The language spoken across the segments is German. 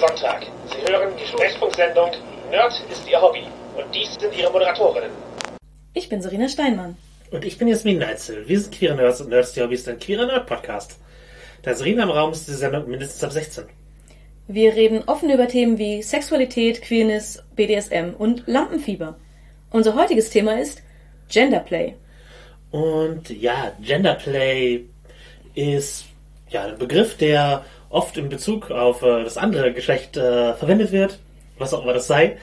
Sonntag. Sie hören die Sprechfunksendung Nerd ist Ihr Hobby. Und dies sind Ihre Moderatorinnen. Ich bin Serena Steinmann. Und ich bin Jasmin Neitzel. Wir sind Queere Nerds und Nerds, die Hobbys, ein queerer Nerd-Podcast. Da Serena im Raum ist die Sendung mindestens ab 16. Wir reden offen über Themen wie Sexualität, Queerness, BDSM und Lampenfieber. Unser heutiges Thema ist Genderplay. Und ja, Genderplay ist ja ein Begriff, der oft in Bezug auf äh, das andere Geschlecht äh, verwendet wird, was auch immer das sei.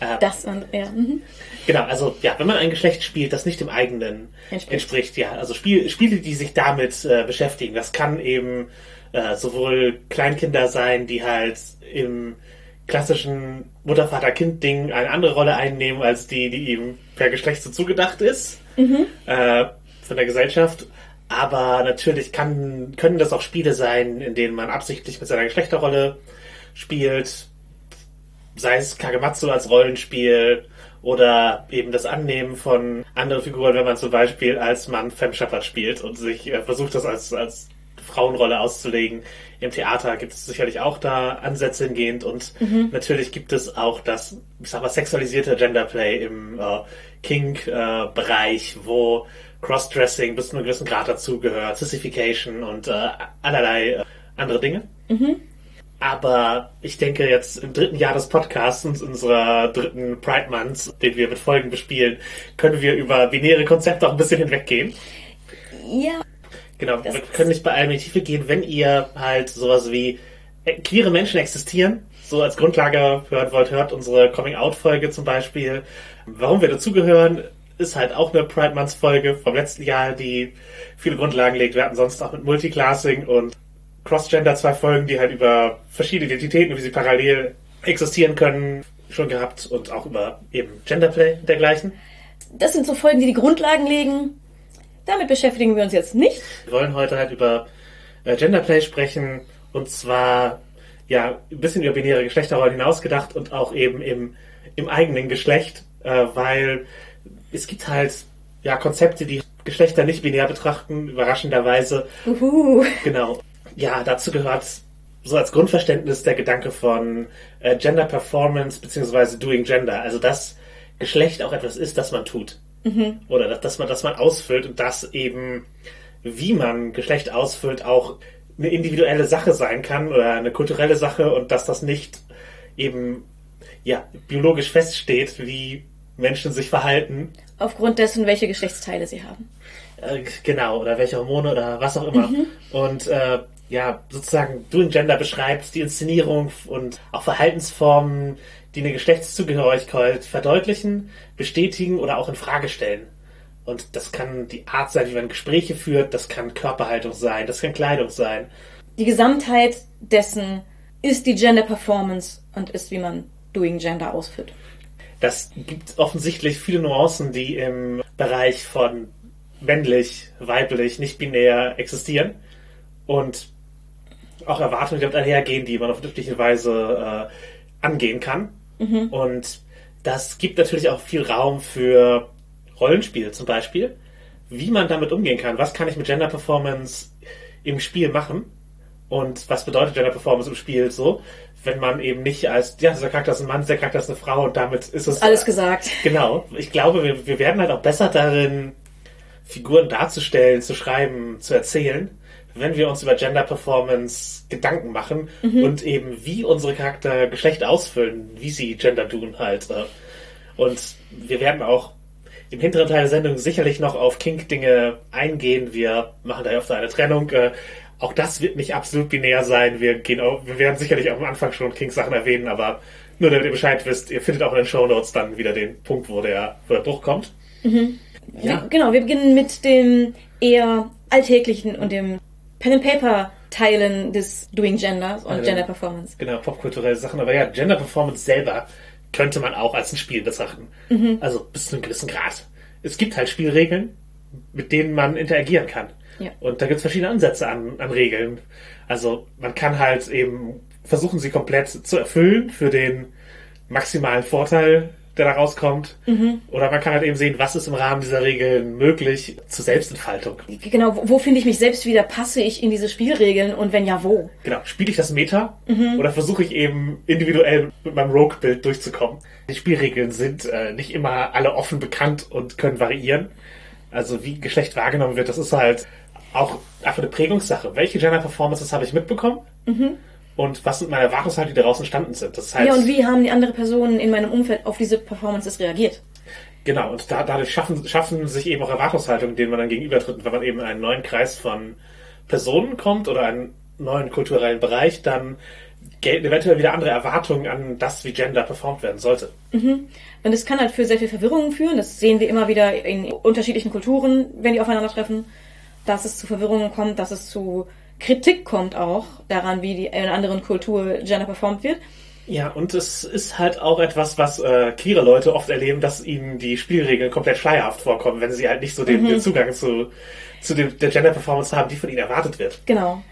Äh, Das und ja. Mhm. Genau, also ja, wenn man ein Geschlecht spielt, das nicht dem eigenen Entspricht. entspricht, ja, also Spiel, Spiele, die sich damit äh, beschäftigen, das kann eben äh, sowohl Kleinkinder sein, die halt im klassischen Mutter-Vater-Kind-Ding eine andere Rolle einnehmen, als die, die ihm per Geschlecht so zugedacht ist, äh, von der Gesellschaft. Aber natürlich kann, können das auch Spiele sein, in denen man absichtlich mit seiner Geschlechterrolle spielt, sei es Kagematsu als Rollenspiel oder eben das Annehmen von anderen Figuren, wenn man zum Beispiel als Mann Femme Shepard spielt und sich äh, versucht, das als, als Frauenrolle auszulegen. Im Theater gibt es sicherlich auch da Ansätze hingehend und natürlich gibt es auch das, ich sag mal, sexualisierte Genderplay im äh, Kink-Bereich, wo Crossdressing bis zu einem gewissen Grad dazugehört, Sissification und äh, allerlei äh, andere Dinge. Aber ich denke jetzt im dritten Jahr des Podcasts, unserer dritten Pride Month, den wir mit Folgen bespielen, können wir über binäre Konzepte auch ein bisschen hinweggehen. Ja, Genau, Das wir können nicht bei allem in die Tiefe gehen, wenn ihr halt sowas wie äh, queere Menschen existieren, so als Grundlage hören wollt, hört unsere Coming-out-Folge zum Beispiel. Warum wir dazugehören, ist halt auch eine Pride Month-Folge vom letzten Jahr, die viele Grundlagen legt. Wir hatten sonst auch mit Multiclassing und Crossgender zwei Folgen, die halt über verschiedene Identitäten, wie sie parallel existieren können, schon gehabt und auch über eben Genderplay und dergleichen. das sind so Folgen, die die Grundlagen legen. Damit beschäftigen wir uns jetzt nicht. Wir wollen heute halt über äh, Genderplay sprechen und zwar ja ein bisschen über binäre Geschlechterrollen hinausgedacht und auch eben im, im eigenen Geschlecht, äh, weil es gibt halt ja Konzepte, die Geschlechter nicht binär betrachten, überraschenderweise. Uhu. Genau. Ja, dazu gehört so als Grundverständnis der Gedanke von äh, Gender Performance beziehungsweise Doing Gender. Also dass Geschlecht auch etwas ist, das man tut. Oder dass, dass man das man ausfüllt und dass eben, wie man Geschlecht ausfüllt, auch eine individuelle Sache sein kann oder eine kulturelle Sache und dass das nicht eben ja biologisch feststeht, wie Menschen sich verhalten Aufgrund dessen, welche Geschlechtsteile sie haben. äh, genau, oder welche Hormone oder was auch immer. Und äh, ja, sozusagen Doing Gender beschreibt die Inszenierung und auch Verhaltensformen, die eine Geschlechtszugehörigkeit verdeutlichen, bestätigen oder auch in Frage stellen. Und das kann die Art sein, wie man Gespräche führt, das kann Körperhaltung sein, das kann Kleidung sein. Die Gesamtheit dessen ist die Gender Performance und ist, wie man Doing Gender ausführt. Das gibt offensichtlich viele Nuancen, die im Bereich von männlich, weiblich, nicht binär existieren und auch Erwartungen, die damit einhergehen, die man auf unterschiedliche Weise äh, angehen kann. Und das gibt natürlich auch viel Raum für Rollenspiel zum Beispiel, wie man damit umgehen kann. Was kann ich mit Gender Performance im Spiel machen? Und was bedeutet Gender Performance im Spiel so, wenn man eben nicht als, ja, dieser Charakter ist ein Mann, dieser Charakter ist eine Frau und damit ist es Alles gesagt. Genau. Ich glaube, wir, wir werden halt auch besser darin, Figuren darzustellen, zu schreiben, zu erzählen, wenn wir uns über Gender Performance Gedanken machen und eben wie unsere Charakter Geschlecht ausfüllen, wie sie Gender tun halt. äh. Und wir werden auch im hinteren Teil der Sendung sicherlich noch auf Kink-Dinge eingehen. Wir machen da öfter eine Trennung. Auch das wird nicht absolut binär sein. Wir gehen auch, wir werden sicherlich auch am Anfang schon Kink-Sachen erwähnen, aber nur damit ihr Bescheid wisst, ihr findet auch in den Show Notes dann wieder den Punkt, wo der, wo der Bruch kommt. Wir, genau, wir beginnen mit dem eher alltäglichen und dem Pen and Paper Teilen des Doing Gender und Also- Gender Performance. Genau, popkulturelle Sachen. Aber ja, Gender Performance selber könnte man auch als ein Spiel betrachten. Also bis zu einem gewissen Grad. Es gibt halt Spielregeln, mit denen man interagieren kann. Ja. Und da gibt es verschiedene Ansätze an, an Regeln. Also man kann halt eben versuchen, sie komplett zu erfüllen für den maximalen Vorteil der da rauskommt. Mhm. Oder man kann halt eben sehen, was ist im Rahmen dieser Regeln möglich zur Selbstentfaltung. Genau, wo, wo finde ich mich selbst wieder? Passe ich in diese Spielregeln und wenn ja, wo? Genau, spiele ich das Meta Mhm. oder versuche ich eben individuell mit meinem Rogue-Bild durchzukommen? Die Spielregeln sind äh, nicht immer alle offen bekannt und können variieren. Also wie Geschlecht wahrgenommen wird, das ist halt auch einfach eine Prägungssache. Welche Gender-Performances habe ich mitbekommen? Und was sind meine Erwartungshaltungen, die daraus entstanden sind? Das Mhm. Ja, und wie haben die anderen Personen in meinem Umfeld auf diese Performances reagiert? Genau, und da, dadurch schaffen, schaffen sich eben auch Erwartungshaltungen, denen man dann gegenübertritt. Und wenn man eben in einen neuen Kreis von Personen kommt oder einen neuen kulturellen Bereich, dann gelten eventuell wieder andere Erwartungen an das, wie Gender performt werden sollte. Und es kann halt für sehr viel Verwirrung führen. Das sehen wir immer wieder in unterschiedlichen Kulturen, wenn die aufeinandertreffen, dass es zu Verwirrungen kommt, dass es zu Kritik kommt auch daran, wie die in anderen Kultur Gender performt wird. Ja, und es ist halt auch etwas, was äh, queere Leute oft erleben, dass ihnen die Spielregeln komplett schleierhaft vorkommen, wenn sie halt nicht so den, den Zugang zu, zu dem, der Gender-Performance haben, die von ihnen erwartet wird. Genau.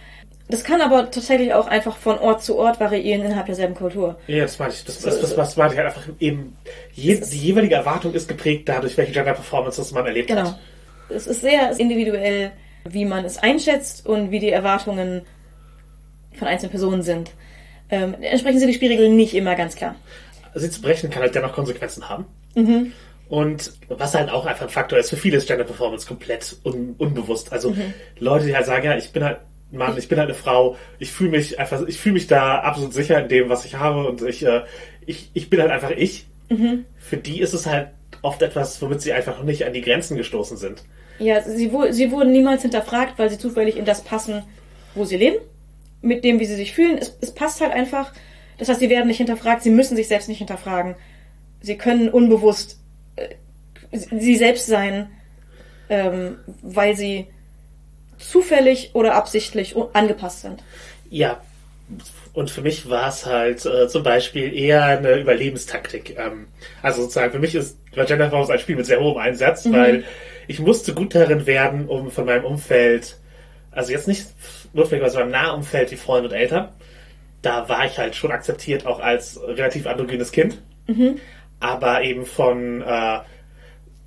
Das kann aber tatsächlich auch einfach von Ort zu Ort variieren innerhalb derselben Kultur. Ja, das meine ich. Das, das, das, das meine ich halt einfach eben. Je, die jeweilige Erwartung ist geprägt dadurch, welche Gender-Performances man erlebt Genau. hat. Es ist sehr individuell, wie man es einschätzt und wie die Erwartungen von einzelnen Personen sind. Ähm, entsprechend sind die Spielregeln nicht immer ganz klar. sie zu brechen kann halt dennoch Konsequenzen haben. Mhm. Und was halt auch einfach ein Faktor ist, für viele ist Gender Performance komplett un unbewusst. Also Mhm. Leute, die halt sagen, ja, ich bin halt ein Mann, ich bin halt eine Frau, ich fühle mich einfach, ich fühle mich da absolut sicher in dem, was ich habe und ich, äh, ich, ich bin halt einfach ich. Mhm. Für die ist es halt oft etwas, womit sie einfach noch nicht an die Grenzen gestoßen sind. Ja, sie, sie wurden niemals hinterfragt, weil sie zufällig in das passen, wo sie leben, mit dem, wie sie sich fühlen. Es, es passt halt einfach. Das heißt, sie werden nicht hinterfragt, sie müssen sich selbst nicht hinterfragen. Sie können unbewusst äh, sie selbst sein, ähm, weil sie zufällig oder absichtlich angepasst sind. Ja, und für mich war es halt äh, zum Beispiel eher eine Überlebenstaktik. Ähm, also sozusagen, für mich ist Gender Performance ein Spiel mit sehr hohem Einsatz, weil ich musste gut darin werden, um von meinem Umfeld, also jetzt nicht notwendigerweise meinem Nahumfeld wie Freunde und Eltern, da war ich halt schon akzeptiert, auch als relativ androgynes Kind, aber eben von äh,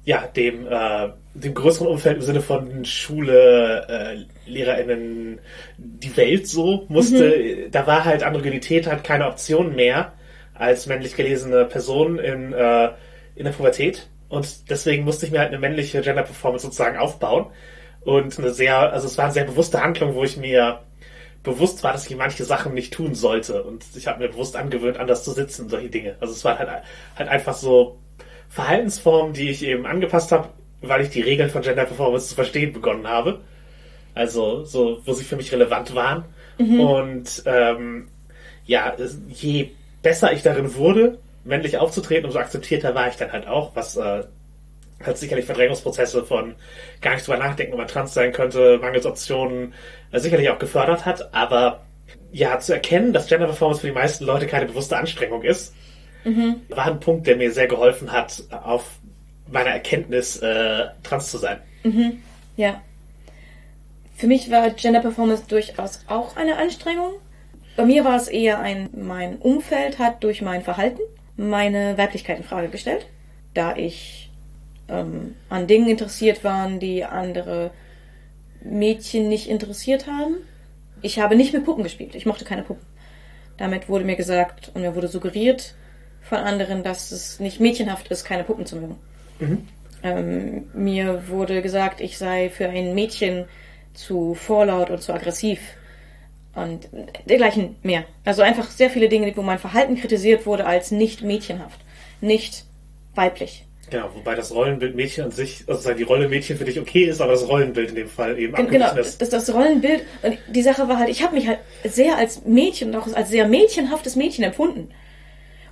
ja, dem, äh, dem größeren Umfeld im Sinne von Schule, äh, LehrerInnen, die Welt so musste, da war halt Androgynität halt keine Option mehr als männlich gelesene Person in, äh, in der Pubertät. Und deswegen musste ich mir halt eine männliche Gender Performance sozusagen aufbauen. Und eine sehr, also es war eine sehr bewusste Handlung, wo ich mir bewusst war, dass ich manche Sachen nicht tun sollte. Und ich habe mir bewusst angewöhnt, anders zu sitzen, solche Dinge. Also es war halt, halt einfach so Verhaltensformen, die ich eben angepasst habe, weil ich die Regeln von Gender Performance zu verstehen begonnen habe. Also so, wo sie für mich relevant waren. Und ähm, ja, je besser ich darin wurde, männlich aufzutreten, umso akzeptierter war ich dann halt auch, was äh, halt sicherlich Verdrängungsprozesse von gar nicht drüber nachdenken, ob man trans sein könnte, mangels Optionen äh, sicherlich auch gefördert hat. Aber ja, zu erkennen, dass Gender Performance für die meisten Leute keine bewusste Anstrengung ist, war ein Punkt, der mir sehr geholfen hat, auf meiner Erkenntnis äh, trans zu sein. Ja. Für mich war Gender Performance durchaus auch eine Anstrengung. Bei mir war es eher ein, mein Umfeld hat durch mein Verhalten meine Weiblichkeit in Frage gestellt, da ich ähm, an Dingen interessiert war, die andere Mädchen nicht interessiert haben. Ich habe nicht mit Puppen gespielt. Ich mochte keine Puppen. Damit wurde mir gesagt und mir wurde suggeriert von anderen, dass es nicht mädchenhaft ist, keine Puppen zu mögen. Ähm, mir wurde gesagt, ich sei für ein Mädchen zu vorlaut und zu aggressiv. Und dergleichen mehr. Also einfach sehr viele Dinge, wo mein Verhalten kritisiert wurde als nicht mädchenhaft, nicht weiblich. Genau, wobei das Rollenbild Mädchen an sich, also die Rolle Mädchen für dich okay ist, aber das Rollenbild in dem Fall eben Gen- Genau, ist. das, das Rollenbild. Und die Sache war halt, ich habe mich halt sehr als Mädchen und auch als sehr mädchenhaftes Mädchen empfunden.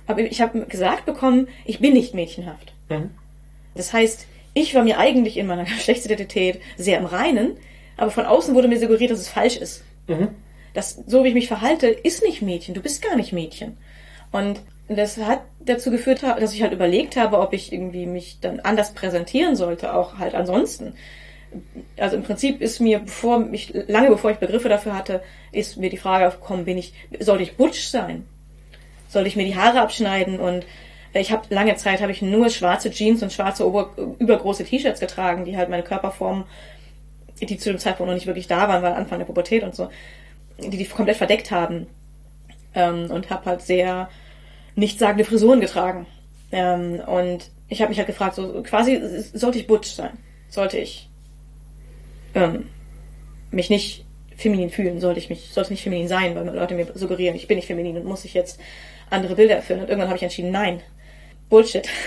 Aber ich habe gesagt bekommen, ich bin nicht mädchenhaft. Mhm. Das heißt, ich war mir eigentlich in meiner Geschlechtsidentität sehr im Reinen, aber von außen wurde mir suggeriert, dass es falsch ist. Das, so wie ich mich verhalte, ist nicht Mädchen. Du bist gar nicht Mädchen. Und das hat dazu geführt, dass ich halt überlegt habe, ob ich irgendwie mich dann anders präsentieren sollte, auch halt ansonsten. Also im Prinzip ist mir, bevor ich, lange bevor ich Begriffe dafür hatte, ist mir die Frage aufgekommen, bin ich, sollte ich butch sein? Sollte ich mir die Haare abschneiden und Ich habe lange Zeit habe ich nur schwarze Jeans und schwarze Ober übergroße T-Shirts getragen, die halt meine Körperform, die zu dem Zeitpunkt noch nicht wirklich da waren, weil Anfang der Pubertät und so, die die komplett verdeckt haben. Ähm, und habe halt sehr nichtssagende Frisuren getragen. Ähm, und ich habe mich halt gefragt, so quasi sollte ich butch sein? Sollte ich ähm, mich nicht feminin fühlen? Sollte ich mich, sollte nicht feminin sein, weil Leute mir suggerieren, ich bin nicht feminin und muss ich jetzt andere Bilder erfüllen? Und irgendwann habe ich entschieden, nein, Bullshit.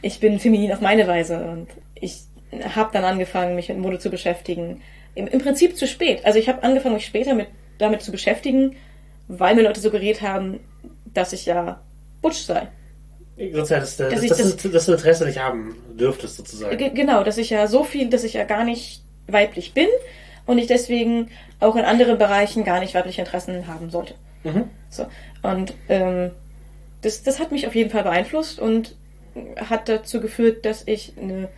Ich bin feminin auf meine Weise und ich habe dann angefangen, mich mit Mode zu beschäftigen. Im, im Prinzip zu spät. Also ich habe angefangen, mich später mit, damit zu beschäftigen, weil mir Leute suggeriert haben, dass ich ja butch sei. Das, das, das, dass, das, das, das, du Interesse nicht haben dürftest, sozusagen. Genau, dass ich ja so viel, dass ich ja gar nicht weiblich bin und ich deswegen auch in anderen Bereichen gar nicht weibliche Interessen haben sollte. Mhm. So. Und ähm, das, das hat mich auf jeden Fall beeinflusst und hat dazu geführt, dass ich eine,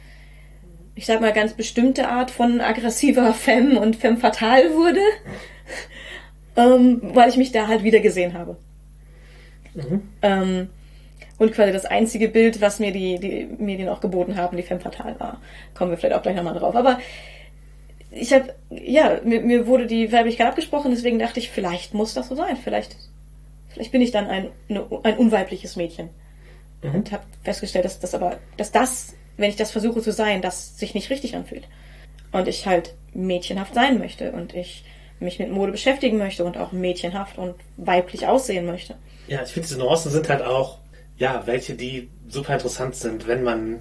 ich sag mal, ganz bestimmte Art von aggressiver Femme und Femme fatal wurde, ähm, weil ich mich da halt wieder gesehen habe. Mhm. Ähm, und quasi das einzige Bild, was mir die, die Medien auch geboten haben, die Femme Fatale war. Kommen wir vielleicht auch gleich nochmal drauf. Aber ich habe, ja, mir, mir wurde die Weiblichkeit abgesprochen, deswegen dachte ich, vielleicht muss das so sein. Vielleicht, vielleicht bin ich dann ein, eine, ein unweibliches Mädchen. Mhm. Und habe festgestellt, dass das aber, dass das, wenn ich das versuche zu sein, das sich nicht richtig anfühlt. Und ich halt mädchenhaft sein möchte und ich mich mit Mode beschäftigen möchte und auch mädchenhaft und weiblich aussehen möchte. Ja, ich finde, diese Nuancen sind halt auch ja, welche, die super interessant sind, wenn man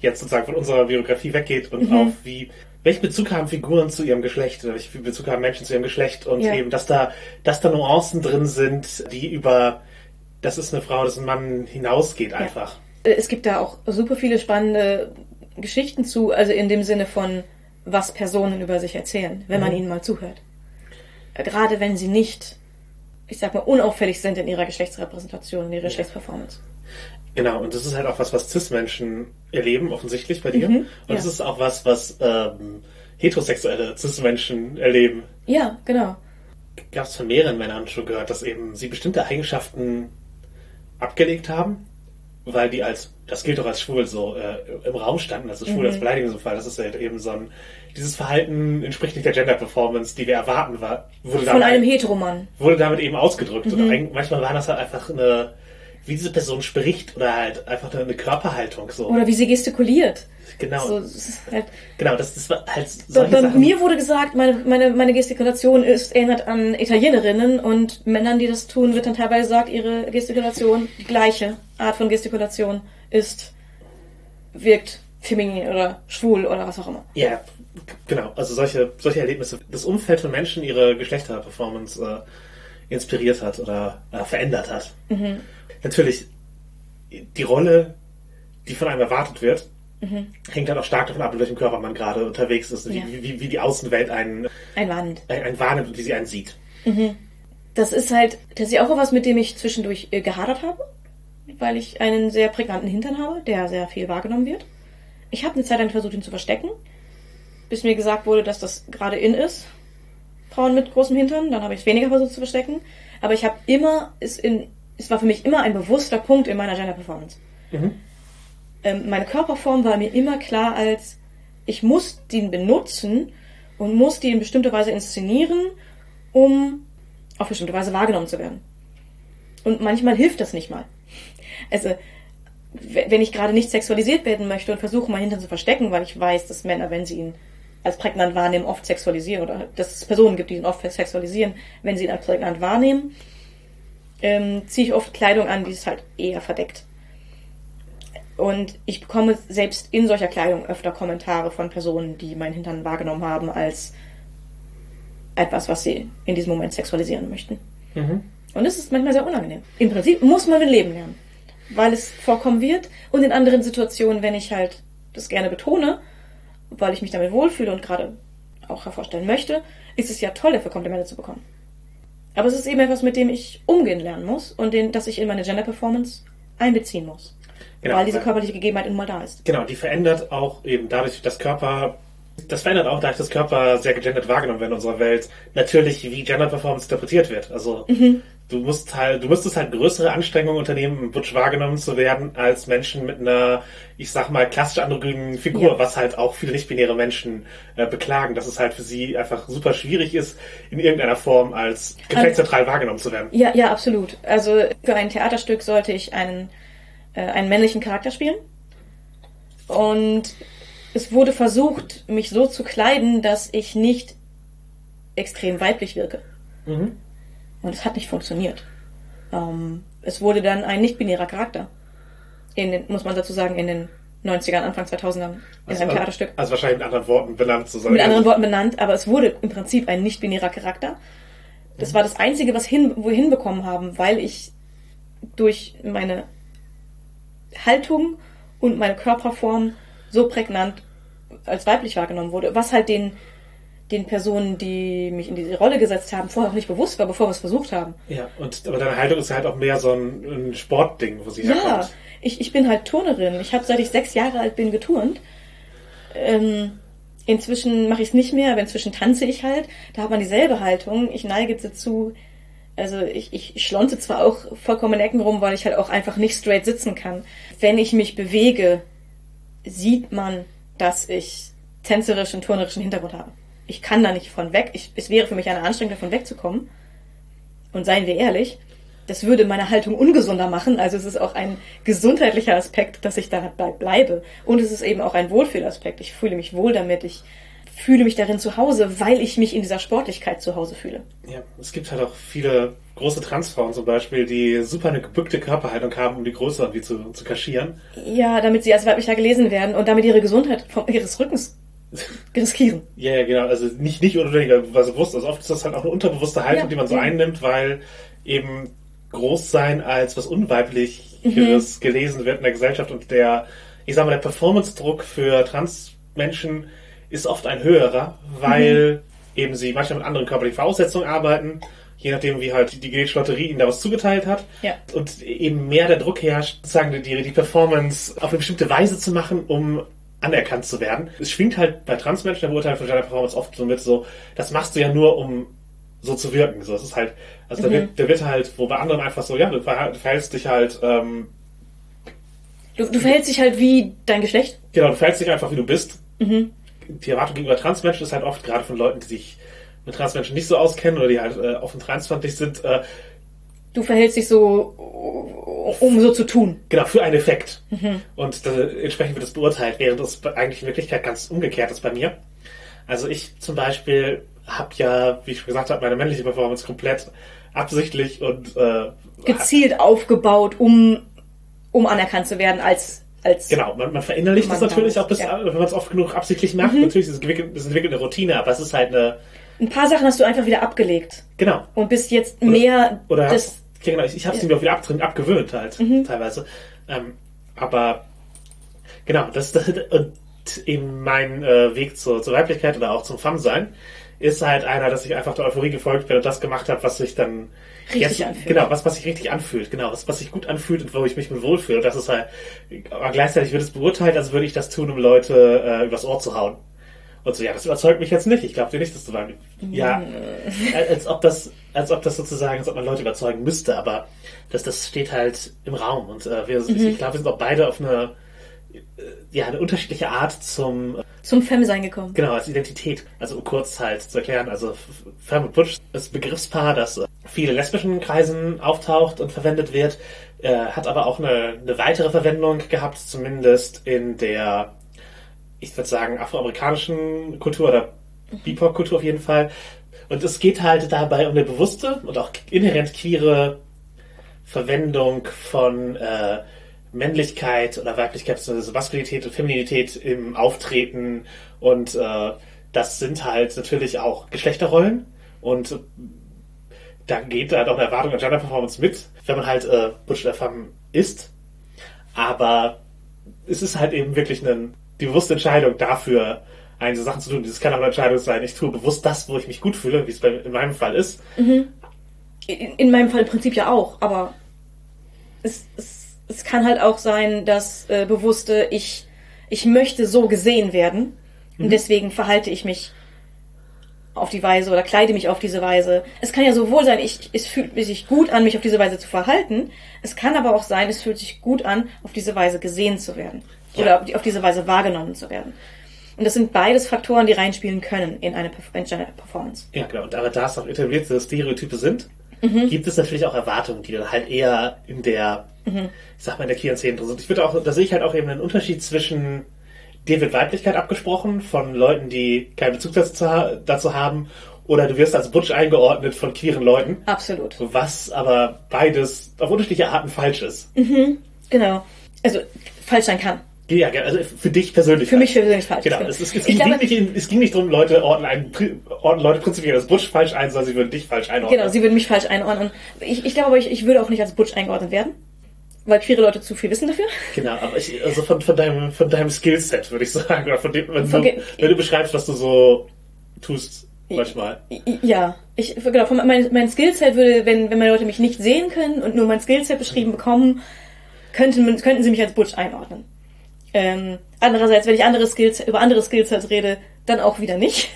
jetzt sozusagen von unserer Biografie weggeht und mhm. auf wie, welchen Bezug haben Figuren zu ihrem Geschlecht, oder welchen Bezug haben Menschen zu ihrem Geschlecht und ja. eben, dass da, dass da Nuancen drin sind, die über, das ist eine Frau, das ist ein Mann hinausgeht einfach. Ja. Es gibt da auch super viele spannende Geschichten zu, also in dem Sinne von, was Personen über sich erzählen, wenn mhm. man ihnen mal zuhört. Gerade wenn sie nicht, ich sag mal, unauffällig sind in ihrer Geschlechtsrepräsentation, in ihrer ja. Geschlechtsperformance. Genau, und das ist halt auch was, was Cis-Menschen erleben, offensichtlich bei dir. Mhm, und ja. ist auch was, was ähm, heterosexuelle Cis-Menschen erleben. Ja, genau. Gab es von mehreren Männern schon gehört, dass eben sie bestimmte Eigenschaften abgelegt haben, weil die als, das gilt doch als schwul so, äh, im Raum standen, also schwul mhm. als Beleidigung so Fall. Das ist halt eben so ein, dieses Verhalten entspricht nicht der Gender-Performance, die wir erwarten, war, wurde Von einem Heteromann. Wurde damit eben ausgedrückt. Mhm. Oder manchmal war das halt einfach eine, wie diese Person spricht oder halt einfach eine Körperhaltung so. Oder wie sie gestikuliert. Genau. So, das halt genau, das, das war halt so. Bei Sachen. mir wurde gesagt, meine, meine, meine Gestikulation ist erinnert an Italienerinnen und Männern, die das tun, wird dann teilweise gesagt, ihre Gestikulation, die gleiche Art von Gestikulation ist, wirkt feminin oder schwul oder was auch immer. Ja, genau. Also solche, solche Erlebnisse. Das Umfeld von Menschen ihre Geschlechterperformance äh, inspiriert hat oder äh, verändert hat. Mhm natürlich die Rolle, die von einem erwartet wird, mhm. hängt halt auch stark davon ab, in welchem Körper man gerade unterwegs ist, ja. wie, wie, wie, die Außenwelt einen, ein wahrnimmt. Ein, ein wahrnimmt und wie sie einen sieht. Mhm. Das ist halt tatsächlich auch was, mit dem ich zwischendurch äh, gehadert habe, weil ich einen sehr prägnanten Hintern habe, der sehr viel wahrgenommen wird. Ich habe eine Zeit lang versucht, ihn zu verstecken, bis mir gesagt wurde, dass das gerade in ist. Frauen mit großem Hintern, dann habe ich es weniger versucht zu verstecken. Aber ich habe immer es in es war für mich immer ein bewusster Punkt in meiner Gender Performance. Mhm. Ähm, meine Körperform war mir immer klar als, ich muss den benutzen und muss die in bestimmter Weise inszenieren, um auf bestimmte Weise wahrgenommen zu werden. Und manchmal hilft das nicht mal. Also, wenn ich gerade nicht sexualisiert werden möchte und versuche, mein Hintern zu verstecken, weil ich weiß, dass Männer, wenn sie ihn als prägnant wahrnehmen, oft sexualisieren oder dass es Personen gibt, die ihn oft sexualisieren, wenn sie ihn als prägnant wahrnehmen, ähm, ziehe ich oft Kleidung an, die es halt eher verdeckt. Und ich bekomme selbst in solcher Kleidung öfter Kommentare von Personen, die meinen Hintern wahrgenommen haben, als etwas, was sie in diesem Moment sexualisieren möchten. Mhm. Und es ist manchmal sehr unangenehm. Im Prinzip muss man mit Leben lernen, weil es vorkommen wird. Und in anderen Situationen, wenn ich halt das gerne betone, weil ich mich damit wohlfühle und gerade auch hervorstellen möchte, ist es ja toll, dafür Komplimente zu bekommen. Aber es ist eben etwas, mit dem ich umgehen lernen muss und den, das ich in meine Gender Performance einbeziehen muss. Genau, weil diese körperliche Gegebenheit nun mal da ist. Genau, die verändert auch eben dadurch, dass Körper, das verändert auch dadurch, dass Körper sehr gegendert wahrgenommen werden in unserer Welt, natürlich, wie Gender Performance interpretiert wird. Also, mhm. Du musst halt, du müsstest halt größere Anstrengungen unternehmen, um Butch wahrgenommen zu werden, als Menschen mit einer, ich sag mal, klassisch androgynen Figur, Ja. was halt auch viele nicht-binäre Menschen äh, beklagen, dass es halt für sie einfach super schwierig ist, in irgendeiner Form als geschlechtsneutral wahrgenommen zu werden. Ja, ja, absolut. Also für ein Theaterstück sollte ich einen, äh, einen männlichen Charakter spielen. Und es wurde versucht, mich so zu kleiden, dass ich nicht extrem weiblich wirke. Mhm. Und es hat nicht funktioniert. Ähm, es wurde dann ein nicht-binärer Charakter. In den, muss man dazu sagen, in den 90ern, Anfang 2000ern in Also, einem Theaterstück. also wahrscheinlich mit anderen Worten benannt zu sein. Mit anderen Worten benannt, aber es wurde im Prinzip ein nicht-binärer Charakter. Das war das Einzige, was hin, wir hinbekommen haben, weil ich durch meine Haltung und meine Körperform so prägnant als weiblich wahrgenommen wurde, was halt den, den Personen, die mich in diese Rolle gesetzt haben, vorher auch nicht bewusst war, bevor wir es versucht haben. Ja, und aber deine Haltung ist halt auch mehr so ein, ein Sportding, wo sie Ja, herkommt. ich, ich bin halt Turnerin. Ich habe seit ich sechs Jahre alt bin geturnt. Ähm, inzwischen mache ich es nicht mehr, aber inzwischen tanze ich halt. Da hat man dieselbe Haltung. Ich neige dazu, also ich, ich schlonze zwar auch vollkommen in Ecken rum, weil ich halt auch einfach nicht straight sitzen kann. Wenn ich mich bewege, sieht man, dass ich tänzerischen, turnerischen Hintergrund habe. Ich kann da nicht von weg. Ich, es wäre für mich eine Anstrengung, davon wegzukommen. Und seien wir ehrlich, das würde meine Haltung ungesunder machen. Also es ist auch ein gesundheitlicher Aspekt, dass ich dabei bleibe. Und es ist eben auch ein Wohlfühlaspekt. Ich fühle mich wohl damit. Ich fühle mich darin zu Hause, weil ich mich in dieser Sportlichkeit zu Hause fühle. Ja, es gibt halt auch viele große Transfrauen zum Beispiel, die super eine gebückte Körperhaltung haben, um die Größe irgendwie zu, zu kaschieren. Ja, damit sie als weiblicher gelesen werden und damit ihre Gesundheit vom, ihres Rückens riskieren. Ja, ja, genau. Also nicht, nicht unbedingterweise bewusst. Also oft ist das halt auch eine unterbewusste Haltung, Ja, die man so ja. einnimmt, weil eben groß sein als was Unweiblicheres Mhm. gelesen wird in der Gesellschaft und der, ich sag mal, der Performance-Druck für Transmenschen ist oft ein höherer, weil Mhm. eben sie manchmal mit anderen körperlichen Voraussetzungen arbeiten, je nachdem, wie halt die genetische Lotterie ihnen da was zugeteilt hat. Ja. Und eben mehr der Druck herrscht, sozusagen die, die Performance auf eine bestimmte Weise zu machen, um anerkannt zu werden. Es schwingt halt bei Transmenschen der Beurteilung von Gender Performance oft so mit so, das machst du ja nur, um so zu wirken. So, das ist halt, also da, wird, da wird halt, wo bei anderen einfach so, ja, du verhältst dich halt, ähm, Du, du verhältst dich halt wie dein Geschlecht. genau, du verhältst dich einfach, wie du bist. Mhm. Die Erwartung gegenüber Transmenschen ist halt oft gerade von Leuten, die sich mit Transmenschen nicht so auskennen oder die halt äh, offen transfeindlich sind, äh, Du verhältst dich so, um so zu tun. Genau, für einen Effekt. Und äh, entsprechend wird es beurteilt, während es eigentlich in Wirklichkeit ganz umgekehrt ist bei mir. Also ich zum Beispiel habe ja, wie ich schon gesagt habe, meine männliche Performance komplett absichtlich und äh, Gezielt aufgebaut, um, um anerkannt zu werden als, als Genau, man, man verinnerlicht das Man natürlich kann auch, bis, ja. wenn man es oft genug absichtlich macht. Natürlich ist es entwickelt, es entwickelt eine Routine, aber es ist halt eine, ein paar Sachen hast du einfach wieder abgelegt genau. und bist jetzt mehr Oder das, ja, genau, ich, ich habe es Ja. mir auch wieder abdrin, abgewöhnt halt, Mhm. teilweise. Ähm, aber genau, das, das und eben mein äh, Weg zur, zur Weiblichkeit oder auch zum Fun-Sein ist halt einer, dass ich einfach der Euphorie gefolgt bin und das gemacht habe, was sich dann Richtig anfühlt. Genau, was, was sich richtig anfühlt, genau, was, was sich gut anfühlt und wo ich mich mit wohlfühle. Und das ist halt, aber gleichzeitig wird es beurteilt, als würde ich das tun, um Leute äh, übers Ohr zu hauen. Und so, ja, das überzeugt mich jetzt nicht. Ich glaube dir nicht, dass du weiblich Ja, als ob das, als ob das sozusagen, als ob man Leute überzeugen müsste, aber das, das steht halt im Raum. Und äh, wir, ich glaube, wir sind auch beide auf eine, äh, ja, eine unterschiedliche Art zum, äh, zum Femme-Sein gekommen. genau, als Identität. Also um kurz halt zu erklären, also Femme und Butch ist ein Begriffspaar, das äh, viele lesbischen Kreisen auftaucht und verwendet wird, äh, hat aber auch eine, eine weitere Verwendung gehabt, zumindest in der, ich würde sagen, afroamerikanischen Kultur oder BIPOC-Kultur auf jeden Fall. Und es geht halt dabei um eine bewusste und auch inhärent queere Verwendung von äh, Männlichkeit oder Weiblichkeit, beziehungsweise Maskulinität und Femininität im Auftreten. Und äh, das sind halt natürlich auch Geschlechterrollen. Und da geht halt auch eine Erwartung an Gender Performance mit, wenn man halt äh, Butch der Femme ist. Aber es ist halt eben wirklich eine, die bewusste Entscheidung dafür, einige Sachen zu tun. Das kann auch eine Entscheidung sein, ich tue bewusst das, wo ich mich gut fühle, wie es bei, in meinem Fall ist. In, in meinem Fall im Prinzip ja auch, aber es, es, es kann halt auch sein, dass äh, bewusste, ich, ich möchte so gesehen werden und deswegen verhalte ich mich auf die Weise oder kleide mich auf diese Weise. Es kann ja sowohl sein, ich, es fühlt sich gut an, mich auf diese Weise zu verhalten. Es kann aber auch sein, es fühlt sich gut an, auf diese Weise gesehen zu werden. Ja. Oder auf, die- auf diese Weise wahrgenommen zu werden. Und das sind beides Faktoren, die reinspielen können in eine, Perf- in eine Performance. Ja, genau. Und aber da es auch etablierte Stereotype sind, Mhm. gibt es natürlich auch Erwartungen, die dann halt eher in der, Mhm. ich sag mal, in der Szene drin sind. Ich würde auch, da sehe ich halt auch eben einen Unterschied zwischen dir wird Weiblichkeit abgesprochen von Leuten, die keinen Bezug dazu, dazu haben, oder du wirst als Butch eingeordnet von queeren Leuten, Absolut. was aber beides auf unterschiedliche Arten falsch ist. Genau. Also falsch sein kann. Ja, also für dich persönlich. Für halt. mich persönlich falsch. Genau, es, es, es, ich ging glaube, nicht, es ging nicht darum, Leute ordnen, einen, ordnen Leute prinzipiell als Butch falsch ein, sondern sie würden dich falsch einordnen. Genau, sie würden mich falsch einordnen. Ich, ich glaube aber, ich, ich würde auch nicht als Butch eingeordnet werden, weil queere Leute zu viel wissen dafür. Genau, aber ich, also von, von deinem, von deinem Skillset würde ich sagen, oder von dem, wenn, du, ge- wenn du beschreibst, was du so tust, manchmal. Ja, ich, genau, von mein, mein Skillset würde, wenn, wenn meine Leute mich nicht sehen können und nur mein Skillset beschrieben bekommen, könnten, könnten sie mich als Butch einordnen. Ähm, andererseits, wenn ich andere Skills, über andere Skillsets rede, dann auch wieder nicht.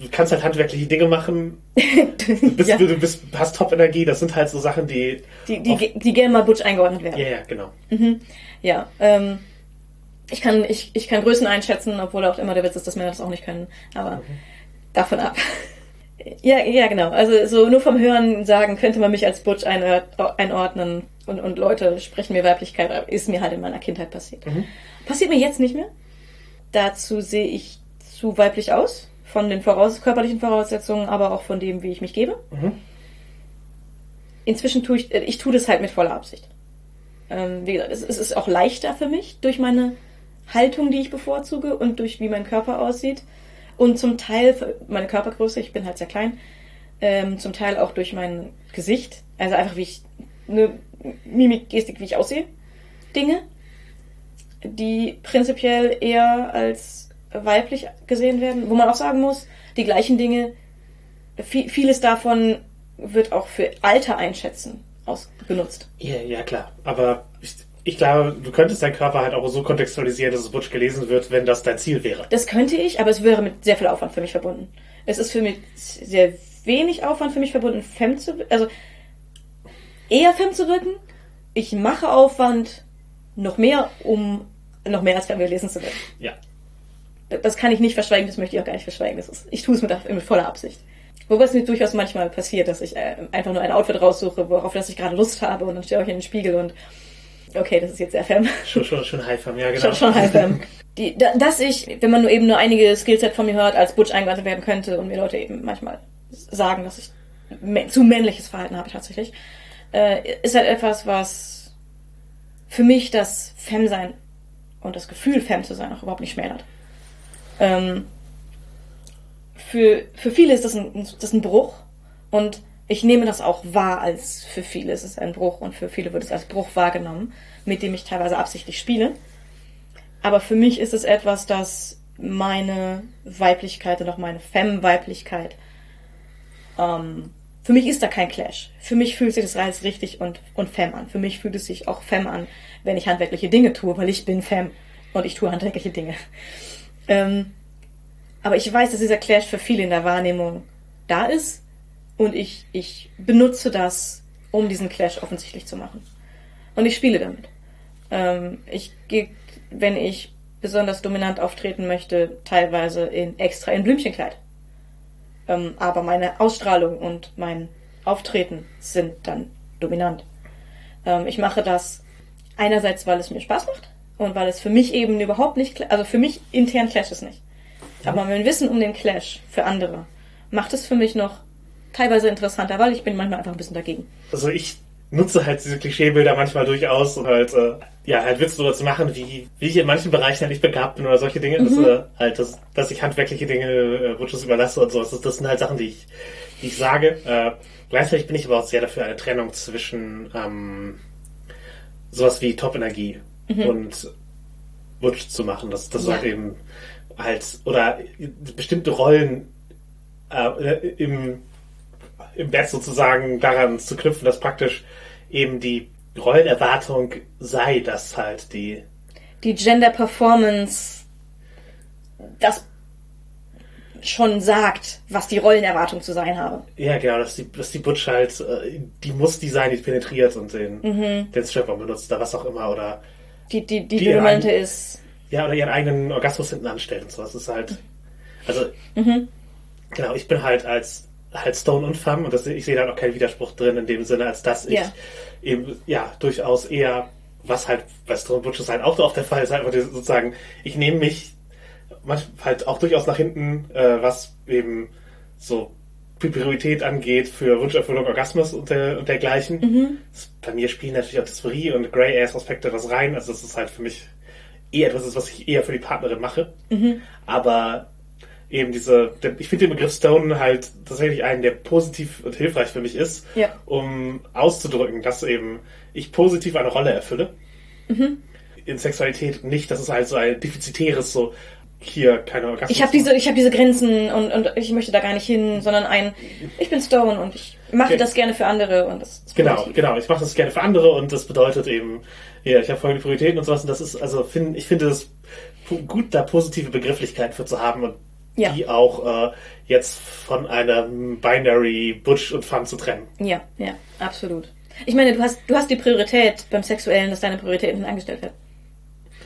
Du kannst halt handwerkliche Dinge machen, du, bist, ja, du, bist, hast Top-Energie, das sind halt so Sachen, die. die, die, die, gerne mal Butch eingeordnet werden. Ja, ja, genau. Ja, ähm, ich kann, ich, ich kann Größen einschätzen, obwohl auch immer der Witz ist, dass Männer das auch nicht können. Aber davon ab. Ja, ja, genau. Also so nur vom Hören sagen könnte man mich als Butch einor- einordnen und, und Leute sprechen mir Weiblichkeit, ist mir halt in meiner Kindheit passiert. Passiert mir jetzt nicht mehr. Dazu sehe ich zu weiblich aus, von den voraus körperlichen Voraussetzungen, aber auch von dem, wie ich mich gebe. Mhm. Inzwischen tue ich, äh, ich tue das halt mit voller Absicht. Ähm, wie gesagt, es, es ist auch leichter für mich durch meine Haltung, die ich bevorzuge und durch wie mein Körper aussieht. Und zum Teil meine Körpergröße, ich bin halt sehr klein, ähm, zum Teil auch durch mein Gesicht, also einfach wie ich, eine Mimik, Gestik, wie ich aussehe. Dinge, die prinzipiell eher als weiblich gesehen werden, wo man auch sagen muss, die gleichen Dinge, viel, vieles davon wird auch für Alter einschätzen aus, benutzt. Ja, ja, klar. Aber ich, ich glaube, du könntest deinen Körper halt auch so kontextualisieren, dass es Butch gelesen wird, wenn das dein Ziel wäre. Das könnte ich, aber es wäre mit sehr viel Aufwand für mich verbunden. Es ist für mich sehr wenig Aufwand für mich verbunden, Femme zu, also eher Femme zu wirken. Ich mache Aufwand noch mehr, um noch mehr als Femme gelesen zu werden. Ja. Das kann ich nicht verschweigen, das möchte ich auch gar nicht verschweigen. Das ist, ich tue es mit, mit voller Absicht. Wobei es mir durchaus manchmal passiert, dass ich äh, einfach nur ein Outfit raussuche, worauf das ich gerade Lust habe und dann stehe ich in den Spiegel und okay, das ist jetzt sehr femme. Schon, schon, schon high femme, ja, genau. Schon, schon. Die, da, dass ich, wenn man nur eben nur einige Skillset von mir hört, als Butch eingeordnet werden könnte und mir Leute eben manchmal sagen, dass ich mä- zu männliches Verhalten habe tatsächlich, äh, ist halt etwas, was für mich das Femme-Sein und das Gefühl, Femme zu sein, auch überhaupt nicht schmälert. Ähm, für, für viele ist das ein, das ein Bruch und ich nehme das auch wahr als für viele ist es ein Bruch und für viele wird es als Bruch wahrgenommen, mit dem ich teilweise absichtlich spiele. Aber für mich ist es etwas, das meine Weiblichkeit und auch meine Femme-Weiblichkeit, ähm, für mich ist da kein Clash. Für mich fühlt sich das alles richtig und, und Femme an. Für mich fühlt es sich auch Femme an, wenn ich handwerkliche Dinge tue, weil ich bin Femme und ich tue handwerkliche Dinge. Ähm, aber ich weiß, dass dieser Clash für viele in der Wahrnehmung da ist und ich, ich benutze das, um diesen Clash offensichtlich zu machen. Und ich spiele damit. Ähm, ich gehe, wenn ich besonders dominant auftreten möchte, teilweise in extra in Blümchenkleid. Ähm, aber meine Ausstrahlung und mein Auftreten sind dann dominant. Ähm, ich mache das einerseits, weil es mir Spaß macht und weil es für mich eben überhaupt nicht, also für mich intern clasht es nicht. Aber mein Wissen um den Clash für andere macht es für mich noch teilweise interessanter, weil ich bin manchmal einfach ein bisschen dagegen. Also ich nutze halt diese Klischeebilder manchmal durchaus, um halt, äh, ja, halt Witze darüber zu machen, wie, wie ich in manchen Bereichen halt nicht begabt bin oder solche Dinge. Das, äh, halt, das, dass ich handwerkliche Dinge äh, Butches überlasse und sowas. Das, das sind halt Sachen, die ich, die ich sage. Äh, gleichzeitig bin ich aber auch sehr dafür eine Trennung zwischen ähm, sowas wie Top-Energie und Butch zu machen. Das, das Ja. halt eben halt, oder bestimmte Rollen äh, im im Bett sozusagen daran zu knüpfen, dass praktisch eben die Rollenerwartung sei, dass halt die Die Gender Performance, das schon sagt, was die Rollenerwartung zu sein habe. Ja, genau, dass die, dass die Butch halt, äh, die muss die sein, die penetriert und den, den Strap benutzt oder was auch immer oder Die, die, die, Die rein- ist, ja, oder ihren eigenen Orgasmus hinten anstellt und so. Das ist halt, also, genau, ich bin halt als, halt Stone und Femme und das, ich sehe da noch keinen Widerspruch drin in dem Sinne, als dass ich Ja. eben, ja, durchaus eher, was halt bei Stone Butches halt auch oft der Fall ist, halt einfach sozusagen, ich nehme mich manchmal halt auch durchaus nach hinten, äh, was eben so Priorität angeht für Wunscherfüllung, Orgasmus und, der, und dergleichen. Das, bei mir spielen natürlich auch Dysphorie und Grey-Ass-Aspekte was rein. Also das ist halt für mich eher etwas, was ich eher für die Partnerin mache. Aber eben diese, ich finde den Begriff Stone halt tatsächlich einen, der positiv und hilfreich für mich ist, Ja. um auszudrücken, dass eben ich positiv eine Rolle erfülle. In Sexualität nicht, dass es halt so ein defizitäres, so hier keine Orgasmus. ich habe diese, ich habe diese Grenzen und, und ich möchte da gar nicht hin, sondern ein, ich bin Stone und ich mache Okay. das gerne für andere und das ist Genau, positiv. genau. Ich mache das gerne für andere und das bedeutet eben, ja, ich habe folgende Prioritäten und sowas. Und das ist, also find, ich finde es pu- gut, da positive Begrifflichkeiten für zu haben und Ja. die auch äh, jetzt von einem Binary Butch und Fun zu trennen. Ja, ja, absolut. Ich meine, du hast, du hast die Priorität beim Sexuellen, dass deine Priorität hinten angestellt wird.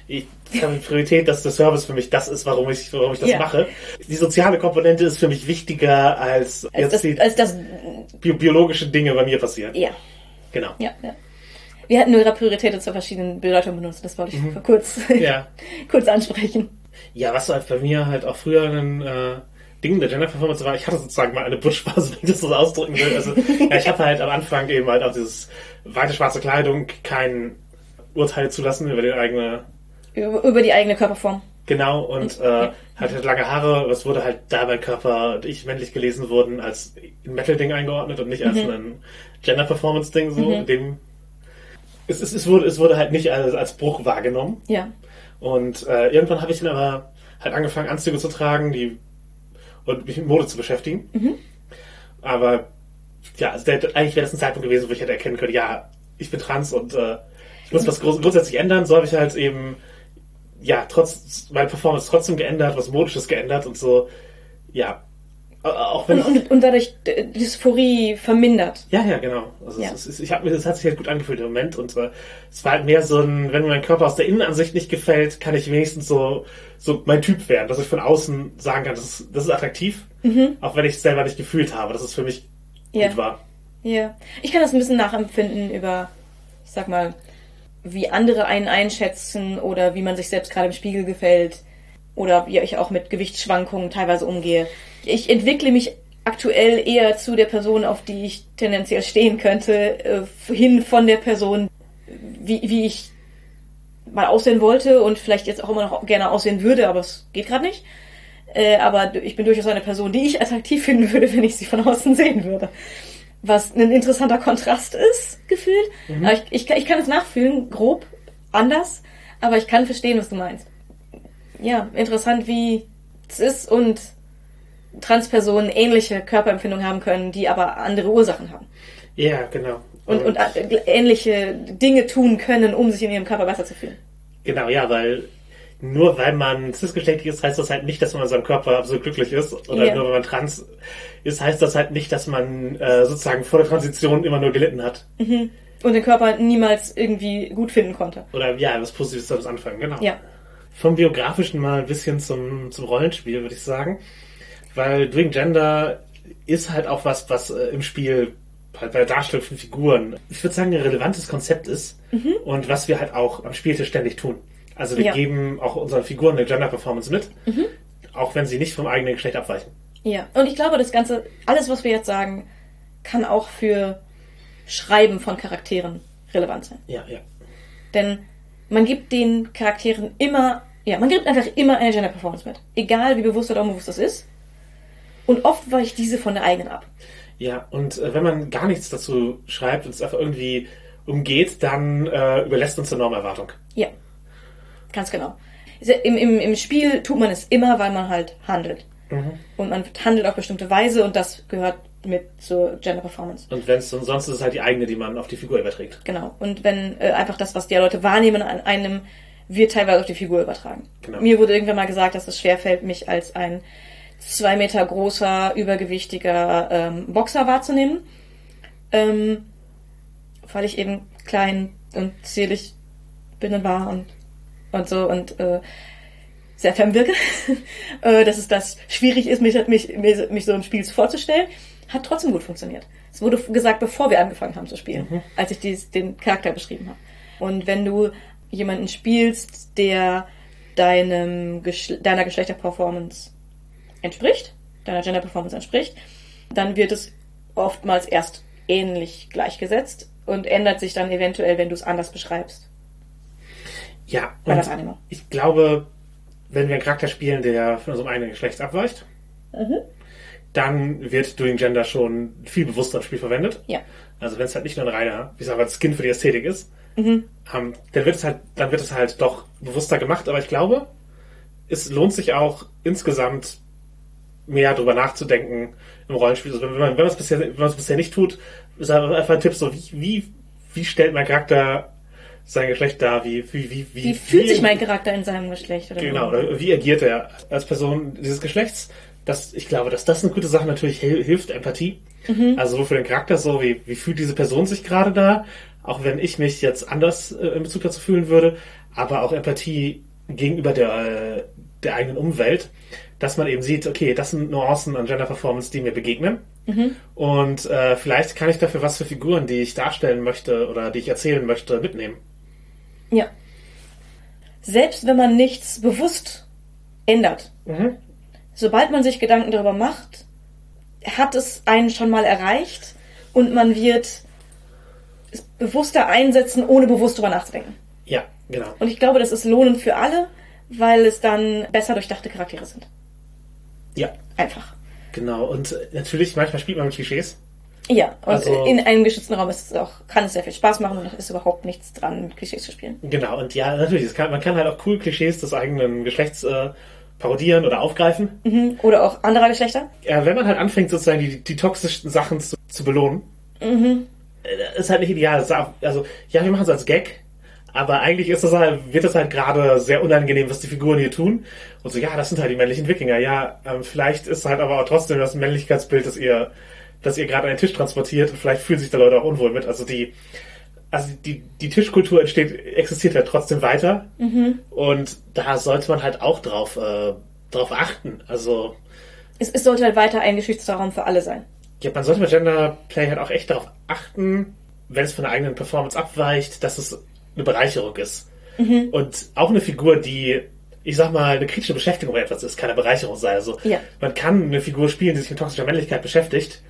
Ich habe die Priorität, dass der Service für mich das ist, warum ich, warum ich das Ja. mache. Die soziale Komponente ist für mich wichtiger als, Als jetzt das, die als das, bi biologische Dinge bei mir passieren. ja, Genau. ja, ja. Wir hatten nur ihre Prioritäten zu verschiedenen Bedeutungen benutzt, das wollte ich für kurz, Mhm. Ja. kurz ansprechen. Ja, was halt bei mir halt auch früher ein äh, Ding der Gender Performance war, ich hatte sozusagen mal eine Butchphase, wenn ich das so ausdrücken will. Also ja, ich habe halt am Anfang eben halt auch dieses weite schwarze Kleidung, kein Urteil zulassen über die eigene Über, die eigene Körperform. Genau, und äh, Ja. hat halt lange Haare, es wurde halt da bei Körper und ich männlich gelesen wurden als ein Metal-Ding eingeordnet und nicht als ein Gender-Performance-Ding so, in dem es, es, es, wurde, es wurde halt nicht als, als Bruch wahrgenommen. Ja. Und äh, irgendwann habe ich dann aber halt angefangen, Anzüge zu tragen, die und mich mit Mode zu beschäftigen. Aber ja, also der, eigentlich wäre das ein Zeitpunkt gewesen, wo ich hätte erkennen können, ja, ich bin trans und äh, ich muss was grundsätzlich ändern. So habe ich halt eben ja trotz meine Performance trotzdem geändert, was modisches geändert und so. Ja, auch wenn Und, und, und dadurch äh, Dysphorie vermindert. ja, ja, genau. Also Ja. Es ist, ich hab, mir- es hat sich halt gut angefühlt im Moment und äh, es war halt mehr so ein, wenn mir mein Körper aus der Innenansicht nicht gefällt, kann ich wenigstens so, so mein Typ werden, dass ich von außen sagen kann, das ist, das ist attraktiv, auch wenn ich es selber nicht gefühlt habe, dass es für mich Ja. gut war. Ja. Ich kann das ein bisschen nachempfinden über, ich sag mal, wie andere einen einschätzen oder wie man sich selbst gerade im Spiegel gefällt oder wie ich auch mit Gewichtsschwankungen teilweise umgehe. Ich entwickle mich aktuell eher zu der Person, auf die ich tendenziell stehen könnte, äh, hin von der Person, wie, wie ich mal aussehen wollte und vielleicht jetzt auch immer noch gerne aussehen würde, aber es geht gerade nicht. Äh, aber ich bin durchaus eine Person, die ich attraktiv finden würde, wenn ich sie von außen sehen würde. Was ein interessanter Kontrast ist, gefühlt. Aber ich, ich, ich kann es nachfühlen, grob, anders, aber ich kann verstehen, was du meinst. Ja, interessant, wie es ist und Transpersonen ähnliche Körperempfindungen haben können, die aber andere Ursachen haben. Ja, genau. Und, und äh, ähnliche Dinge tun können, um sich in ihrem Körper besser zu fühlen. Genau, ja, weil nur weil man cisgeschlechtlich ist, heißt das halt nicht, dass man in seinem Körper absolut glücklich ist. Oder Ja. nur weil man trans ist, heißt das halt nicht, dass man äh, sozusagen vor der Transition immer nur gelitten hat. Und den Körper niemals irgendwie gut finden konnte. Oder ja, was Positives damit anfangen, genau. Ja. Vom Biografischen mal ein bisschen zum, zum Rollenspiel, würde ich sagen. Weil Doing Gender ist halt auch was, was äh, im Spiel halt bei der Darstellung von Figuren, ich würde sagen, ein relevantes Konzept ist und was wir halt auch am Spieltisch ständig tun. Also wir Ja. geben auch unseren Figuren eine Gender-Performance mit, auch wenn sie nicht vom eigenen Geschlecht abweichen. Ja. Und ich glaube, das Ganze, alles, was wir jetzt sagen, kann auch für Schreiben von Charakteren relevant sein. Ja, ja. Denn man gibt den Charakteren immer, ja, man gibt einfach immer eine Gender Performance mit. Egal wie bewusst oder unbewusst das ist. Und oft weicht diese von der eigenen ab. Ja, und äh, wenn man gar nichts dazu schreibt und es einfach irgendwie umgeht, dann äh, überlässt uns eine Normerwartung. Ja. Ganz genau. Im, im, Im Spiel tut man es immer, weil man halt handelt. Und man handelt auf bestimmte Weise und das gehört mit zur Gender Performance. Und wenn es sonst ist es halt die eigene, die man auf die Figur überträgt. Genau. Und wenn äh, einfach das, was die Leute wahrnehmen an einem, wird teilweise auf die Figur übertragen. Genau. Mir wurde irgendwann mal gesagt, dass es schwerfällt, mich als ein zwei Meter großer, übergewichtiger ähm, Boxer wahrzunehmen. Ähm, weil ich eben klein und zierlich bin und war und, und so und äh, sehr fern wirke. äh, dass es das schwierig ist, mich, mich, mich, mich so im Spiel vorzustellen. Hat trotzdem gut funktioniert. Es wurde gesagt, bevor wir angefangen haben zu spielen, Mhm. als ich dies, den Charakter beschrieben habe. Und wenn du jemanden spielst, der deinem Geschle deiner Geschlechterperformance entspricht, deiner Gender-Performance entspricht, dann wird es oftmals erst ähnlich gleichgesetzt und ändert sich dann eventuell, wenn du es anders beschreibst. Ja, Bei der Wahrnehmung. ich glaube, wenn wir einen Charakter spielen, der von unserem eigenen Geschlecht abweicht, Mhm. Dann wird Doing Gender schon viel bewusster im Spiel verwendet. Ja. Also wenn es halt nicht nur ein reiner, wie sagen wir, Skin für die Ästhetik ist, Mhm. ähm, dann wird es halt, dann wird es halt doch bewusster gemacht. Aber ich glaube, es lohnt sich auch insgesamt mehr darüber nachzudenken im Rollenspiel. Also wenn man, wenn man es bisher, wenn man es bisher nicht tut, ist einfach ein Tipp so, wie, wie, wie stellt mein Charakter sein Geschlecht dar? Wie, wie, wie, wie, Wie fühlt sich mein Charakter in seinem Geschlecht? Oder Genau, oder wie agiert er als Person dieses Geschlechts? Das, ich glaube, dass das eine gute Sache natürlich hil- hilft, Empathie. Also sowohl für den Charakter so, wie, wie fühlt diese Person sich gerade da, auch wenn ich mich jetzt anders äh, in Bezug dazu fühlen würde, aber auch Empathie gegenüber der, äh, der eigenen Umwelt, dass man eben sieht, okay, das sind Nuancen an Gender Performance, die mir begegnen. Und äh, vielleicht kann ich dafür was für Figuren, die ich darstellen möchte oder die ich erzählen möchte, mitnehmen. Ja. Selbst wenn man nichts bewusst ändert, Mhm. Sobald man sich Gedanken darüber macht, hat es einen schon mal erreicht und man wird es bewusster einsetzen, ohne bewusst darüber nachzudenken. Ja, genau. Und ich glaube, das ist lohnend für alle, weil es dann besser durchdachte Charaktere sind. Ja, Einfach. Genau, und natürlich, manchmal spielt man mit Klischees. Ja, und Also- in einem geschützten Raum ist es auch, kann es sehr viel Spaß machen und da ist überhaupt nichts dran, mit Klischees zu spielen. Genau, und ja, natürlich, kann, man kann halt auch cool Klischees des eigenen Geschlechts äh, parodieren oder aufgreifen. Mhm. Oder auch anderer Geschlechter. Äh, wenn man halt anfängt, sozusagen die, die toxischsten Sachen zu, zu belohnen, Mhm. äh, ist halt nicht ideal. Also, ja, wir machen es als Gag, aber eigentlich ist das halt, wird das halt gerade sehr unangenehm, was die Figuren hier tun. Und so, ja, das sind halt die männlichen Wikinger. Ja, ähm, vielleicht ist halt aber auch trotzdem das Männlichkeitsbild, das ihr, das ihr gerade an den Tisch transportiert und vielleicht fühlen sich da Leute auch unwohl mit. Also die, also die, die Tischkultur entsteht, existiert halt trotzdem weiter. Und da sollte man halt auch drauf, äh, drauf achten. Also, Es, es sollte halt weiter ein geschützter Raum für alle sein. ja, man sollte bei Gender Play halt auch echt darauf achten, wenn es von der eigenen Performance abweicht, dass es eine Bereicherung ist. Und auch eine Figur, die, ich sag mal, eine kritische Beschäftigung bei etwas ist, kann eine Bereicherung sein. Also Ja. man kann eine Figur spielen, die sich mit toxischer Männlichkeit beschäftigt,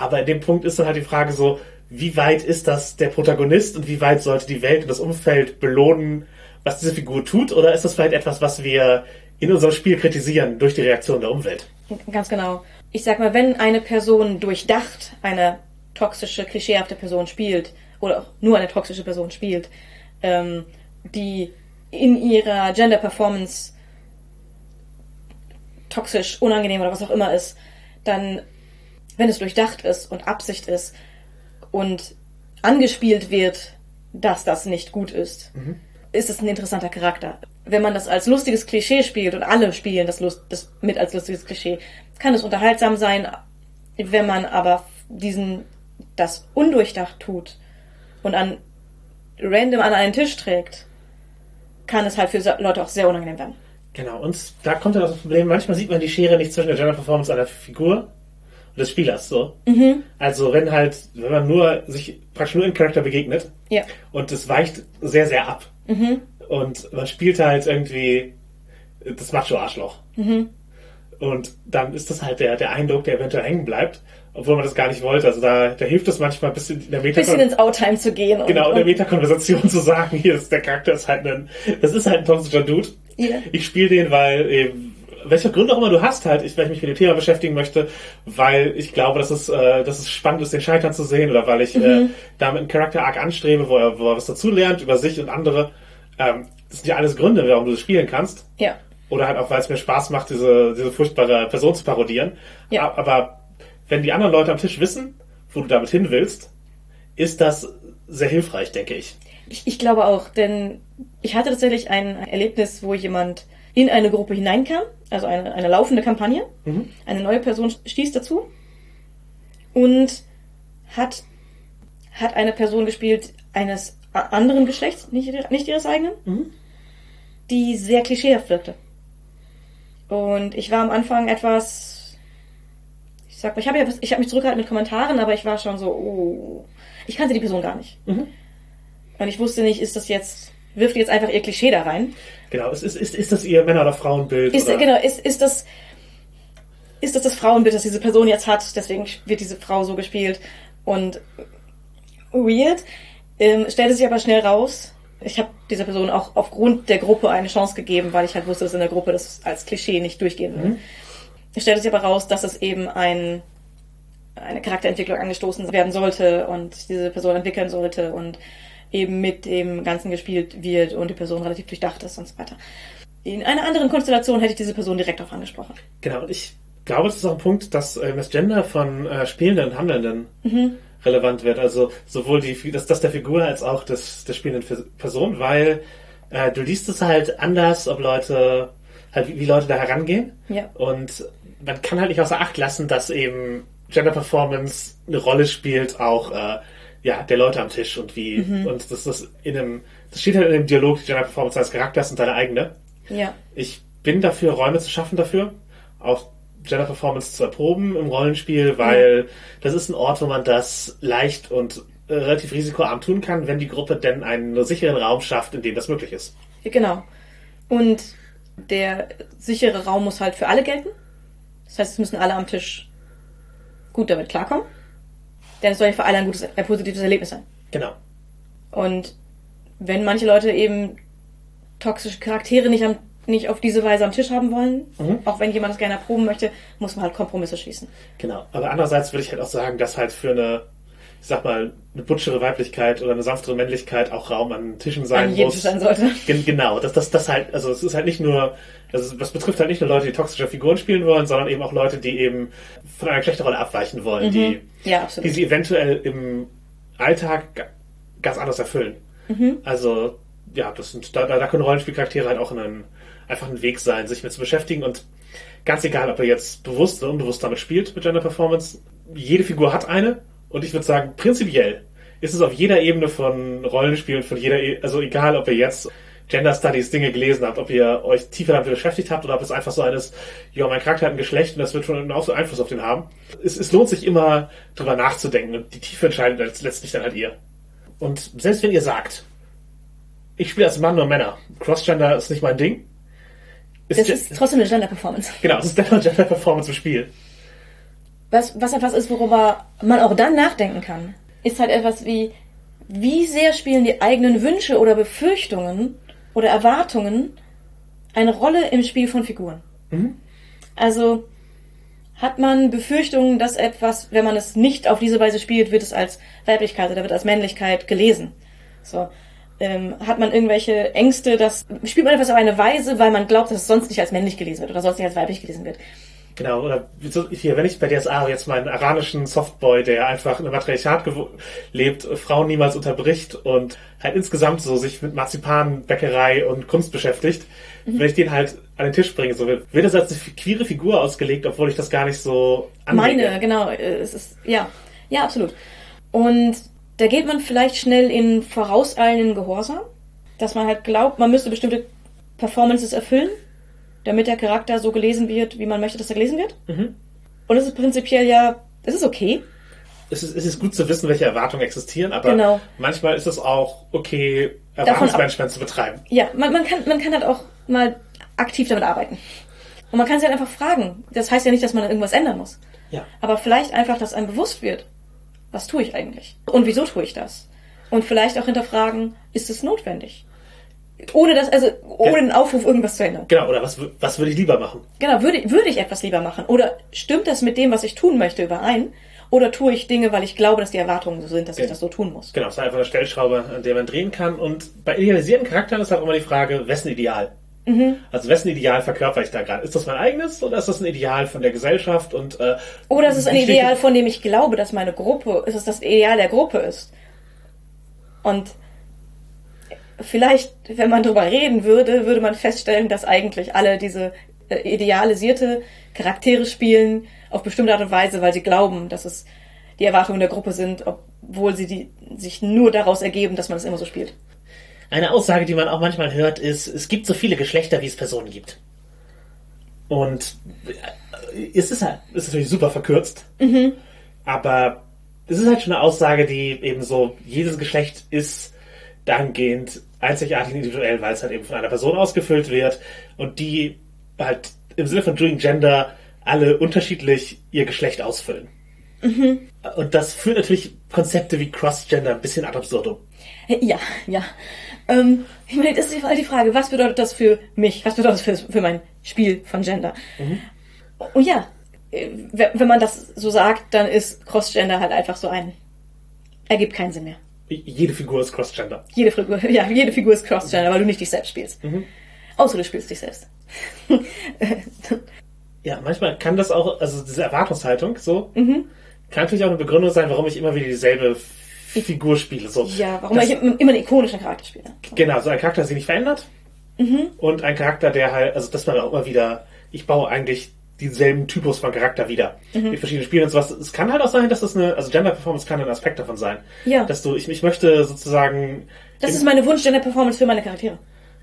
aber in dem Punkt ist dann halt die Frage so, wie weit ist das der Protagonist und wie weit sollte die Welt und das Umfeld belohnen, was diese Figur tut, oder ist das vielleicht etwas, was wir in unserem Spiel kritisieren durch die Reaktion der Umwelt? Ganz genau. Ich sag mal, wenn eine Person durchdacht eine toxische, klischeehafte Person spielt, oder nur eine toxische Person spielt, ähm, die in ihrer Gender Performance toxisch, unangenehm oder was auch immer ist, dann, wenn es durchdacht ist und Absicht ist und angespielt wird, dass das nicht gut ist, ist es ein interessanter Charakter. Wenn man das als lustiges Klischee spielt und alle spielen das, Lust, das mit als lustiges Klischee, kann es unterhaltsam sein. Wenn man aber diesen das undurchdacht tut und an random an einen Tisch trägt, kann es halt für Leute auch sehr unangenehm werden. Genau, und da kommt dann das Problem, manchmal sieht man die Schere nicht zwischen der Gender Performance einer Figur des Spielers, so. Also wenn halt, wenn man nur, sich praktisch nur im Charakter begegnet Ja. und es weicht sehr, sehr ab. Und man spielt halt irgendwie das Macho-Arschloch. Und dann ist das halt der, der Eindruck, der eventuell hängen bleibt, obwohl man das gar nicht wollte. Also da, da hilft es manchmal ein bisschen in der Meta Bisschen ins Outtime zu gehen. Und, Genau, in der Metakonversation zu sagen, hier ist der Charakter ist halt ein, das ist halt ein toxischer Dude. Ja. Ich spiele den, weil eben, welcher Grund auch immer du hast halt, ich, weil ich mich mit dem Thema beschäftigen möchte, weil ich glaube, dass es, äh, dass es spannend ist, den Scheitern zu sehen oder weil ich äh, damit einen Charakter arg anstrebe, wo er, wo er was dazu lernt über sich und andere. Ähm, das sind ja alles Gründe, warum du das spielen kannst. ja. Oder halt auch, weil es mir Spaß macht, diese, diese furchtbare Person zu parodieren. Ja. Aber wenn die anderen Leute am Tisch wissen, wo du damit hin willst, ist das sehr hilfreich, denke ich. Ich, ich glaube auch, denn ich hatte tatsächlich ein Erlebnis, wo jemand in eine Gruppe hineinkam, also eine, eine laufende Kampagne. Eine neue Person stieß dazu und hat, hat eine Person gespielt eines anderen Geschlechts, nicht, nicht ihres eigenen, die sehr klischeehaft wirkte. Und ich war am Anfang etwas, ich sag mal, ich habe ja, ich habe mich zurückgehalten mit Kommentaren, aber ich war schon so, oh, ich kannte die Person gar nicht. Und ich wusste nicht, ist das jetzt, wirft die jetzt einfach ihr Klischee da rein? Genau, ist, ist, ist, ist das ihr Männer- oder Frauenbild? Ist, oder? genau, ist, ist das, ist das das Frauenbild, das diese Person jetzt hat? Deswegen wird diese Frau so gespielt und weird. Ähm, stellte sich aber schnell raus. Ich habe dieser Person auch aufgrund der Gruppe eine Chance gegeben, weil ich halt wusste, dass in der Gruppe das als Klischee nicht durchgehen will. Es stellte sich aber raus, dass es eben ein, eine Charakterentwicklung angestoßen werden sollte und diese Person entwickeln sollte und eben mit dem Ganzen gespielt wird und die Person relativ durchdacht ist und so weiter. In einer anderen Konstellation hätte ich diese Person direkt auch angesprochen. Genau, und ich glaube, es ist auch ein Punkt, dass ähm, das Gender von äh, Spielenden und Handelnden relevant wird. Also sowohl die, das, das der Figur als auch des, der spielenden Person, weil äh, du liest es halt anders, ob Leute, halt wie, wie Leute da herangehen. Ja. Und man kann halt nicht außer Acht lassen, dass eben Gender Performance eine Rolle spielt, auch äh, ja, der Leute am Tisch und wie, und das ist in einem, das steht halt in dem Dialog, die Gender Performance deines Charakters und deine eigene. Ja. Ich bin dafür, Räume zu schaffen dafür, auch Gender Performance zu erproben im Rollenspiel, weil das ist ein Ort, wo man das leicht und äh, relativ risikoarm tun kann, wenn die Gruppe denn einen sicheren Raum schafft, in dem das möglich ist. Genau. Und der sichere Raum muss halt für alle gelten. Das heißt, es müssen alle am Tisch gut damit klarkommen. Denn es soll ja für alle ein gutes, ein positives Erlebnis sein. Genau. Und wenn manche Leute eben toxische Charaktere nicht, am, nicht auf diese Weise am Tisch haben wollen, auch wenn jemand es gerne erproben möchte, muss man halt Kompromisse schließen. Genau. Aber andererseits würde ich halt auch sagen, dass halt für eine, ich sag mal, eine butschere Weiblichkeit oder eine sanftere Männlichkeit auch Raum an Tischen sein An muss. Tisch sein sollte. Gen genau, dass das, das halt, also es ist halt nicht nur, also das betrifft halt nicht nur Leute, die toxische Figuren spielen wollen, sondern eben auch Leute, die eben von einer Geschlechterrolle abweichen wollen, die, Ja, die sie eventuell im Alltag ga- ganz anders erfüllen. Also, ja, das sind, da, da da können Rollenspielcharaktere halt auch einen, einfach ein Weg sein, sich mit zu beschäftigen und ganz egal, ob er jetzt bewusst oder unbewusst damit spielt mit Gender Performance, jede Figur hat eine und ich würde sagen, prinzipiell ist es auf jeder Ebene von Rollenspielen, von jeder, e also egal, ob ihr jetzt Gender Studies Dinge gelesen habt, ob ihr euch tiefer damit beschäftigt habt oder ob es einfach so eines, ja, mein Charakter hat ein Geschlecht und das wird schon auch so Einfluss auf den haben. Es, es lohnt sich immer, drüber nachzudenken und die Tiefe entscheidet letzt- letztlich dann halt ihr. Und selbst wenn ihr sagt, ich spiele als Mann nur Männer, Crossgender ist nicht mein Ding, ist, Das ist trotzdem eine Gender-Performance. genau, es ist dennoch Gender Performance im Spiel. Was, was etwas ist, worüber man auch dann nachdenken kann, ist halt etwas wie, wie sehr spielen die eigenen Wünsche oder Befürchtungen oder Erwartungen eine Rolle im Spiel von Figuren. Also hat man Befürchtungen, dass etwas, wenn man es nicht auf diese Weise spielt, wird es als Weiblichkeit oder wird als Männlichkeit gelesen. So. Ähm, hat man irgendwelche Ängste, dass spielt man etwas auf eine Weise, weil man glaubt, dass es sonst nicht als männlich gelesen wird oder sonst nicht als weiblich gelesen wird. Genau, oder hier, wenn ich bei DSA jetzt meinen iranischen Softboy, der einfach in einem Matriarchat lebt, Frauen niemals unterbricht und halt insgesamt so sich mit Marzipan, Bäckerei und Kunst beschäftigt, wenn ich den halt an den Tisch bringe, so wird, das als eine queere Figur ausgelegt, obwohl ich das gar nicht so anlege. Meine, genau, äh, es ist, ja, ja, absolut. Und da geht man vielleicht schnell in vorauseilenden Gehorsam, dass man halt glaubt, man müsste bestimmte Performances erfüllen, damit der Charakter so gelesen wird, wie man möchte, dass er gelesen wird. Und es ist prinzipiell ja, es ist okay. Es ist, es ist gut zu wissen, welche Erwartungen existieren, aber Genau. manchmal ist es auch okay, Erwartungsmanagement zu betreiben. Ja, man, man, kann, man kann halt auch mal aktiv damit arbeiten. Und man kann sich halt einfach fragen. Das heißt ja nicht, dass man irgendwas ändern muss. Ja. Aber vielleicht einfach, dass einem bewusst wird, was tue ich eigentlich? Und wieso tue ich das? Und vielleicht auch hinterfragen, ist es notwendig? Ohne das, also ohne den Aufruf, irgendwas zu ändern. Genau, oder was, was würde ich lieber machen? Genau, würde, würde ich etwas lieber machen? Oder stimmt das mit dem, was ich tun möchte, überein? Oder tue ich Dinge, weil ich glaube, dass die Erwartungen so sind, dass ich Ja. das so tun muss? Genau, es ist einfach eine Stellschraube, an der man drehen kann. Und bei idealisierten Charakteren ist halt immer die Frage, wessen Ideal? Also wessen Ideal verkörper ich da gerade? Ist das mein eigenes oder ist das ein Ideal von der Gesellschaft? Und, äh, Oder ist es ein ich- Ideal, von dem ich glaube, dass meine Gruppe, ist es das Ideal der Gruppe ist? Und vielleicht, wenn man drüber reden würde, würde man feststellen, dass eigentlich alle diese äh, idealisierte Charaktere spielen auf bestimmte Art und Weise, weil sie glauben, dass es die Erwartungen der Gruppe sind, obwohl sie die, sich nur daraus ergeben, dass man es immer so spielt. Eine Aussage, die man auch manchmal hört, ist, es gibt so viele Geschlechter, wie es Personen gibt. Und äh, es ist halt, es ist natürlich super verkürzt, aber es ist halt schon eine Aussage, die eben so, jedes Geschlecht ist dahingehend einzigartig individuell, weil es halt eben von einer Person ausgefüllt wird und die halt im Sinne von Doing Gender alle unterschiedlich ihr Geschlecht ausfüllen. Und das führt natürlich Konzepte wie Cross-Gender ein bisschen ad absurdum. Ja, ja. Ähm, ich meine, das ist halt die Frage, was bedeutet das für mich? Was bedeutet das für, für mein Spiel von Gender? Und ja, äh, wenn wenn man das so sagt, dann ist Cross-Gender halt einfach so ein, ergibt keinen Sinn mehr. Jede Figur ist Cross-Gender. Jede Figur, ja, jede Figur ist Cross-Gender, weil du nicht dich selbst spielst. Außer du spielst dich selbst. Ja, manchmal kann das auch, also diese Erwartungshaltung so, kann natürlich auch eine Begründung sein, warum ich immer wieder dieselbe Figur spiele. So, ja, warum das, ich immer einen ikonischen Charakter spiele. Genau, so ein Charakter, der sich nicht verändert. Und ein Charakter, der halt, also dass man auch immer wieder, ich baue eigentlich denselben Typus von Charakter wieder. Mit verschiedenen Spielen und sowas. Es kann halt auch sein, dass das eine, also Gender Performance kann ein Aspekt davon sein. Ja. Dass du, ich, ich möchte sozusagen. Das ist meine Wunsch-Gender-Performance für meine Charaktere.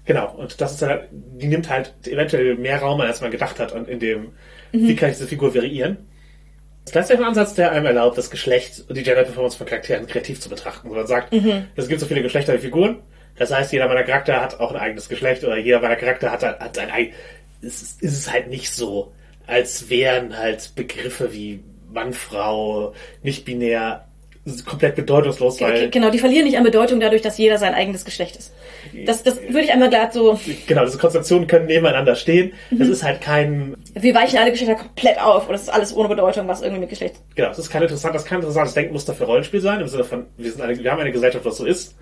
Genau, und das ist halt, die nimmt halt eventuell mehr Raum, als man gedacht hat, und in dem, wie kann ich diese Figur variieren. Das ist gleichzeitig ein Ansatz, der einem erlaubt, das Geschlecht und die Gender Performance von Charakteren kreativ zu betrachten. Wo man sagt, es gibt so viele Geschlechter wie Figuren, das heißt, jeder meiner Charakter hat auch ein eigenes Geschlecht oder jeder meiner Charakter hat, hat ein. Es ist, ist es halt nicht so, als wären halt Begriffe wie Mann, Frau, nicht binär komplett bedeutungslos, weil Genau, die verlieren nicht an Bedeutung dadurch, dass jeder sein eigenes Geschlecht ist. Das, das würde ich einmal glatt so, genau diese Konstellationen können nebeneinander stehen. Das ist halt kein wir weichen alle Geschlechter komplett auf und das ist alles ohne Bedeutung, was irgendwie mit Geschlecht. Genau, das ist kein interessantes, das kann ein interessantes Denkmuster für Rollenspiel sein, im Sinne von, wir, sind eine, wir haben eine Gesellschaft, was so ist,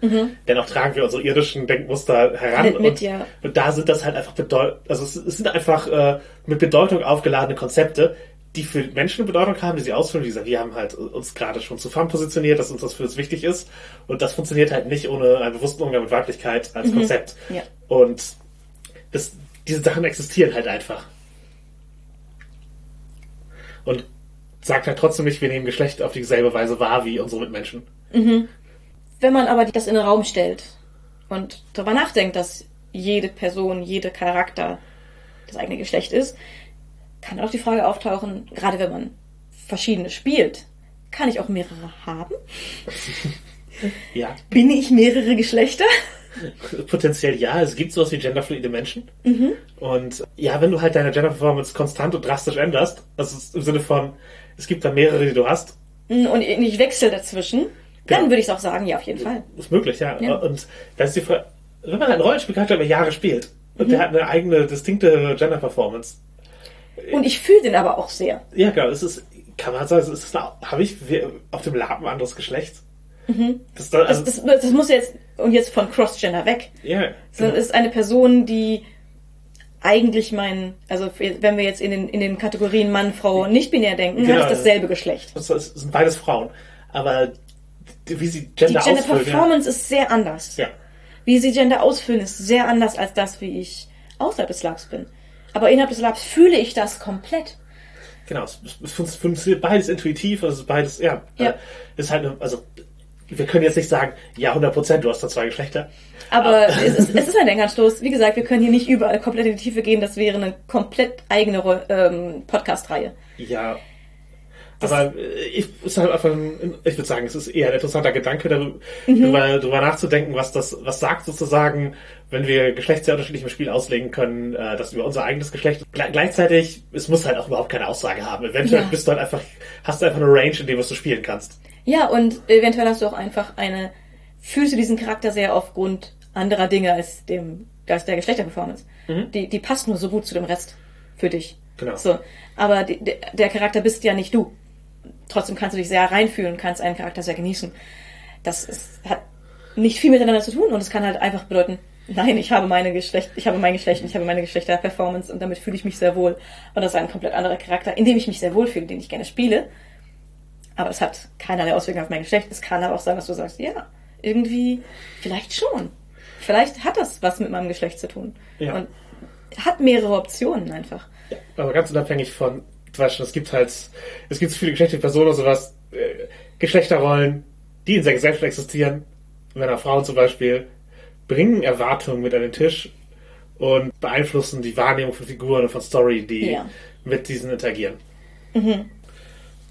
dennoch tragen wir unsere irdischen Denkmuster heran Mit- mit, und, ja. und da sind das halt einfach bedeut also es, es sind einfach äh, mit Bedeutung aufgeladene Konzepte, die für Menschen eine Bedeutung haben, die sie ausfüllen. Wie gesagt, wir haben halt uns gerade schon zu Farm positioniert, dass uns das für uns wichtig ist und das funktioniert halt nicht ohne einen bewussten Umgang mit Weiblichkeit als Konzept. Ja. Und das, diese Sachen existieren halt einfach. Und sagt halt trotzdem nicht, wir nehmen Geschlecht auf dieselbe Weise wahr wie unsere Mitmenschen. Wenn man aber das in den Raum stellt und darüber nachdenkt, dass jede Person, jeder Charakter das eigene Geschlecht ist, kann auch die Frage auftauchen, gerade wenn man verschiedene spielt, kann ich auch mehrere haben? Ja, Bin ich mehrere Geschlechter? potenziell ja. Es gibt sowas wie genderfluide Menschen. Und ja, wenn du halt deine Gender Performance konstant und drastisch änderst, also im Sinne von, es gibt da mehrere, die du hast, Und ich wechsle dazwischen, dann Genau. würde ich auch sagen, ja, auf jeden Fall. ist möglich, ja. Ja. Und da ist die Frage, wenn man halt einen Rollenspielcharakter über Jahre spielt und der hat eine eigene, distinkte Gender Performance, Und ich fühle den aber auch sehr. Ja, genau. Es ist, kann man sagen, es ist, habe ich auf dem Lappen ein anderes Geschlecht? Das, da, Das, also, das, das muss jetzt, und jetzt von Cross-Gender weg. ja, Sondern es ist eine Person, die eigentlich mein, also wenn wir jetzt in den, in den Kategorien Mann, Frau, nicht-binär denken, Genau. hat es dasselbe Geschlecht. es es sind beides Frauen. Aber die- wie sie Die Gender, Gender ausfüllen, Performance ist sehr anders. ja. ja. Wie sie Gender ausfüllen, ist sehr anders als das, wie ich außerhalb des Labs bin. Aber innerhalb des Labs fühle ich das komplett. Genau, es, es fun- funktioniert beides intuitiv, also beides, ja, Ja. äh, ist halt, eine, also wir können jetzt nicht sagen, ja, 100 Prozent, du hast da zwei Geschlechter. Aber es, ist, es ist ein Denkanstoß. Wie gesagt, wir können hier nicht überall komplett in die Tiefe gehen. Das wäre eine komplett eigene ähm, Podcast-Reihe. Ja. Aber äh, ich, ist halt einfach ein, ich würde sagen, es ist eher ein interessanter Gedanke, darüber, Mhm. darüber, darüber nachzudenken, was das, was sagt sozusagen, wenn wir Geschlecht sehr unterschiedlich im Spiel auslegen können, äh, das über unser eigenes Geschlecht. Gle gleichzeitig, es muss halt auch überhaupt keine Aussage haben. Eventuell Ja. bist du halt einfach, hast du einfach eine Range, in dem was du spielen kannst. Ja, und eventuell hast du auch einfach eine, fühlst du diesen Charakter sehr aufgrund anderer Dinge als dem, als der Geschlechterperformance. Die, die passt nur so gut zu dem Rest für dich. Genau. So. Aber die, der, der Charakter bist ja nicht du. Trotzdem kannst du dich sehr reinfühlen, kannst einen Charakter sehr genießen. Das ist, hat nicht viel miteinander zu tun und es kann halt einfach bedeuten, nein, ich habe meine Geschlecht, ich habe mein Geschlecht, und ich habe meine Geschlechterperformance und damit fühle ich mich sehr wohl. Und das ist ein komplett anderer Charakter, in dem ich mich sehr wohl fühle, den ich gerne spiele. Aber es hat keinerlei Auswirkungen auf mein Geschlecht. Es kann aber auch sein, dass du sagst, ja, irgendwie, vielleicht schon. vielleicht hat das was mit meinem Geschlecht zu tun. Ja. Und hat mehrere Optionen einfach. Aber ganz unabhängig von, zum Beispiel, es gibt halt, es gibt so viele geschlechtliche Personen oder sowas, äh, Geschlechterrollen, die in der Gesellschaft existieren, Männer, Frauen zum Beispiel, bringen Erwartungen mit an den Tisch und beeinflussen die Wahrnehmung von Figuren und von Story, die Ja. mit diesen interagieren.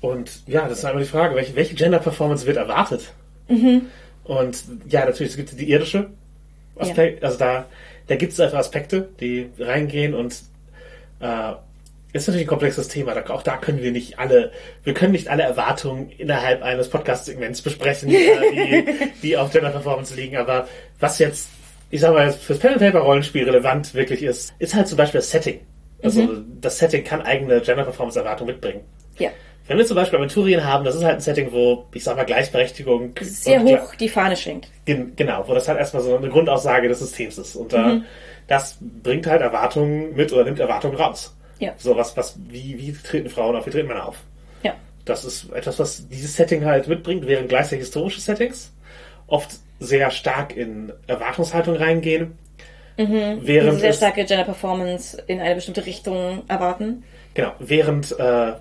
Und ja, das ist einfach die Frage, welche, welche Gender-Performance wird erwartet? Und ja, natürlich, es gibt die irdische Aspekt, also da, da gibt es einfach Aspekte, die reingehen und äh, ist natürlich ein komplexes Thema. Auch da können wir nicht alle, wir können nicht alle Erwartungen innerhalb eines Podcast-Segments besprechen, äh, die, die auf Gender Performance liegen. Aber was jetzt, ich sag mal, fürs Pen and Paper Rollenspiel relevant wirklich ist, ist halt zum Beispiel das Setting. Also das Setting kann eigene Gender Performance Erwartungen mitbringen. Ja. Wenn wir zum Beispiel Aventurien haben, das ist halt ein Setting, wo, ich sag mal, Gleichberechtigung Sehr hoch die Fahne schwingt. Gen genau, wo das halt erstmal so eine Grundaussage des Systems ist. Und äh, das bringt halt Erwartungen mit oder nimmt Erwartungen raus. Ja. So was, was, wie, wie treten Frauen auf, wie treten Männer auf? Ja. Das ist etwas, was dieses Setting halt mitbringt, während gleichzeitig historische Settings oft sehr stark in Erwartungshaltung reingehen. Während Also sehr starke Gender Performance in eine bestimmte Richtung erwarten. Genau, während äh,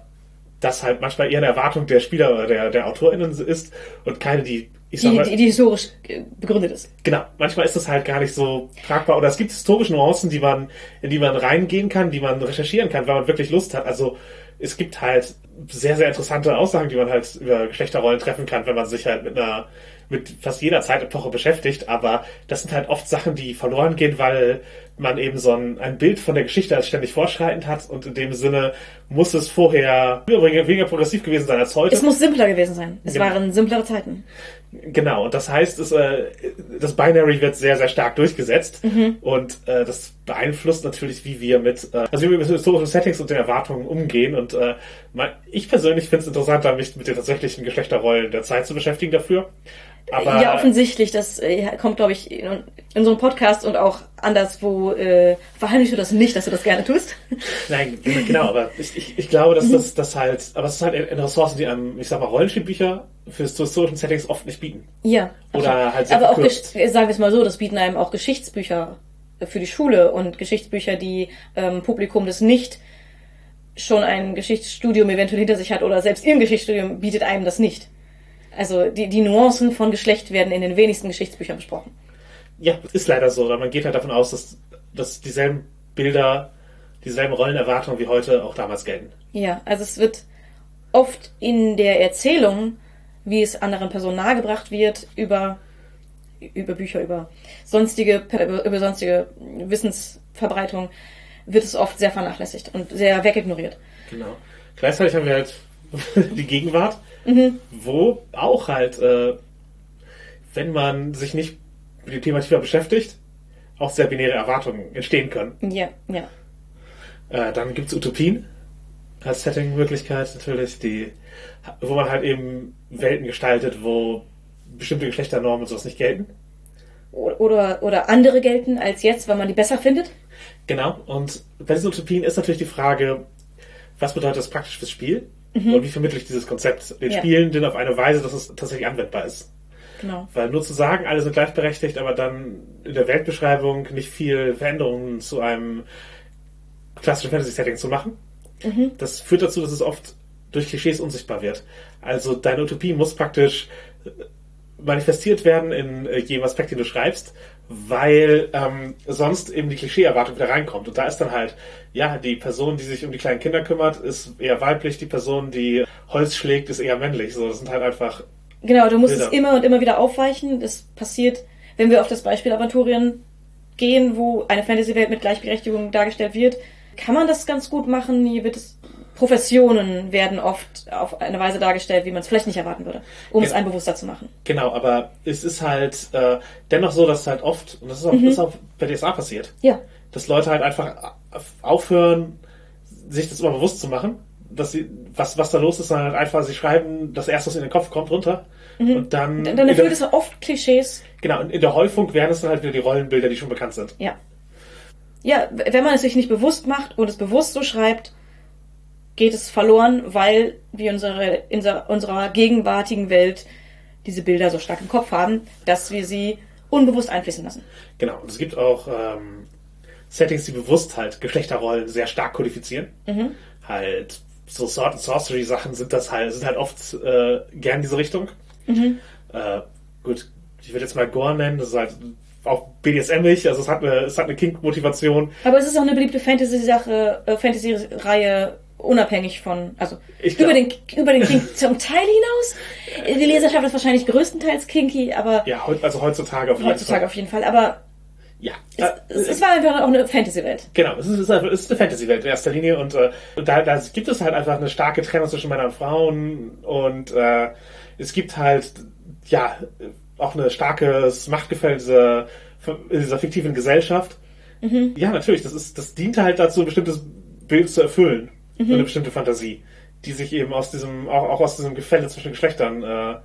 das halt manchmal eher eine Erwartung der Spieler oder der, der AutorInnen ist und keine, die, Die, mal, die, die historisch äh, begründet ist. Genau, manchmal ist das halt gar nicht so tragbar. Oder es gibt historische Nuancen, die man, in die man reingehen kann, die man recherchieren kann, weil man wirklich Lust hat. Also es gibt halt sehr, sehr interessante Aussagen, die man halt über Geschlechterrollen treffen kann, wenn man sich halt mit einer, mit fast jeder Zeitepoche beschäftigt. Aber das sind halt oft Sachen, die verloren gehen, weil man eben so ein, ein Bild von der Geschichte als ständig fortschreitend hat und in dem Sinne muss es vorher weniger, weniger progressiv gewesen sein als heute. Es muss simpler gewesen sein. Es Genau. waren simplere Zeiten. Genau, und das heißt, es, äh, das Binary wird sehr, sehr stark durchgesetzt und äh, das beeinflusst natürlich, wie wir mit, äh, also wie wir mit historischen Settings und den Erwartungen umgehen. Und äh, mein, ich persönlich finde es interessanter, mich mit den tatsächlichen Geschlechterrollen der Zeit zu beschäftigen dafür. Aber ja, offensichtlich. Das äh, kommt, glaube ich, in, in so einem Podcast und auch anderswo äh, verheimlichst du das nicht, dass du das gerne tust. Nein, genau, aber ich, ich, ich glaube, dass das, das halt, aber es ist halt eine Ressource, die einem, ich sag mal, Rollenspielbücher für historischen Settings oft nicht bieten. Ja. Oder halt sehr Aber auch, sagen wir es mal so, das bieten einem auch Geschichtsbücher für die Schule und Geschichtsbücher, die ähm, Publikum, das nicht schon ein Geschichtsstudium eventuell hinter sich hat oder selbst im Geschichtsstudium bietet einem das nicht. Also die, die Nuancen von Geschlecht werden in den wenigsten Geschichtsbüchern besprochen. Ja, ist leider so. Oder man geht halt davon aus, dass, dass dieselben Bilder, dieselben Rollenerwartungen wie heute auch damals gelten. Ja, also es wird oft in der Erzählung, wie es anderen Personen nahegebracht wird, über, über Bücher, über sonstige, über, sonstige Wissensverbreitung, wird es oft sehr vernachlässigt und sehr wegignoriert. Genau. Gleichzeitig haben wir halt die Gegenwart, wo auch halt, äh, wenn man sich nicht mit dem Thema tiefer beschäftigt, auch sehr binäre Erwartungen entstehen können. Ja, ja. Äh, dann gibt's Utopien als Setting-Möglichkeit natürlich, die, wo man halt eben Welten gestaltet, wo bestimmte Geschlechternormen und sowas nicht gelten. Oder, oder andere gelten als jetzt, weil man die besser findet. Genau, und bei diesen Utopien ist natürlich die Frage, was bedeutet das praktisch fürs Spiel? Und wie vermittle ich dieses Konzept den Ja. Spielenden auf eine Weise, dass es tatsächlich anwendbar ist? Genau. Weil nur zu sagen, alle sind gleichberechtigt, aber dann in der Weltbeschreibung nicht viel Veränderungen zu einem klassischen Fantasy-Setting zu machen, das führt dazu, dass es oft durch Klischees unsichtbar wird. Also deine Utopie muss praktisch äh, manifestiert werden in äh, jedem Aspekt, den du schreibst, weil ähm, sonst eben die Klischee-Erwartung wieder reinkommt. Und da ist dann halt, ja, die Person, die sich um die kleinen Kinder kümmert, ist eher weiblich, die Person, die Holz schlägt, ist eher männlich. So, das sind halt einfach Genau, du musst Bilder. es immer und immer wieder aufweichen. Das passiert, wenn wir auf das Beispiel Aventurien gehen, wo eine Fantasy-Welt mit Gleichberechtigung dargestellt wird, kann man das ganz gut machen. Hier wird es Professionen werden oft auf eine Weise dargestellt, wie man es vielleicht nicht erwarten würde, um es Ja. einem bewusster zu machen. Genau, aber es ist halt äh, dennoch so, dass halt oft, und das ist auch, Mhm. das ist auch bei DSA passiert, Ja, dass Leute halt einfach aufhören, sich das immer bewusst zu machen, dass sie, was, was da los ist, sondern halt einfach, sie schreiben das erste, was in den Kopf kommt, runter. Und dann, dann, dann erfüllt es oft Klischees. genau, und in der Häufung werden es dann halt wieder die Rollenbilder, die schon bekannt sind. Ja. Ja, wenn man es sich nicht bewusst macht und es bewusst so schreibt, geht es verloren, weil wir unsere, in unserer gegenwärtigen Welt diese Bilder so stark im Kopf haben, dass wir sie unbewusst einfließen lassen. Genau. Und es gibt auch ähm, Settings, die bewusst halt Geschlechterrollen sehr stark kodifizieren. Halt so Sword and Sorcery Sachen sind das halt, sind halt oft äh, gern diese Richtung. Äh, gut, ich würde jetzt mal Gore nennen, das ist halt auch BDSM-ig, also es hat eine, es hat eine Kink-Motivation. Aber es ist auch eine beliebte Fantasy-Sache, äh, Fantasy-Reihe, unabhängig von, also Ich über den, über den Kink zum Teil hinaus. Die Leserschaft ist wahrscheinlich größtenteils kinky, aber Ja, also heutzutage auf jeden heutzutage Fall. auf jeden Fall. Aber Ja. es, es, es war einfach auch eine Fantasy-Welt. Genau, es ist, es ist, eine Fantasy-Welt in erster Linie und äh, da, da gibt es halt einfach eine starke Trennung zwischen Männern und Frauen und äh, es gibt halt, ja, auch ein starkes Machtgefälle dieser, in dieser fiktiven Gesellschaft. Ja, natürlich, das ist, das dient halt dazu, ein bestimmtes Bild zu erfüllen. Und eine bestimmte Fantasie, die sich eben aus diesem, auch, auch aus diesem Gefälle zwischen Geschlechtern äh,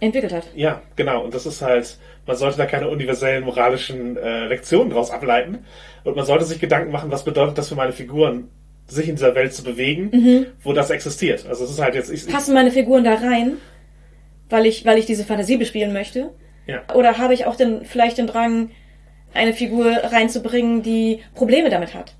Entwickelt hat. ja, genau. Und das ist halt, man sollte da keine universellen moralischen äh, Lektionen draus ableiten. Und man sollte sich Gedanken machen, was bedeutet das für meine Figuren, sich in dieser Welt zu bewegen, wo das existiert. Also es ist halt jetzt, ich, Passen meine Figuren da rein, weil ich, weil ich diese Fantasie bespielen möchte? ja, Oder habe ich auch den, vielleicht den Drang, eine Figur reinzubringen, die Probleme damit hat?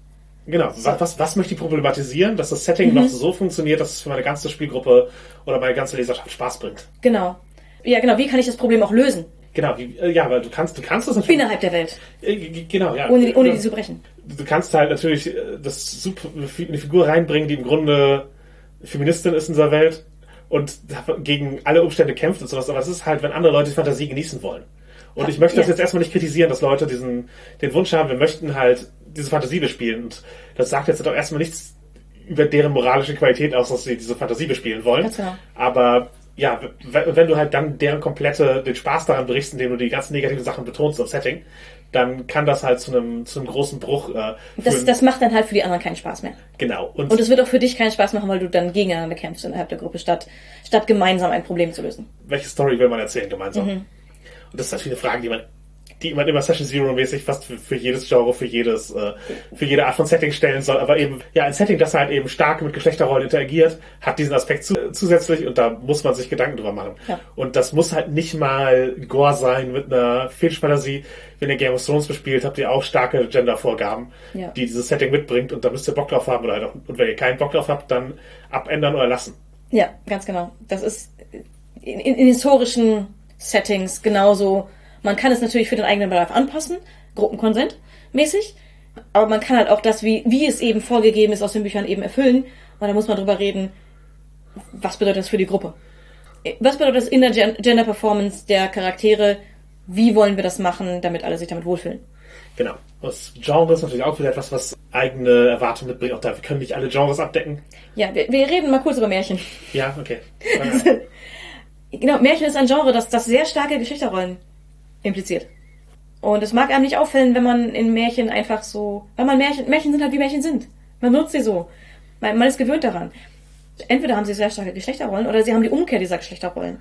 Genau. Was, was, möchte ich problematisieren, dass das Setting noch so funktioniert, dass es für meine ganze Spielgruppe oder meine ganze Leserschaft Spaß bringt. Genau. Ja, genau. Wie kann ich das Problem auch lösen? Genau, wie, äh, ja, weil du kannst, du kannst das natürlich. Innerhalb der Welt. Äh, Genau, ja. Ohne, die- ohne die zu brechen. du kannst halt natürlich äh, das super, eine Figur reinbringen, die im Grunde Feministin ist in dieser Welt und gegen alle Umstände kämpft und sowas, aber es ist halt, wenn andere Leute die Fantasie genießen wollen. Und ich möchte das Ja. jetzt erstmal nicht kritisieren, dass Leute diesen, den Wunsch haben, wir möchten halt diese Fantasie bespielen. Und das sagt jetzt doch erstmal nichts über deren moralische Qualität aus, dass sie diese Fantasie bespielen wollen. Genau. Aber ja, wenn du halt dann deren komplette, den Spaß daran berichst, indem du die ganzen negativen Sachen betonst im Setting, dann kann das halt zu einem, zu einem großen Bruch äh, Das, führen. das macht dann halt für die anderen keinen Spaß mehr. genau. Und, Und es wird auch für dich keinen Spaß machen, weil du dann gegeneinander kämpfst innerhalb der Gruppe, statt, statt gemeinsam ein Problem zu lösen. welche Story will man erzählen gemeinsam? Mhm. Und das ist natürlich eine Frage, die man, die man immer Session Zero mäßig fast für, für jedes Genre, für jedes, äh, für jede Art von Setting stellen soll. Aber eben, ja, ein Setting, das halt eben stark mit Geschlechterrollen interagiert, hat diesen Aspekt zu, zusätzlich und da muss man sich Gedanken drüber machen. Ja. Und das muss halt nicht mal Gore sein mit einer Fetischfantasie. Wenn ihr Game of Thrones bespielt, habt ihr auch starke Gender-Vorgaben, Ja. die dieses Setting mitbringt und da müsst ihr Bock drauf haben oder halt auch, und wenn ihr keinen Bock drauf habt, dann abändern oder lassen. Ja, ganz genau. Das ist in, in, in historischen Settings genauso. Man kann es natürlich für den eigenen Bedarf anpassen, Gruppenkonsent mäßig. Aber man kann halt auch das, wie, wie es eben vorgegeben ist, aus den Büchern eben erfüllen. Und da muss man drüber reden, was bedeutet das für die Gruppe? Was bedeutet das in der Gen Gender Performance der Charaktere? Wie wollen wir das machen, damit alle sich damit wohlfühlen? Genau. Das Genre ist natürlich auch wieder etwas, was eigene Erwartungen mitbringt. Auch da, wir können nicht alle Genres abdecken. Ja, wir, wir reden mal kurz über Märchen. Ja, okay. Genau, Märchen ist ein Genre, das, das sehr starke Geschlechterrollen impliziert. Und es mag einem nicht auffallen, wenn man in Märchen einfach so, weil man Märchen, Märchen sind halt wie Märchen sind. Man nutzt sie so. Man, man ist gewöhnt daran. Entweder haben sie sehr starke Geschlechterrollen oder sie haben die Umkehr dieser Geschlechterrollen.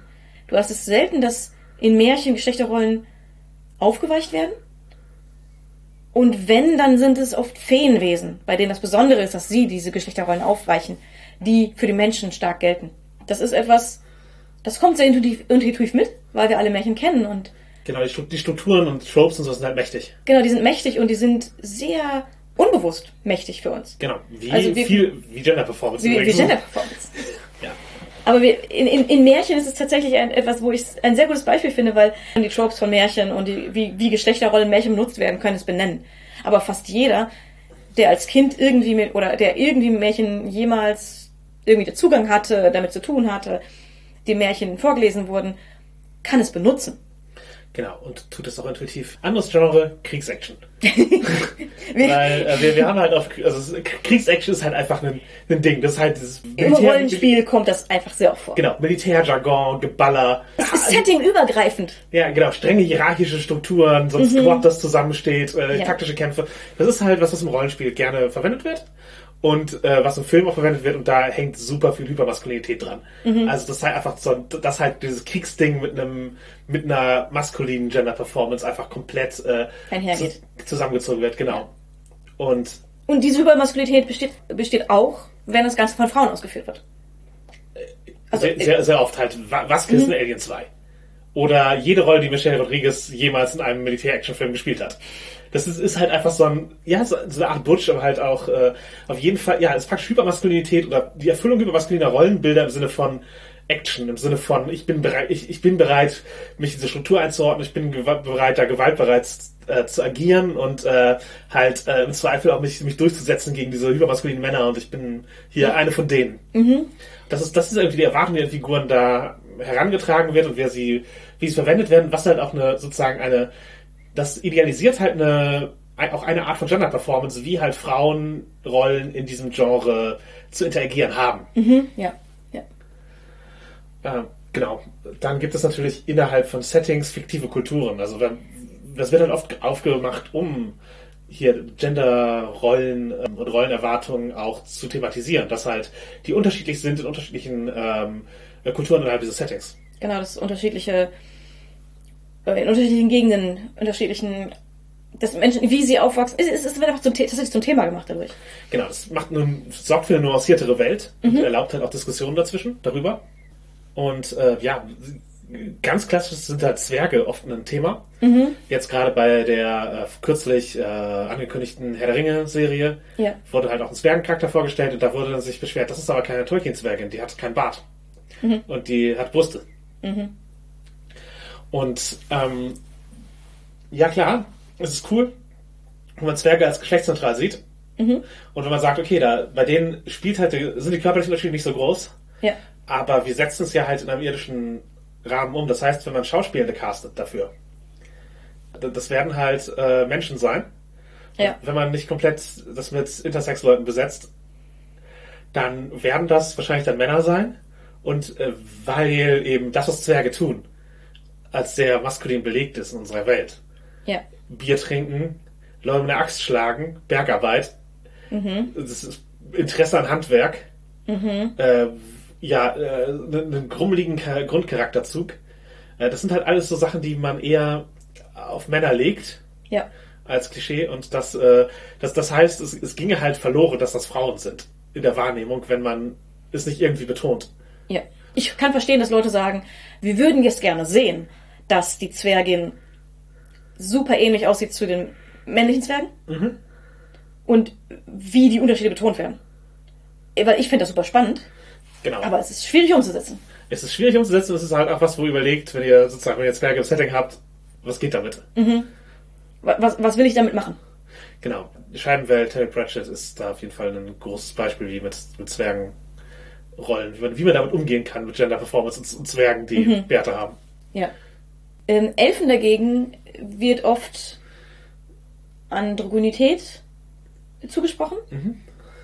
Du hast es selten, dass in Märchen Geschlechterrollen aufgeweicht werden. Und wenn, dann sind es oft Feenwesen, bei denen das Besondere ist, dass sie diese Geschlechterrollen aufweichen, die für die Menschen stark gelten. Das ist etwas, das kommt sehr intuitiv, intuitiv mit, weil wir alle Märchen kennen und genau, die, Stru- die Strukturen und Tropes und so sind halt mächtig. genau, die sind mächtig und die sind sehr unbewusst mächtig für uns. Genau. Wie Also wir- viel, wie Gender Performance. Wie, wie. Gender Performance. Ja. Aber wir, in, in, in Märchen ist es tatsächlich ein, etwas, wo ich ein sehr gutes Beispiel finde, weil die Tropes von Märchen und die, wie, wie Geschlechterrollen in Märchen benutzt werden, können es benennen. Aber fast jeder, der als Kind irgendwie mit, oder der irgendwie mit Märchen jemals irgendwie den Zugang hatte, damit zu tun hatte, die Märchen vorgelesen wurden, kann es benutzen. Genau. Und tut es auch intuitiv. Anderes Genre, Kriegsaction. Wir, Weil äh, wir, wir haben halt auf, also Kriegsaction ist halt einfach ein, ein Ding. Das ist halt dieses Im Rollenspiel kommt das einfach sehr oft vor. Genau, Militärjargon, Geballer. Es ist settingübergreifend. Ja, genau, strenge hierarchische Strukturen, so ein Squad, das zusammensteht, äh, Mhm. Ja. taktische Kämpfe. Das ist halt was, was im Rollenspiel gerne verwendet wird und äh, was im Film auch verwendet wird und da hängt super viel Hypermaskulinität dran. Mhm. Also das ist halt einfach so, das halt dieses Kriegsding mit einem mit einer maskulinen Gender Performance einfach komplett äh, zu, zusammengezogen wird, genau. Und Und diese Hypermaskulinität besteht, besteht auch, wenn das Ganze von Frauen ausgeführt wird. Also, sehr, sehr, sehr oft halt, wa- was Mhm. ist eine Alien 2? oder jede Rolle, die Michelle Rodriguez jemals in einem Militär-Action-Film gespielt hat. Das ist, ist halt einfach so ein, ja, so, eine Art Butch, aber halt auch äh, auf jeden Fall, ja, es ist praktisch Hypermaskulinität oder die Erfüllung hypermaskuliner Rollenbilder im Sinne von Action, im Sinne von, ich bin bereit, ich, ich bin bereit, mich in diese Struktur einzuordnen, ich bin bereit, da gewaltbereit äh, zu agieren und äh, halt äh, im Zweifel auch mich, mich durchzusetzen gegen diese hypermaskulinen Männer und ich bin hier ja. eine von denen. Mhm. Das ist, das ist irgendwie die Erwartung, die den Figuren da herangetragen wird und wer sie, wie sie verwendet werden, was halt auch eine, sozusagen eine, das idealisiert halt eine, auch eine Art von Gender-Performance, wie halt Frauenrollen in diesem Genre zu interagieren haben. Mhm, ja, ja. Äh, genau. Dann gibt es natürlich innerhalb von Settings fiktive Kulturen. Also wenn, das wird dann oft aufgemacht, um hier Genderrollen ähm, und Rollenerwartungen auch zu thematisieren, dass halt die unterschiedlich sind in unterschiedlichen ähm, Kulturen innerhalb dieses Settings. Genau, das unterschiedliche äh, in unterschiedlichen Gegenden, unterschiedlichen dass Menschen, wie sie aufwachsen, es, es, es wird einfach zum, tatsächlich zum Thema gemacht dadurch. Genau, das macht nun, sorgt für eine nuanciertere Welt mhm. und erlaubt halt auch Diskussionen dazwischen, darüber. Und äh, ja, ganz klassisch sind halt Zwerge oft ein Thema. Mhm. Jetzt gerade bei der äh, kürzlich äh, angekündigten Herr der Ringe-Serie ja. wurde halt auch ein Zwergencharakter vorgestellt und da wurde dann sich beschwert, das ist aber keine Tolkien-Zwergin, die hat keinen Bart. Mhm. Und die hat Brüste. Mhm. Und ähm, ja klar, es ist cool, wenn man Zwerge als geschlechtsneutral sieht. Mhm. Und wenn man sagt, okay, da bei denen spielt halt, sind die körperlichen Unterschiede nicht so groß. Ja. Aber wir setzen es ja halt in einem irdischen Rahmen um. Das heißt, wenn man Schauspielende castet dafür, das werden halt äh, Menschen sein. Ja. Wenn man nicht komplett das mit Intersex-Leuten besetzt, dann werden das wahrscheinlich dann Männer sein. Und äh, weil eben das, was Zwerge tun, als sehr maskulin belegt ist in unserer Welt. Ja. Bier trinken, Leute mit der Axt schlagen, Bergarbeit, mhm. Interesse an Handwerk, mhm. äh, ja, äh, einen grummeligen Grundcharakterzug. Äh, das sind halt alles so Sachen, die man eher auf Männer legt. Ja. Als Klischee. Und das, äh, das, das heißt, es, es ginge halt verloren, dass das Frauen sind. In der Wahrnehmung, wenn man es nicht irgendwie betont. Ja. Ich kann verstehen, dass Leute sagen, wir würden jetzt gerne sehen, dass die Zwergin super ähnlich aussieht zu den männlichen Zwergen. Mhm. Und wie die Unterschiede betont werden. Weil ich finde das super spannend. Genau. Aber es ist schwierig umzusetzen. Es ist schwierig umzusetzen, es ist halt auch was, wo ihr überlegt, wenn ihr sozusagen, wenn ihr Zwerge im Setting habt, was geht damit? Mhm. Was, was will ich damit machen? Genau. Die Scheibenwelt, Terry Pratchett ist da auf jeden Fall ein großes Beispiel, wie mit, mit Zwergenrollen, wie man, wie man damit umgehen kann mit Gender Performance und, und Zwergen, die mhm. Werte haben. Ja. Ähm, Elfen dagegen wird oft Androgynität zugesprochen. Mhm.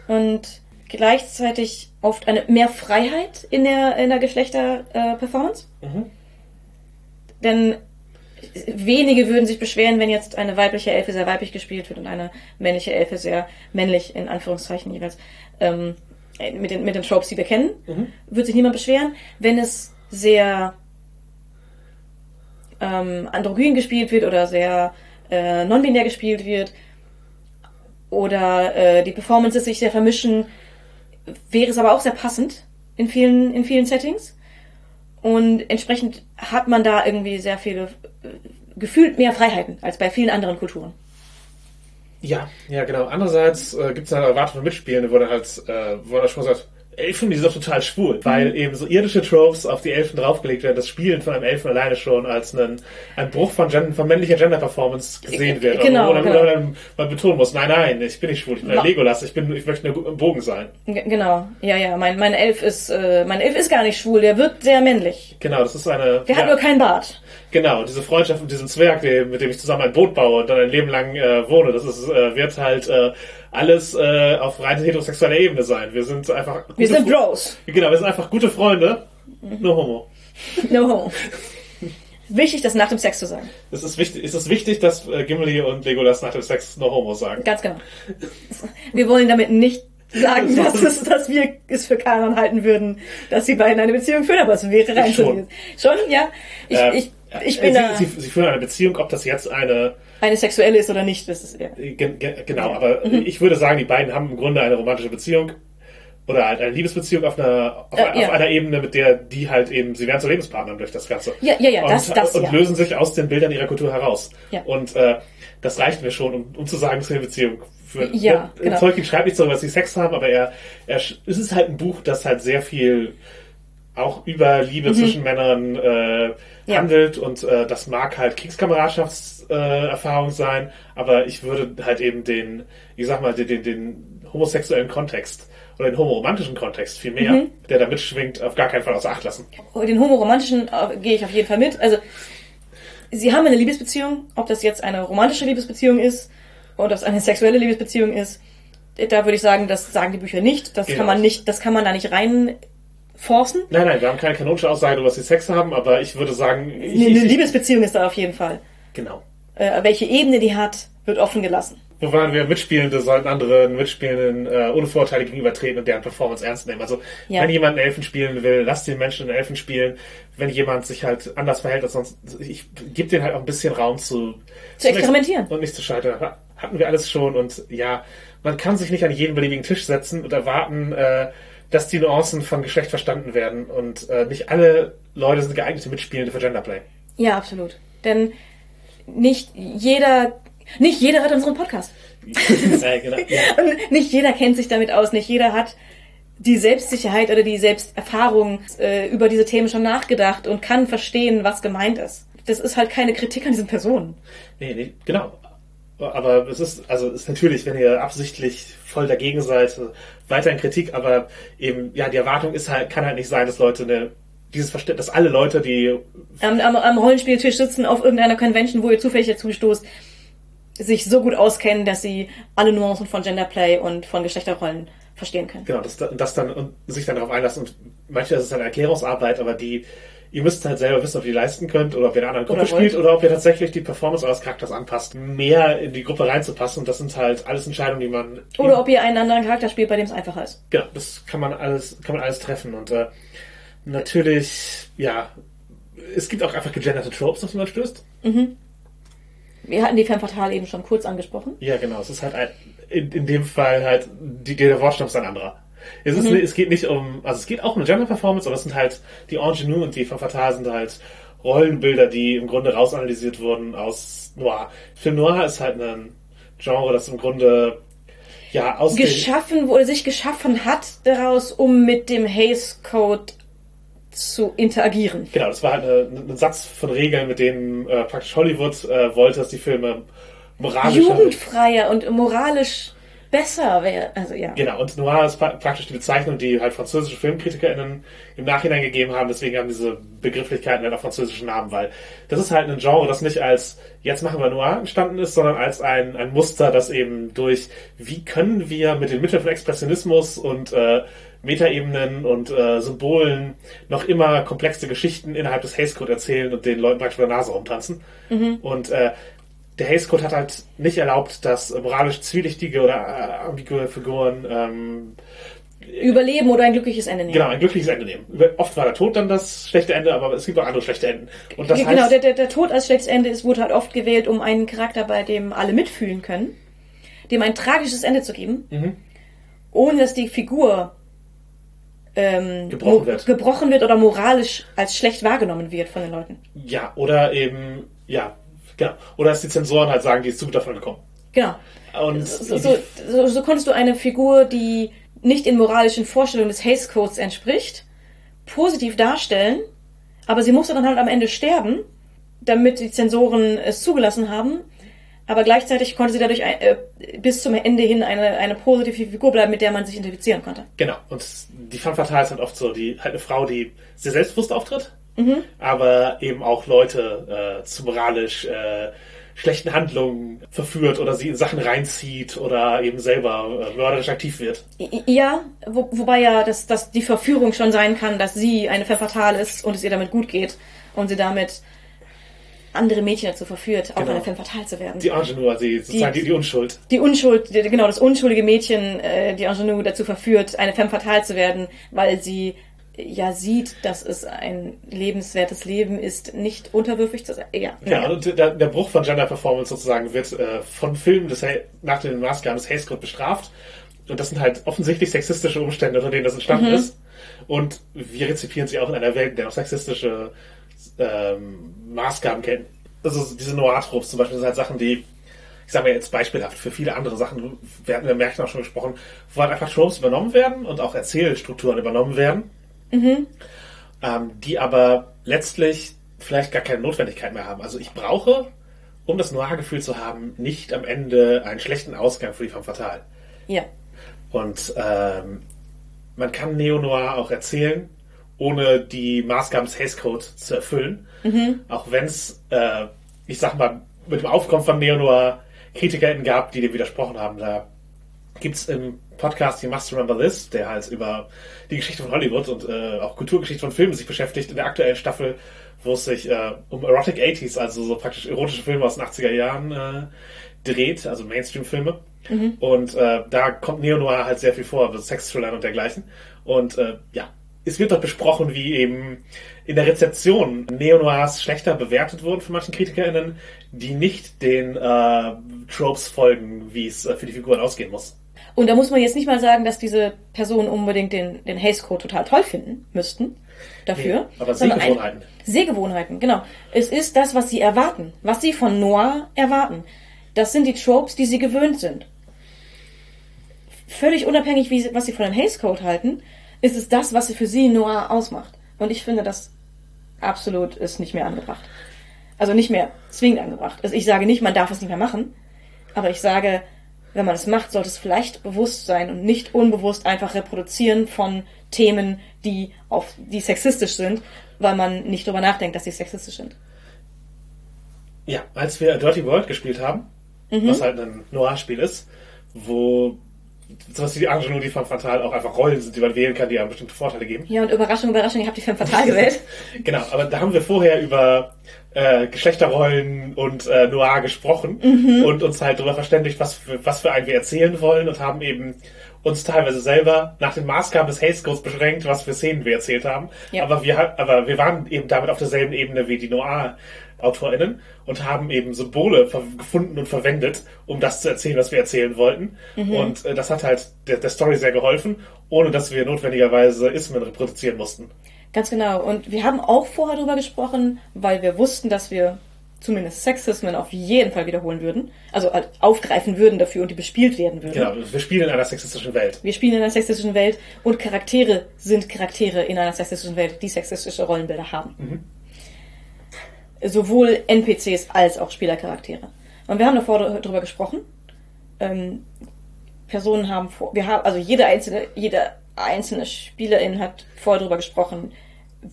Und gleichzeitig oft eine mehr Freiheit in der, in der Geschlechter-Performance. Äh, mhm. Denn wenige würden sich beschweren, wenn jetzt eine weibliche Elfe sehr weiblich gespielt wird und eine männliche Elfe sehr männlich, in Anführungszeichen jeweils, ähm, mit, den, mit den Tropes, die wir kennen. Mhm. Würde sich niemand beschweren. Wenn es sehr ähm, androgyn gespielt wird oder sehr äh, non-binär gespielt wird oder äh, die Performances sich sehr vermischen, wäre es aber auch sehr passend in vielen, in vielen Settings. Und entsprechend hat man da irgendwie sehr viele, äh, gefühlt mehr Freiheiten als bei vielen anderen Kulturen. Ja, ja, genau. Andererseits äh, gibt es eine Erwartung von Mitspielenden, wo dann halt, äh, wo er schon sagt, Elfen, die sind doch total schwul, mhm. weil eben so irdische Tropes auf die Elfen draufgelegt werden, das Spielen von einem Elfen alleine schon als einen, ein Bruch von, Gen von männlicher Gender-Performance gesehen wird. Genau, oder, genau. oder man betonen muss, nein, nein, ich bin nicht schwul, ich bin ein Legolas, ich, bin, ich möchte ein Bogen sein. G genau, ja, ja, mein, mein Elf ist, äh, mein Elf ist gar nicht schwul, der wirkt sehr männlich. Genau, das ist eine... Der ja, hat nur keinen Bart. Genau, diese Freundschaft mit diesem Zwerg, mit dem ich zusammen ein Boot baue und dann ein Leben lang äh, wohne, das ist, äh, wird halt äh, alles äh, auf rein heterosexueller Ebene sein. Wir sind einfach. Wir sind Bros. Genau, wir sind einfach gute Freunde. No homo. No homo. wichtig, das nach dem Sex zu sagen. Es ist wichtig, es ist wichtig, dass äh, Gimli und Legolas nach dem Sex no homo sagen. Ganz genau. Wir wollen damit nicht sagen, dass, es, dass wir es für Kanon halten würden, dass sie beiden eine Beziehung führen, aber es wäre rein schon. schon, ja. Ich, äh, ich, ich bin sie. Sie, sie führen eine Beziehung, ob das jetzt eine eine sexuelle ist oder nicht. Das ist, ja. Genau, aber mhm. ich würde sagen, die beiden haben im Grunde eine romantische Beziehung. oder halt eine Liebesbeziehung auf einer, auf, Äh, ja. auf einer Ebene, mit der die halt eben, sie werden zu Lebenspartnern durch das Ganze. Ja, ja, ja, und, das- das, und ja. lösen sich aus den Bildern ihrer Kultur heraus. Ja. Und äh, das reicht mir schon, um, um zu sagen, es ist eine Beziehung. Für, Ja, ne, genau. Tolkien schreibt nicht so, dass sie Sex haben, aber er, er, es ist halt ein Buch, das halt sehr viel auch über Liebe zwischen Männern äh, Mhm. Ja. handelt und äh, das mag halt Kriegskameradschaftserfahrung äh, Erfahrung sein, aber ich würde halt eben den, ich sag mal, den, den, den homosexuellen Kontext oder den homoromantischen Kontext viel mehr, Mhm. der da mitschwingt, auf gar keinen Fall außer Acht lassen. Den homoromantischen äh, gehe ich auf jeden Fall mit. Also, sie haben eine Liebesbeziehung, ob das jetzt eine romantische Liebesbeziehung ist oder ob es eine sexuelle Liebesbeziehung ist. Da würde ich sagen, das sagen die Bücher nicht. Das Genau. kann man nicht, das kann man da nicht rein forcen. Nein, nein, wir haben keine kanonische Aussage, darüber, dass sie Sex haben, aber ich würde sagen, ich, Eine, Liebesbeziehung ist da auf jeden Fall. genau. Äh, welche Ebene die hat, wird offen gelassen. Wo waren wir? Mitspielende sollten anderen Mitspielenden äh, ohne Vorurteile gegenübertreten und deren Performance ernst nehmen. Also, Ja. wenn jemand einen Elfen spielen will, lasst den Menschen einen Elfen spielen. Wenn jemand sich halt anders verhält als sonst, ich gebe denen halt auch ein bisschen Raum zu, Zu experimentieren. Und nicht zu scheitern. Hatten wir alles schon und ja, man kann sich nicht an jeden beliebigen Tisch setzen und erwarten, äh, dass die Nuancen von Geschlecht verstanden werden und äh, nicht alle Leute sind geeignete Mitspielende für Genderplay. Ja, absolut. Denn nicht jeder, nicht jeder hört unseren Podcast. äh, genau. ja. Und nicht jeder kennt sich damit aus, nicht jeder hat die Selbstsicherheit oder die Selbsterfahrung äh, über diese Themen schon nachgedacht und kann verstehen, was gemeint ist. Das ist halt keine Kritik an diesen Personen. Nee, nee, genau. Aber es ist, also es ist natürlich, wenn ihr absichtlich voll dagegen seid, weiterhin Kritik, aber eben, ja, die Erwartung ist halt, kann halt nicht sein, dass Leute eine, dieses Verständnis, dass alle Leute, die, Am, am, am Rollenspieltisch sitzen auf irgendeiner Convention, wo ihr zufällig dazu stoßt, sich so gut auskennen, dass sie alle Nuancen von Genderplay und von Geschlechterrollen verstehen können. genau, das, das dann, und sich dann darauf einlassen und manchmal ist es halt Erklärungsarbeit, aber die, ihr müsst halt selber wissen, ob ihr die leisten könnt oder ob ihr in einer anderen Gruppe spielt oder ob ihr tatsächlich die Performance eures Charakters anpasst, mehr in die Gruppe reinzupassen und das sind halt alles Entscheidungen, die man Oder ob ihr einen anderen Charakter spielt, bei dem es einfacher ist. Genau, das kann man alles, kann man alles treffen. Und äh, natürlich, ja, es gibt auch einfach gegenderte Tropes, auf die man stößt. Wir hatten die Femme Fatale eben schon kurz angesprochen. Ja, genau. Es ist halt ein, in, in dem Fall halt, die, der Wortstamm ist ein anderer. Es, ist, es geht nicht um, also es geht auch um eine Gender-Performance, aber es sind halt, die Ingenue und die Femme Fatale sind halt Rollenbilder, die im Grunde rausanalysiert wurden aus Noir. Film Noir ist halt ein Genre, das im Grunde, ja, aus Geschaffen wurde, sich geschaffen hat daraus, um mit dem Hays Code zu interagieren. Genau, das war halt ein Satz von Regeln, mit denen äh, praktisch Hollywood äh, wollte, dass die Filme moralischer Jugendfreier und moralisch besser wäre. Also ja. Genau, und Noir ist pra praktisch die Bezeichnung, die halt französische FilmkritikerInnen im Nachhinein gegeben haben. Deswegen haben diese Begrifflichkeiten halt auch französischen Namen, weil das ist halt ein Genre, das nicht als jetzt machen wir Noir entstanden ist, sondern als ein, ein Muster, das eben durch wie können wir mit den Mitteln von Expressionismus und äh, Metaebenen und äh, Symbolen noch immer komplexe Geschichten innerhalb des Hays Code erzählen und den Leuten praktisch vor der Nase rumtanzen. Und äh, der Hays Code hat halt nicht erlaubt, dass moralisch zwielichtige oder äh, ambigue Figuren ähm, Überleben oder ein glückliches Ende nehmen. genau ein glückliches Ende nehmen. Oft war der Tod dann das schlechte Ende, aber es gibt auch andere schlechte Enden. Und das genau, heißt, der, der, der Tod als schlechtes Ende ist, wurde halt oft gewählt, um einen Charakter, bei dem alle mitfühlen können, dem ein tragisches Ende zu geben, Mhm. ohne dass die Figur ähm, Gebrochen wird. gebrochen wird oder moralisch als schlecht wahrgenommen wird von den Leuten. ja, oder eben, ja, genau. Oder dass die Zensoren halt sagen, die ist zu gut davon gekommen. Genau. Und So, so, so, so konntest du eine Figur, die nicht in moralischen Vorstellungen des Hays Codes entspricht, positiv darstellen, aber sie musste dann halt am Ende sterben, damit die Zensoren es zugelassen haben. Aber gleichzeitig konnte sie dadurch ein, äh, bis zum Ende hin eine, eine positive Figur bleiben, mit der man sich identifizieren konnte. Genau. Und die Femme Fatale ist halt oft so, die halt eine Frau, die sehr selbstbewusst auftritt, Mhm. aber eben auch Leute äh, zu moralisch äh, schlechten Handlungen verführt oder sie in Sachen reinzieht oder eben selber äh, mörderisch aktiv wird. Ja, wo, wobei ja das, das die Verführung schon sein kann, dass sie eine Femme ist und es ihr damit gut geht und sie damit andere Mädchen dazu verführt, auch Genau. eine Femme fatale zu werden. Die Ingenue, also die, sozusagen die, die Unschuld. die Unschuld, die, genau, das unschuldige Mädchen, äh, die Ingenue dazu verführt, eine femme fatale zu werden, weil sie ja sieht, dass es ein lebenswertes Leben ist, nicht unterwürfig zu sein. Ja, Ja, und der, der Bruch von Gender Performance sozusagen wird äh, von Filmen des, nach den Maßgaben des Hays Code bestraft. und das sind halt offensichtlich sexistische Umstände, unter denen das entstanden Mhm. ist. Und wir rezipieren sie auch in einer Welt, in der auch sexistische ähm, Maßgaben kennen. Also diese Noir-Tropes zum Beispiel sind halt Sachen, die, ich sage mal jetzt beispielhaft, für viele andere Sachen, wir hatten in der Märkten auch schon gesprochen, wo halt einfach Tropes übernommen werden und auch Erzählstrukturen übernommen werden, ähm, die aber letztlich vielleicht gar keine Notwendigkeit mehr haben. Also ich brauche, um das Noir-Gefühl zu haben, nicht am Ende einen schlechten Ausgang für die Femme Fatale. Ja. Und ähm, man kann Neo-Noir auch erzählen, ohne die Maßgaben des Haze Code zu erfüllen. Auch wenn es, äh, ich sag mal, mit dem Aufkommen von Neo-Noir KritikerInnen gab, die dem widersprochen haben. Da gibt's im Podcast You Must Remember This, der halt über die Geschichte von Hollywood und äh, auch Kulturgeschichte von Filmen sich beschäftigt, in der aktuellen Staffel, wo es sich äh, um Erotic 80s, also so praktisch erotische Filme aus den 80er Jahren äh, dreht, also Mainstream-Filme. Und äh, da kommt Neo-Noir halt sehr viel vor, also Sex-Thrillern und dergleichen. Und äh, ja, es wird dort besprochen, wie eben in der Rezeption Neo-Noirs schlechter bewertet wurden von manchen KritikerInnen, die nicht den äh, Tropes folgen, wie es äh, für die Figuren ausgehen muss. Und da muss man jetzt nicht mal sagen, dass diese Personen unbedingt den, den Haze Code total toll finden müssten dafür. Nee, aber Sehgewohnheiten. Sehgewohnheiten, genau. Es ist das, was sie erwarten, was sie von Noir erwarten. Das sind die Tropes, die sie gewöhnt sind. Völlig unabhängig, wie sie, was sie von dem Haze Code halten, ist es das, was für sie Noir ausmacht. Und ich finde, das absolut ist nicht mehr angebracht. Also nicht mehr zwingend angebracht. Also ich sage nicht, man darf es nicht mehr machen, aber ich sage, wenn man es macht, sollte es vielleicht bewusst sein und nicht unbewusst einfach reproduzieren von Themen, die auf, die sexistisch sind, weil man nicht drüber nachdenkt, dass sie sexistisch sind. Ja, als wir Dirty World gespielt haben, was halt ein Noir-Spiel ist, wo sowas wie die Angelou, die von Fatal auch einfach Rollen sind, die man wählen kann, die einem bestimmte Vorteile geben. Ja, und Überraschung, Überraschung, ihr habt die Femme Fatale gewählt. Genau, aber da haben wir vorher über äh, Geschlechterrollen und äh, Noir gesprochen und uns halt darüber verständigt, was für, was für einen wir erzählen wollen und haben eben uns teilweise selber nach den Maßgaben des Haze Codes beschränkt, was für Szenen wir erzählt haben. Ja. Aber wir aber wir waren eben damit auf derselben Ebene wie die Noir-AutorInnen und haben eben Symbole gefunden und verwendet, um das zu erzählen, was wir erzählen wollten. Und äh, das hat halt der, der Story sehr geholfen, ohne dass wir notwendigerweise Ismen reproduzieren mussten. Ganz genau. Und wir haben auch vorher drüber gesprochen, weil wir wussten, dass wir zumindest Sexismen auf jeden Fall wiederholen würden. Also halt aufgreifen würden dafür und die bespielt werden würden. Genau, wir spielen in einer sexistischen Welt. Wir spielen in einer sexistischen Welt und Charaktere sind Charaktere in einer sexistischen Welt, die sexistische Rollenbilder haben. Sowohl NPCs als auch Spielercharaktere. Und wir haben davor darüber gesprochen. Ähm, Personen haben vor, wir haben, also jede einzelne, jede einzelne Spielerin hat vorher darüber gesprochen,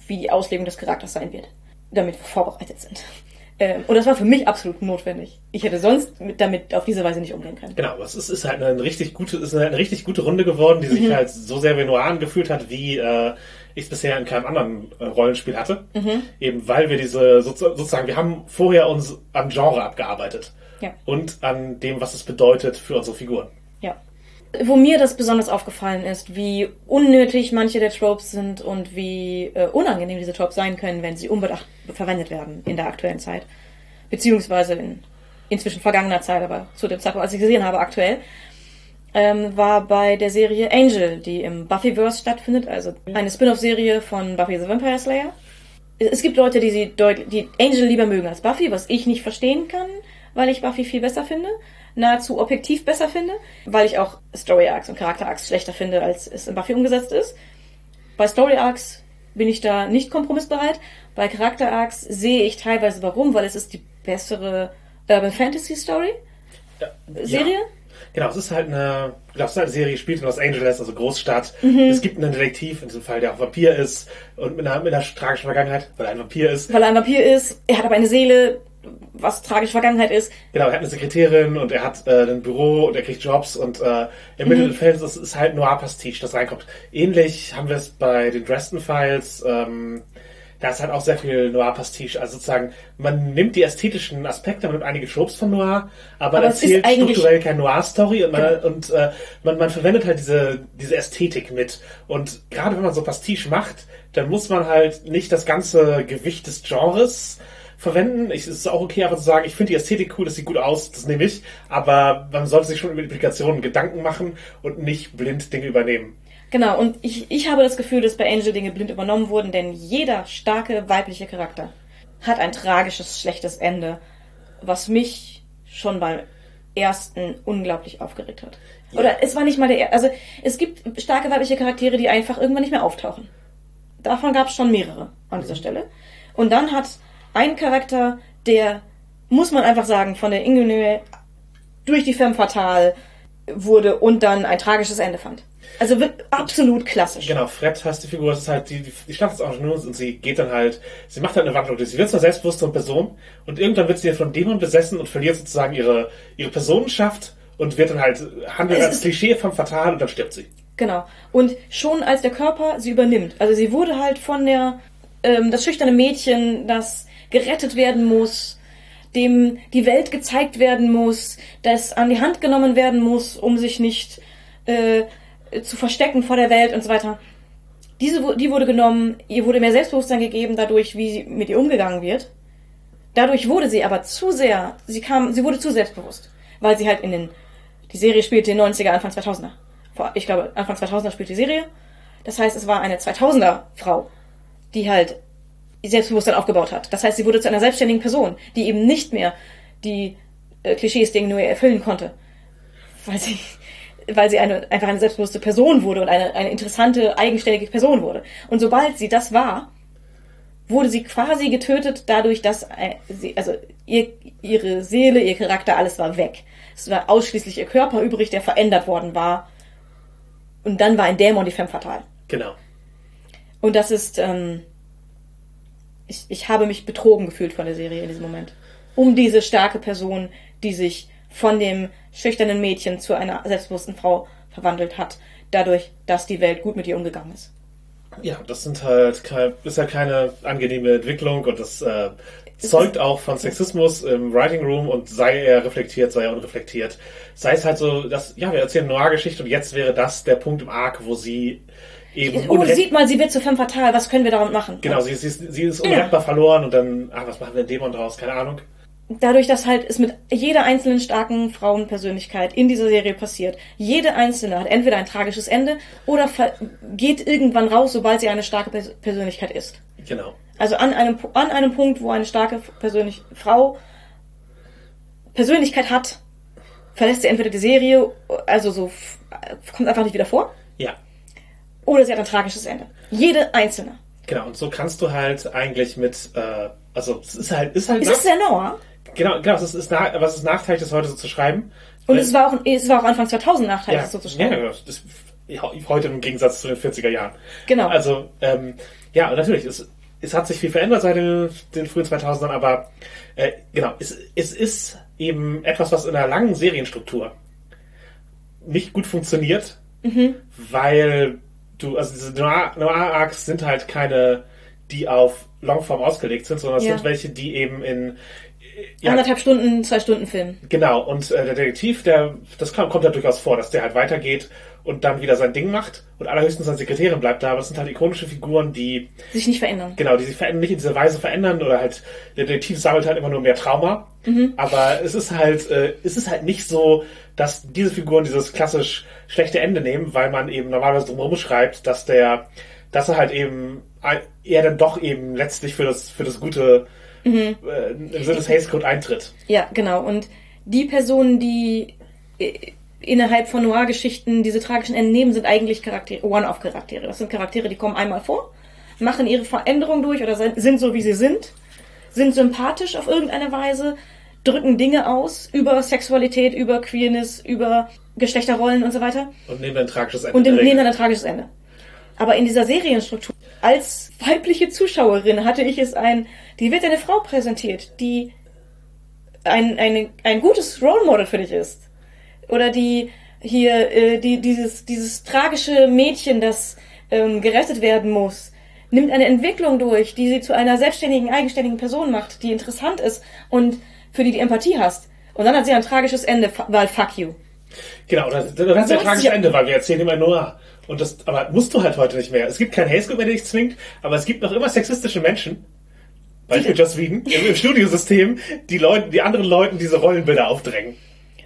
wie die Auslegung des Charakters sein wird, damit wir vorbereitet sind. Ähm, und das war für mich absolut notwendig. Ich hätte sonst mit, damit auf diese Weise nicht umgehen können. Genau, es ist, ist halt eine richtig gute, ist eine richtig gute Runde geworden, die sich halt so sehr wie Noir angefühlt hat, wie äh, ich es bisher in keinem anderen äh, Rollenspiel hatte. Eben weil wir diese sozu- sozusagen, wir haben vorher uns am Genre abgearbeitet Ja. und an dem, was es bedeutet für unsere Figuren. Ja. Wo mir das besonders aufgefallen ist, wie unnötig manche der Tropes sind und wie äh, unangenehm diese Tropes sein können, wenn sie unbedacht verwendet werden in der aktuellen Zeit. Beziehungsweise in inzwischen vergangener Zeit, aber zu dem Zeitpunkt, als ich gesehen habe, aktuell, ähm, war bei der Serie Angel, die im Buffyverse stattfindet, also eine Spin-off-Serie von Buffy the Vampire Slayer. Es gibt Leute, die sie die Angel lieber mögen als Buffy, was ich nicht verstehen kann, weil ich Buffy viel besser finde, nahezu objektiv besser finde, weil ich auch Story Arcs und Charakter Arcs schlechter finde, als es in Buffy umgesetzt ist. Bei Story Arcs bin ich da nicht kompromissbereit. Bei Charakter Arcs sehe ich teilweise warum, weil es ist die bessere Urban Fantasy Story Serie. Ja. Genau, es ist halt eine, genau, es ist halt eine Serie, die spielt in Los Angeles, also Großstadt. Mhm. Es gibt einen Detektiv, in diesem Fall, der auch Vampir ist und mit einer, mit einer tragischen Vergangenheit, weil er ein Vampir ist. Weil er ein Vampir ist, er hat aber eine Seele, was tragische Vergangenheit ist. Genau, er hat eine Sekretärin und er hat äh, ein Büro und er kriegt Jobs und äh, im Mittel des Feldes ist, ist halt Noir-Pastiche, das reinkommt. Ähnlich haben wir es bei den Dresden Files. Ähm, da ist halt auch sehr viel Noir-Pastiche. Also sozusagen, man nimmt die ästhetischen Aspekte, man nimmt einige Tropes von Noir, aber, Aber erzählt eigentlich- strukturell keine Noir-Story und, man, und äh, man, man verwendet halt diese, diese Ästhetik mit. Und gerade wenn man so Pastiche macht, dann muss man halt nicht das ganze Gewicht des Genres verwenden. Ich, es ist auch okay, einfach zu sagen, ich finde die Ästhetik cool, das sieht gut aus, das nehme ich. Aber man sollte sich schon über die Implikationen Gedanken machen und nicht blind Dinge übernehmen. Genau, und ich, ich habe das Gefühl, dass bei Angel Dinge blind übernommen wurden, denn jeder starke weibliche Charakter hat ein tragisches, schlechtes Ende, was mich schon beim ersten unglaublich aufgeregt hat. Ja. Oder es war nicht mal der, er- also es gibt starke weibliche Charaktere, die einfach irgendwann nicht mehr auftauchen. Davon gab es schon mehrere an dieser Stelle. Und dann hat ein Charakter, der, muss man einfach sagen, von der Ingenue durch die Femme Fatale wurde und dann ein tragisches Ende fand. Also absolut klassisch. Genau, Fred heißt die Figur, das ist halt die, die, die Stadt des Engagements und sie geht dann halt, sie macht halt eine Wandlung durch. Sie wird zur selbstbewussteren Person und irgendwann wird sie von Dämonen besessen und verliert sozusagen ihre, ihre Personenschaft und wird dann halt handelt als Klischee vom Fatal und dann stirbt sie. Genau. Und schon als der Körper sie übernimmt. Also sie wurde halt von der, ähm, das schüchterne Mädchen, das gerettet werden muss, dem die Welt gezeigt werden muss, das an die Hand genommen werden muss, um sich nicht äh, zu verstecken vor der Welt und so weiter. Diese, die wurde genommen, ihr wurde mehr Selbstbewusstsein gegeben dadurch, wie mit ihr umgegangen wird. Dadurch wurde sie aber zu sehr, sie kam, sie wurde zu selbstbewusst, weil sie halt in den, die Serie spielte in den 90er, Anfang 2000er. Vor- Ich glaube, Anfang 2000er spielt die Serie. Das heißt, es war eine 2000er Frau, die halt ihr Selbstbewusstsein aufgebaut hat. Das heißt, sie wurde zu einer selbstständigen Person, die eben nicht mehr die äh, Klischees der nur erfüllen konnte, weil sie, weil sie eine, einfach eine selbstbewusste Person wurde und eine, eine interessante, eigenständige Person wurde. Und sobald sie das war, wurde sie quasi getötet dadurch, dass äh, sie, also ihr, ihre Seele, ihr Charakter, alles war weg. Es war ausschließlich ihr Körper übrig, der verändert worden war. Und dann war ein Dämon die Femme fatale. Genau. Und das ist, ähm, ich, ich habe mich betrogen gefühlt von der Serie in diesem Moment. Um diese starke Person, die sich von dem schüchternen Mädchen zu einer selbstbewussten Frau verwandelt hat, dadurch, dass die Welt gut mit ihr umgegangen ist. Ja, das sind halt kein, ist halt keine angenehme Entwicklung und das äh, zeugt auch von Sexismus im Writing Room und sei er reflektiert, sei er unreflektiert. Sei es halt so, dass, ja, wir erzählen eine Noir-Geschichte und jetzt wäre das der Punkt im Arc, wo sie eben Oh, sieht mal, sie wird zu Femme fatale, was können wir damit machen? Genau, sie, sie, ist, sie ist unrettbar verloren und dann, ah, was machen wir Dämon draus? Keine Ahnung. dadurch, dass halt es mit jeder einzelnen starken Frauenpersönlichkeit in dieser Serie passiert, jede einzelne hat entweder ein tragisches Ende oder geht irgendwann raus, sobald sie eine starke Pers Persönlichkeit ist. Genau. Also an einem, an einem Punkt, wo eine starke persönlich Frau Persönlichkeit hat, verlässt sie entweder die Serie, also so kommt einfach nicht wieder vor, Ja. Oder sie hat ein tragisches Ende. Jede einzelne. Genau, und so kannst du halt eigentlich mit, äh, also es ist halt, ist halt Es ist sehr Noir. genau, genau, es ist, nach, was ist nachteilig, das heute so zu schreiben. Und es war auch, es war auch Anfang 2000 nachteilig, ja, das so zu schreiben. ja, das, heute im Gegensatz zu den 40er Jahren. Genau. Also, ähm, ja, natürlich, es, es hat sich viel verändert seit den, den frühen 2000ern, aber äh, genau, es, es ist eben etwas, was in einer langen Serienstruktur nicht gut funktioniert, Mhm. weil du, also diese Noir- Noir-Arcs sind halt keine, die auf Longform ausgelegt sind, sondern es Ja. sind welche, die eben in ja, Anderthalb Stunden, zwei Stunden Film. Genau, und äh, der Detektiv, der, das kommt, kommt ja durchaus vor, dass der halt weitergeht und dann wieder sein Ding macht und allerhöchstens seine Sekretärin bleibt da, aber es sind halt ikonische Figuren, die, Sich nicht verändern. genau, die sich verändern, nicht in dieser Weise verändern oder halt, der Detektiv sammelt halt immer nur mehr Trauma, aber es ist halt, äh, es ist halt nicht so, dass diese Figuren dieses klassisch schlechte Ende nehmen, weil man eben normalerweise drumherum schreibt, dass der, dass er halt eben er dann doch eben letztlich für das, für das Gute, äh, im Sinne des Hays Code eintritt. Ja, genau. Und die Personen, die äh, innerhalb von Noir-Geschichten diese tragischen Enden nehmen, sind eigentlich Charaktere, One-Off-Charaktere. Das sind Charaktere, die kommen einmal vor, machen ihre Veränderung durch oder sind so, wie sie sind, sind sympathisch auf irgendeine Weise, drücken Dinge aus über Sexualität, über Queerness, über Geschlechterrollen und so weiter Und nehmen dann ein tragisches Ende. und nehmen dann ein tragisches Ende. Aber in dieser Serienstruktur, als weibliche Zuschauerin hatte ich es ein, die wird eine Frau präsentiert, die ein, eine, ein gutes Role Model für dich ist. Oder die hier, äh, die, dieses, dieses tragische Mädchen, das ähm, gerettet werden muss, nimmt eine Entwicklung durch, die sie zu einer selbstständigen, eigenständigen Person macht, die interessant ist und für die du Empathie hast. Und dann hat sie ein tragisches Ende, weil fuck you. Genau, das, das ist ein So ist tragisches ja- Ende, weil wir erzählen immer Noir. Und das, aber musst du halt heute nicht mehr. Es gibt keinen Haze mehr, der dich zwingt, aber es gibt noch immer sexistische Menschen, Beispiel Joss Whedon, im Studiosystem die Leute, die anderen Leuten diese Rollenbilder aufdrängen.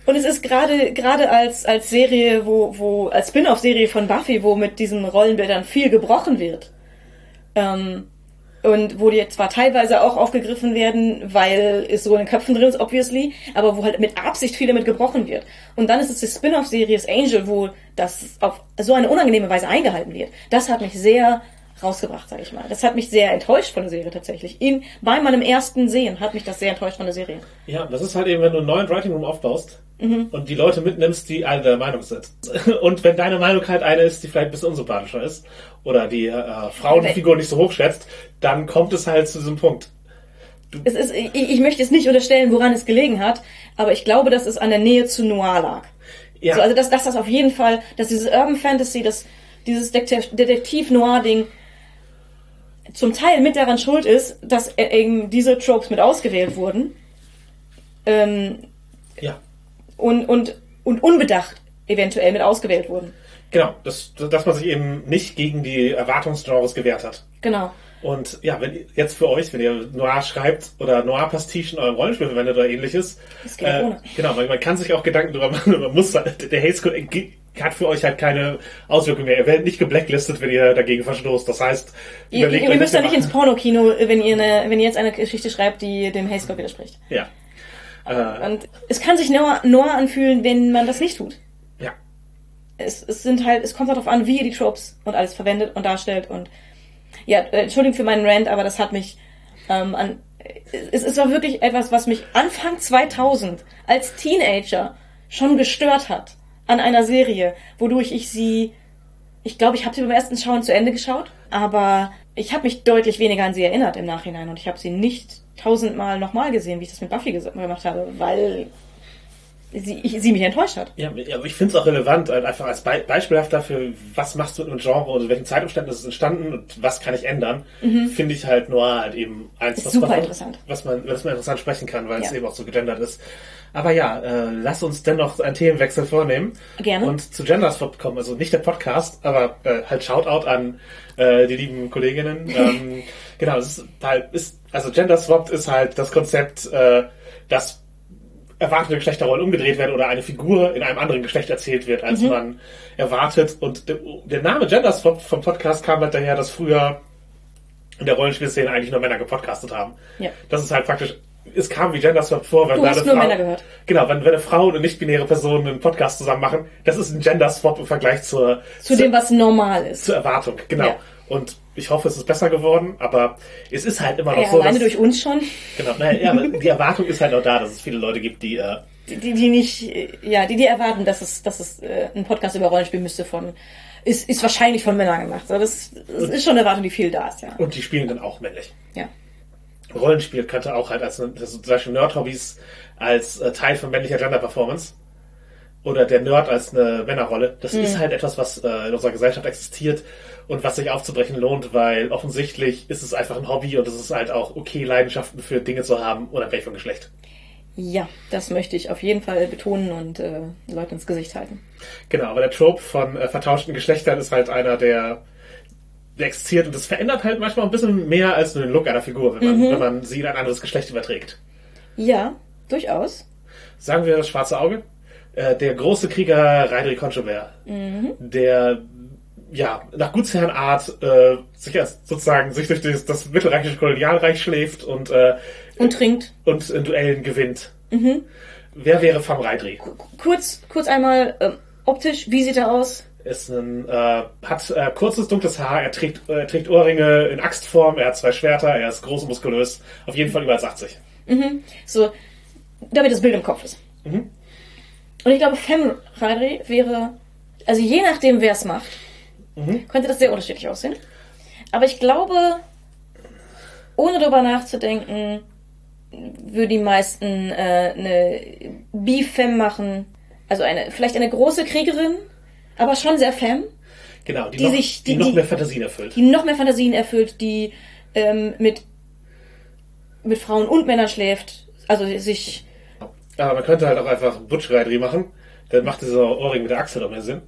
Und es ist gerade gerade als als Serie, wo wo als Spin-off-Serie von Buffy, wo mit diesen Rollenbildern viel gebrochen wird. Ähm, und wo die zwar teilweise auch aufgegriffen werden, weil es so in den Köpfen drin ist, obviously, aber wo halt mit Absicht viel damit gebrochen wird. Und dann ist es die Spin-off-Serie Angel, wo das auf so eine unangenehme Weise eingehalten wird. Das hat mich sehr rausgebracht, sag ich mal. Das hat mich sehr enttäuscht von der Serie tatsächlich. In, bei meinem ersten Sehen hat mich das sehr enttäuscht von der Serie. Ja, das ist halt eben, wenn du einen neuen Writing Room aufbaust und die Leute mitnimmst, die alle der Meinung sind. Und wenn deine Meinung halt eine ist, die vielleicht ein bisschen unsympathischer ist oder die äh, Frauenfigur nicht so hoch schätzt, dann kommt es halt zu diesem Punkt. Es ist, ich, ich möchte jetzt nicht unterstellen, woran es gelegen hat, aber ich glaube, dass es an der Nähe zu Noir lag. Ja, So, also dass, dass das auf jeden Fall, dass dieses Urban Fantasy, das, dieses Detektiv- Detektiv-Noir-Ding zum Teil mit daran schuld ist, dass äh, eben diese Tropes mit ausgewählt wurden. Ähm, ja. und, und, und unbedacht eventuell mit ausgewählt wurden. Genau, dass, dass man sich eben nicht gegen die Erwartungsgenres gewehrt hat. Genau. Und ja, wenn ihr- jetzt für euch, wenn ihr Noir schreibt oder Noir-Pastiche in eurem Rollenspiel verwendet oder ähnliches, Das geht auch ohne. genau, man, man kann sich auch Gedanken darüber machen, man muss, halt- der Haze Code hat für euch halt keine Auswirkungen mehr. Ihr werdet nicht geblacklistet, wenn ihr dagegen verstoßt. Das heißt, Ihr, ihr euch, müsst ja nicht ihr ins Pornokino, wenn ihr, eine, wenn ihr jetzt eine Geschichte schreibt, die dem Haze Code widerspricht. Ja. Äh, Und es kann sich Noir, Noir anfühlen, wenn man das nicht tut. ja. es, es sind halt, es kommt darauf an, wie ihr die Tropes und alles verwendet und darstellt und ja, äh, Entschuldigung für meinen Rant, aber das hat mich ähm, an, es, es war wirklich etwas, was mich Anfang 2000 als Teenager schon gestört hat an einer Serie, wodurch ich sie, ich glaube, ich habe sie beim ersten Schauen zu Ende geschaut, aber ich habe mich deutlich weniger an sie erinnert im Nachhinein und ich habe sie nicht tausendmal nochmal gesehen, wie ich das mit Buffy gemacht habe, weil sie, ich, sie mich enttäuscht hat. Ja, aber ich finde es auch relevant, halt einfach als Be beispielhaft dafür, was machst du mit einem Genre oder welchen Zeitumständen ist es entstanden und was kann ich ändern, finde ich halt Noir halt eben eins, was man, interessant. was man, was man interessant sprechen kann, weil es Ja. eben auch so gegendert ist. Aber ja, äh, lass uns dennoch einen Themenwechsel vornehmen Gerne. und zu Genderswap kommen. Also nicht der Podcast, aber äh, halt Shoutout an äh, die lieben Kolleginnen. ähm, genau, es ist halt, ist, also Genderswapped ist halt das Konzept, äh, dass erwartete Geschlechterrollen umgedreht werden oder eine Figur in einem anderen Geschlecht erzählt wird, Mhm. als man erwartet. Und der, der Name Genderswap vom Podcast kam halt daher, dass früher in der Rollenspielszene eigentlich nur Männer gepodcastet haben. Ja. Das ist halt praktisch, es kam wie Genderswap vor, wenn Du hast nur Frau, Männer gehört. Genau, wenn, wenn eine Frau und eine nicht-binäre Person einen Podcast zusammen machen, das ist ein Genderswap im Vergleich zur, Zu dem, was normal ist. zur Erwartung. Genau. Ja. Und ich hoffe, es ist besser geworden, aber es ist halt immer noch Ja, so, alleine dass, durch uns schon. genau, naja, ja, aber die Erwartung ist halt noch da, dass es viele Leute gibt, die äh, Die, die, die nicht, ja, die, die erwarten, dass es, dass es äh, ein Podcast über Rollenspiel müsste von, ist, ist wahrscheinlich von Männern gemacht. So, das, das ist schon eine Erwartung, die viel da ist, ja. und die spielen dann auch männlich. ja. Rollenspiel könnte auch halt als ist zum Beispiel Nerd-Hobbys als äh, Teil von männlicher Gender-Performance oder der Nerd als eine Männerrolle. Das ist halt etwas, was äh, in unserer Gesellschaft existiert und was sich aufzubrechen lohnt, weil offensichtlich ist es einfach ein Hobby und es ist halt auch okay, Leidenschaften für Dinge zu haben, unabhängig vom Geschlecht. Ja, das möchte ich auf jeden Fall betonen und äh, Leuten ins Gesicht halten. Genau, aber der Trope von äh, vertauschten Geschlechtern ist halt einer, der, existiert und das verändert halt manchmal ein bisschen mehr als nur den Look einer Figur, wenn man, wenn man sie in ein anderes Geschlecht überträgt. Ja, durchaus. Sagen wir das schwarze Auge. Äh, der große Krieger Raidri Conchover, der ja nach Gutsherrenart äh, sich erst sozusagen sich durch das, das mittelreichische Kolonialreich schläft und äh, Und trinkt. und in Duellen gewinnt. Wer wäre Fam Raidri? Kurz, kurz einmal, ähm, optisch, wie sieht er aus? Ist ein, äh, hat äh, kurzes dunkles Haar, er trägt, äh, trägt Ohrringe in Axtform, er hat zwei Schwerter, er ist groß und muskulös, auf jeden Fall über 80. So, damit das Bild im Kopf ist. Und ich glaube, Femme Radri wäre, also je nachdem, wer es macht, könnte das sehr unterschiedlich aussehen. Aber ich glaube, ohne darüber nachzudenken, würden die meisten äh, eine B-Femme machen. Also eine, vielleicht eine große Kriegerin, aber schon sehr Femme, Genau, die, Die noch, sich- die, die- noch mehr Fantasien erfüllt. die noch mehr Fantasien erfüllt, die ähm, mit, mit Frauen und Männern schläft. Also sich Aber man könnte halt auch einfach Butch Raidri machen. Dann macht dieser Ohrring mit der Achse doch mehr Sinn.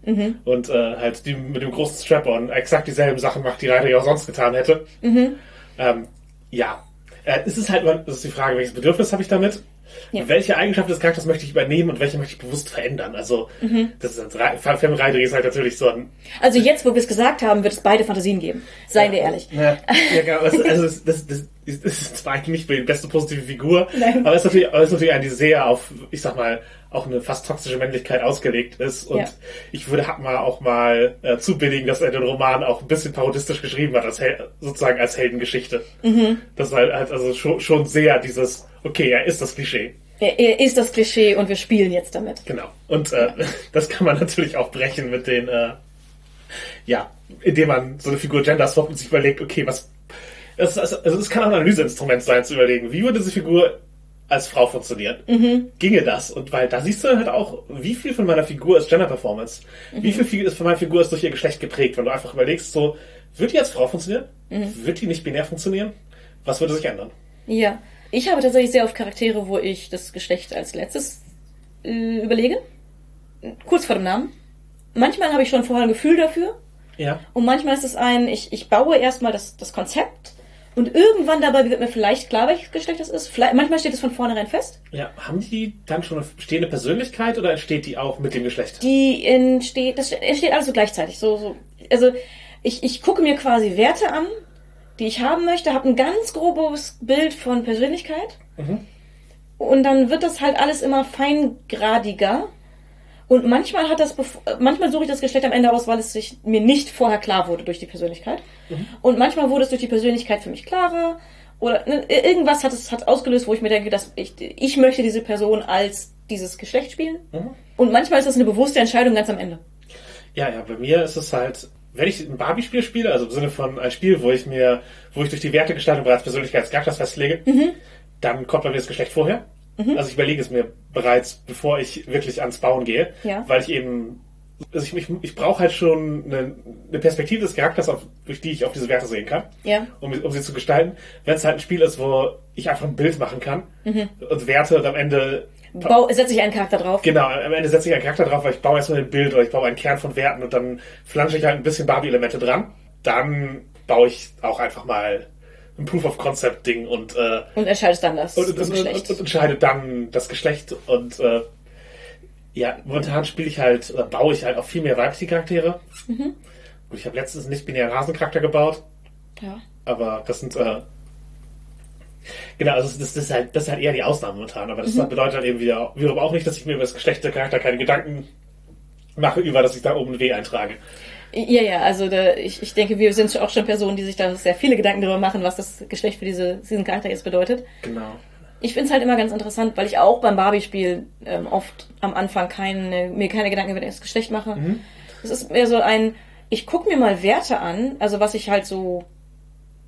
Und äh, halt die mit dem großen Strap-on exakt dieselben Sachen macht, die Raidri auch sonst getan hätte. Ähm, ja. Äh, es ist halt immer, das ist die Frage, welches Bedürfnis habe ich damit? Ja. Welche Eigenschaft des Charakters möchte ich übernehmen und welche möchte ich bewusst verändern? Also, Mhm. das ist Femreiter ist halt natürlich so ein. Also jetzt, wo wir es gesagt haben, wird es beide Fantasien geben. Seien wir ehrlich. Ja, ja genau. Also, also das, das, das, ist- zwar eigentlich nicht die beste positive Figur, Nein. aber es ist natürlich, aber es ist natürlich eine, die sehr auf, ich sag mal, auch eine fast toxische Männlichkeit ausgelegt ist. Und Ja. ich würde hat mal auch mal äh, zubilligen, dass er den Roman auch ein bisschen parodistisch geschrieben hat, als Hel sozusagen als Heldengeschichte. Mhm. Das war halt also schon, schon sehr dieses, okay, er ist das Klischee. Er, er ist das Klischee und wir spielen jetzt damit. Genau. Und äh, das kann man natürlich auch brechen mit den, äh, ja, indem man so eine Figur gender swappt und sich überlegt, okay, was. Es, also es kann auch ein Analyseinstrument sein, zu überlegen, wie würde diese Figur als Frau funktionieren? Ginge das? Und weil da siehst du halt auch, wie viel von meiner Figur ist Gender Performance? Wie viel ist von meiner Figur ist durch ihr Geschlecht geprägt? Wenn du einfach überlegst, so, wird die als Frau funktionieren? Wird die nicht binär funktionieren? Was würde sich ändern? Ja. Ich habe tatsächlich sehr oft Charaktere, wo ich das Geschlecht als letztes äh, überlege. Kurz vor dem Namen. Manchmal habe ich schon vorher ein Gefühl dafür. Ja. Und manchmal ist es ein, ich, ich baue erstmal das, das Konzept und irgendwann dabei wird mir vielleicht klar, welches Geschlecht das ist. Vielleicht, manchmal steht es von vornherein fest. Ja, haben die dann schon eine bestehende Persönlichkeit oder entsteht die auch mit dem Geschlecht? Die entsteht, das entsteht alles so gleichzeitig. So, so, also ich, ich gucke mir quasi Werte an, die ich haben möchte, habe ein ganz grobes Bild von Persönlichkeit. Und dann wird das halt alles immer feingradiger. Und manchmal hat das, manchmal suche ich das Geschlecht am Ende aus, weil es sich mir nicht vorher klar wurde durch die Persönlichkeit. Und manchmal wurde es durch die Persönlichkeit für mich klarer. Oder ne, irgendwas hat es hat ausgelöst, wo ich mir denke, dass ich, ich möchte diese Person als dieses Geschlecht spielen. Und manchmal ist das eine bewusste Entscheidung ganz am Ende. Ja, ja, bei mir ist es halt, wenn ich ein Barbie-Spiel spiele, also im Sinne von ein Spiel, wo ich mir, wo ich durch die Wertegestaltung bereits Persönlichkeitscharakters festlege, dann kommt bei mir das Geschlecht vorher. Also ich überlege es mir bereits, bevor ich wirklich ans Bauen gehe, Ja. weil ich eben, also ich, ich, ich brauche halt schon eine, eine Perspektive des Charakters, auf, durch die ich auf diese Werte sehen kann, Ja. um, um sie zu gestalten. Wenn es halt ein Spiel ist, wo ich einfach ein Bild machen kann und Werte und am Ende Bau, setze ich einen Charakter drauf. Genau, am Ende setze ich einen Charakter drauf, weil ich baue erstmal ein Bild oder ich baue einen Kern von Werten und dann flansche ich halt ein bisschen Barbie-Elemente dran. Dann baue ich auch einfach mal ein Proof-of-Concept-Ding und, äh, Und entscheidest dann das, und, das Geschlecht. und, und entscheide dann das Geschlecht und äh, ja, momentan spiele ich halt oder baue ich halt auch viel mehr weibliche Charaktere. Mhm. Gut, ich habe letztens nicht binären Hasencharakter gebaut, ja. aber das sind äh, Genau, also das, das, ist halt, das ist halt eher die Ausnahme momentan, aber Mhm. das bedeutet halt eben wieder, wiederum auch nicht, dass ich mir über das Geschlecht der Charakter keine Gedanken mache, über dass ich da oben ein W eintrage. Ja, ja, also da, ich, ich denke, wir sind auch schon Personen, die sich da sehr viele Gedanken darüber machen, was das Geschlecht für diese, diesen Charakter jetzt bedeutet. Genau. Ich finde es halt immer ganz interessant, weil ich auch beim Barbie-Spiel ähm, oft am Anfang keine, mir keine Gedanken über das Geschlecht mache. Es ist mehr so ein, ich gucke mir mal Werte an, also was ich halt so,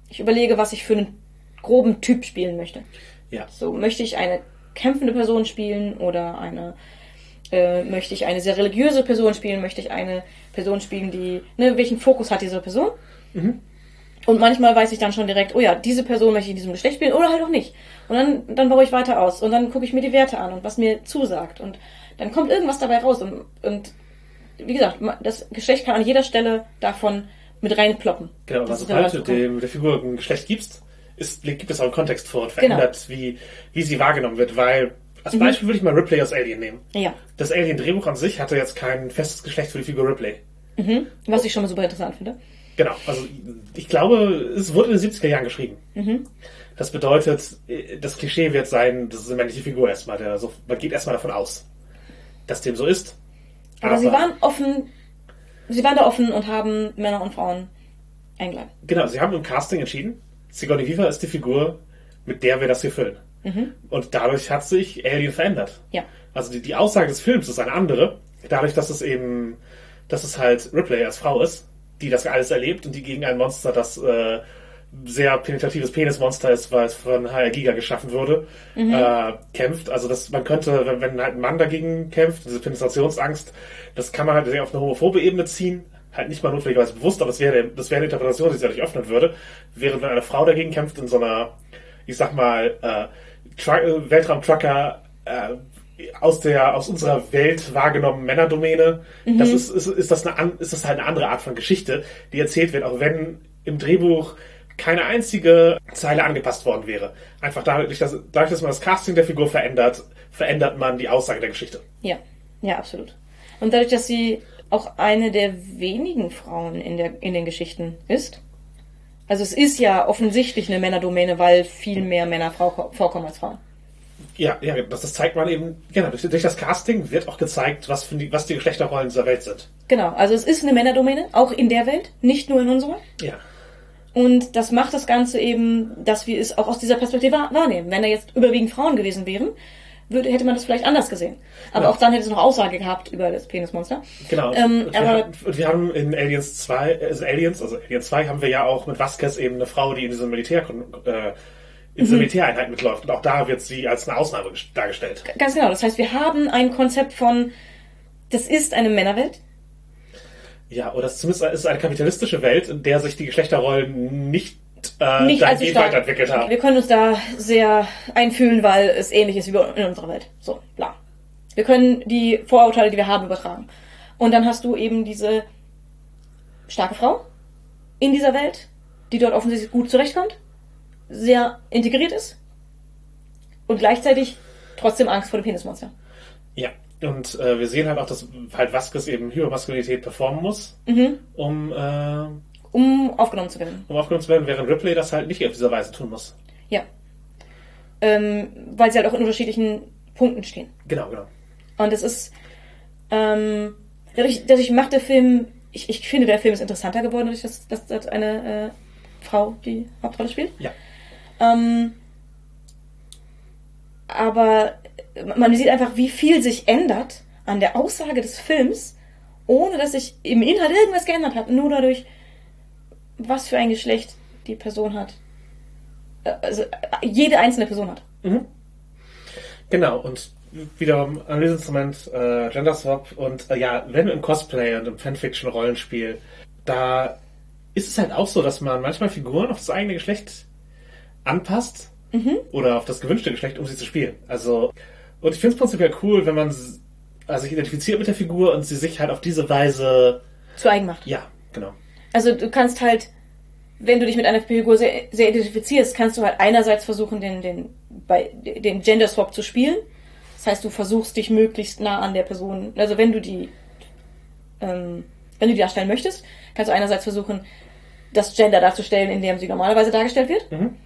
ich überlege, was ich für einen groben Typ spielen möchte. Ja. So, möchte ich eine kämpfende Person spielen oder eine, äh, möchte ich eine sehr religiöse Person spielen, möchte ich eine Person spielen, die, ne, welchen Fokus hat diese Person? Und manchmal weiß ich dann schon direkt, oh ja, diese Person möchte ich in diesem Geschlecht spielen oder halt auch nicht. Und dann, dann baue ich weiter aus und dann gucke ich mir die Werte an und was mir zusagt. Und dann kommt irgendwas dabei raus. Und, und wie gesagt, das Geschlecht kann an jeder Stelle davon mit reinploppen. Genau, Das sobald du relevant. dem, der Figur ein Geschlecht gibst, ist, gibt es auch einen Kontext vor und verändert, wie, wie sie wahrgenommen wird, weil, als Beispiel würde ich mal Ripley aus Alien nehmen. Ja. Das Alien-Drehbuch an sich hatte jetzt kein festes Geschlecht für die Figur Ripley. Was ich schon mal super interessant finde. Genau, also ich glaube, es wurde in den 70er Jahren geschrieben. Mhm. Das bedeutet, das Klischee wird sein, das ist eine männliche Figur erstmal. Der so, man geht erstmal davon aus, dass dem so ist. Aber sie waren offen, sie waren da offen und haben Männer und Frauen eingeladen. Genau, sie haben im Casting entschieden, Sigourney Weaver ist die Figur, mit der wir das hier füllen. Und dadurch hat sich Alien verändert. Ja. Also die, die Aussage des Films ist eine andere. Dadurch, dass es eben, dass es halt Ripley als Frau ist, die das alles erlebt und die gegen ein Monster, das äh, sehr penetratives Penismonster ist, weil es von HR Giga geschaffen wurde, äh, kämpft. Also das, man könnte, wenn, wenn halt ein Mann dagegen kämpft, diese Penetrationsangst, das kann man halt sehr auf eine homophobe Ebene ziehen. Halt nicht mal notwendigerweise bewusst, aber das wäre, das wäre eine Interpretation, die sich dadurch öffnen würde. Während wenn eine Frau dagegen kämpft in so einer, ich sag mal, äh, Tru äh, Weltraumtrucker äh, aus der aus unserer Welt wahrgenommenen Männerdomäne, das ist, ist, ist das eine ist das halt eine andere Art von Geschichte, die erzählt wird, auch wenn im Drehbuch keine einzige Zeile angepasst worden wäre. Einfach dadurch, dass, dadurch, dass man das Casting der Figur verändert, verändert man die Aussage der Geschichte. Ja, ja, absolut. Und dadurch, dass sie auch eine der wenigen Frauen in, der, in den Geschichten ist. Also es ist ja offensichtlich eine Männerdomäne, weil viel mehr Männer Frau, vorkommen als Frauen. Ja, ja, das, das zeigt man eben, genau, durch, durch das Casting wird auch gezeigt, was, die, was die Geschlechterrollen dieser Welt sind. Genau, also es ist eine Männerdomäne, auch in der Welt, nicht nur in unserer. Ja. Und das macht das Ganze eben, dass wir es auch aus dieser Perspektive wahrnehmen. Wenn da jetzt überwiegend Frauen gewesen wären, würde, hätte man das vielleicht anders gesehen. Aber Ja. auch dann hätte es noch Aussage gehabt über das Penismonster. Genau. Ähm, und, wir aber haben, und wir haben in Aliens 2, also Aliens, also Alien 2 haben wir ja auch mit Vasquez eben eine Frau, die in diesem Militär, äh, in dieser Militäreinheit mitläuft. Und auch da wird sie als eine Ausnahme ges- dargestellt. ganz genau, das heißt, wir haben ein Konzept von, das ist eine Männerwelt. Ja, oder es zumindest ist es eine kapitalistische Welt, in der sich die Geschlechterrollen nicht, äh, Nicht allzu stark. weiterentwickelt haben. Wir können uns da sehr einfühlen, weil es ähnlich ist wie in unserer Welt. So, bla. Wir können die Vorurteile, die wir haben, übertragen. Und dann hast du eben diese starke Frau in dieser Welt, die dort offensichtlich gut zurechtkommt, sehr integriert ist und gleichzeitig trotzdem Angst vor dem Penismonster. Ja. Und äh, wir sehen halt auch, dass halt Vasquez eben Hypermaskulinität performen muss, Mhm. um, äh, Um aufgenommen zu werden. um aufgenommen zu werden, während Ripley das halt nicht auf dieser Weise tun muss. Ja. Ähm, weil sie halt auch in unterschiedlichen Punkten stehen. Genau, genau. Und es ist, ähm, dadurch, dadurch macht der Film, ich, ich finde, der Film ist interessanter geworden, dadurch, dass, dass, dass eine äh, Frau die Hauptrolle spielt. Ja. Ähm, aber man sieht einfach, wie viel sich ändert an der Aussage des Films, ohne dass sich im Inhalt irgendwas geändert hat. Nur dadurch, was für ein Geschlecht die Person hat. Äh, Also äh, jede einzelne Person hat. Mhm. Genau, und wiederum Analyseinstrument, äh, Gender Swap und äh, ja, wenn im Cosplay und im Fanfiction-Rollenspiel, da ist es halt auch so, dass man manchmal Figuren auf das eigene Geschlecht anpasst oder auf das gewünschte Geschlecht, um sie zu spielen. Also, und ich finde es prinzipiell cool, wenn man also sich identifiziert mit der Figur und sie sich halt auf diese Weise, Zu eigen macht. ja, genau. Also du kannst halt, wenn du dich mit einer Figur sehr, sehr identifizierst, kannst du halt einerseits versuchen, den, den, bei, den Gender Swap zu spielen. Das heißt, du versuchst dich möglichst nah an der Person, also wenn du die, ähm, wenn du die darstellen möchtest, kannst du einerseits versuchen, das Gender darzustellen, in dem sie normalerweise dargestellt wird. Mhm.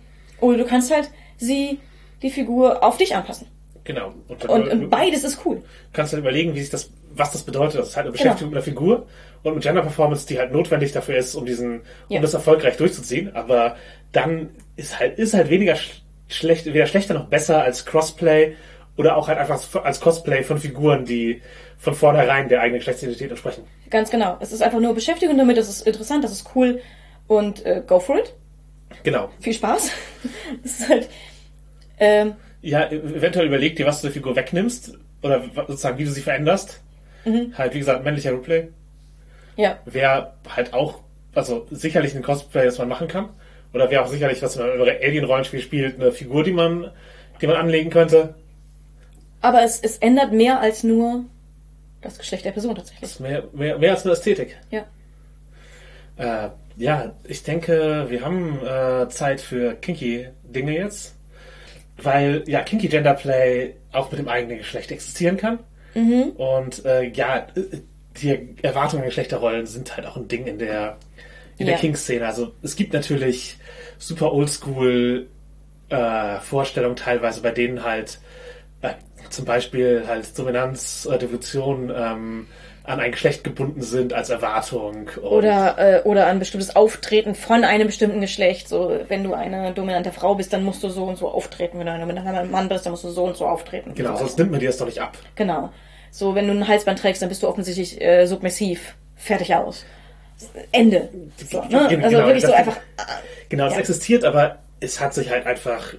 Oder du kannst halt sie, die Figur, auf dich anpassen. Genau. Und, Und, und beides ist cool. kannst du dann überlegen, wie sich das, was das bedeutet. Das ist halt eine Genau. Beschäftigung mit der Figur und mit Gender Performance, die halt notwendig dafür ist, um diesen, Ja. um das erfolgreich durchzuziehen. Aber dann ist halt, ist halt weniger sch schlecht, weder schlechter noch besser als Crossplay oder auch halt einfach als Cosplay von Figuren, die von vornherein der eigenen Geschlechtsidentität entsprechen. Ganz genau. Es ist einfach nur Beschäftigung damit, das ist interessant, das ist cool und äh, go for it. Genau. Viel Spaß. Es ist halt, ähm, Ja, eventuell überleg dir, was du der Figur wegnimmst oder sozusagen, wie du sie veränderst. Mhm. Halt, wie gesagt, männlicher Replay. ja, wäre halt auch, also sicherlich ein Cosplay, das man machen kann. Oder wäre auch sicherlich, was man über Alien-Rollenspiel spielt, eine Figur, die man, die man anlegen könnte. aber es, es ändert mehr als nur das Geschlecht der Person tatsächlich. ist mehr, mehr, mehr als eine Ästhetik. Ja. Äh, ja, ich denke, wir haben äh, Zeit für kinky Dinge jetzt. Weil, ja, kinky Genderplay auch mit dem eigenen Geschlecht existieren kann. Und äh, ja, die Erwartungen an Geschlechterrollen sind halt auch ein Ding in der, in der Ja. King-Szene. Also es gibt natürlich super oldschool äh, Vorstellungen teilweise, bei denen halt äh, zum Beispiel halt Dominanz oder Devotion ähm, an ein Geschlecht gebunden sind als Erwartung. Oder, äh, oder ein bestimmtes Auftreten von einem bestimmten Geschlecht. So, wenn du eine dominante Frau bist, dann musst du so und so auftreten. Wenn du ein dominanter Mann bist, dann musst du so und so auftreten. Genau, so. sonst nimmt man dir das doch nicht ab. Genau. So, wenn du ein Halsband trägst, dann bist du offensichtlich äh, submissiv. Fertig aus. Ende. So, ne? Genau, Also wirklich so einfach. Genau, es Ja. existiert, aber es hat sich halt einfach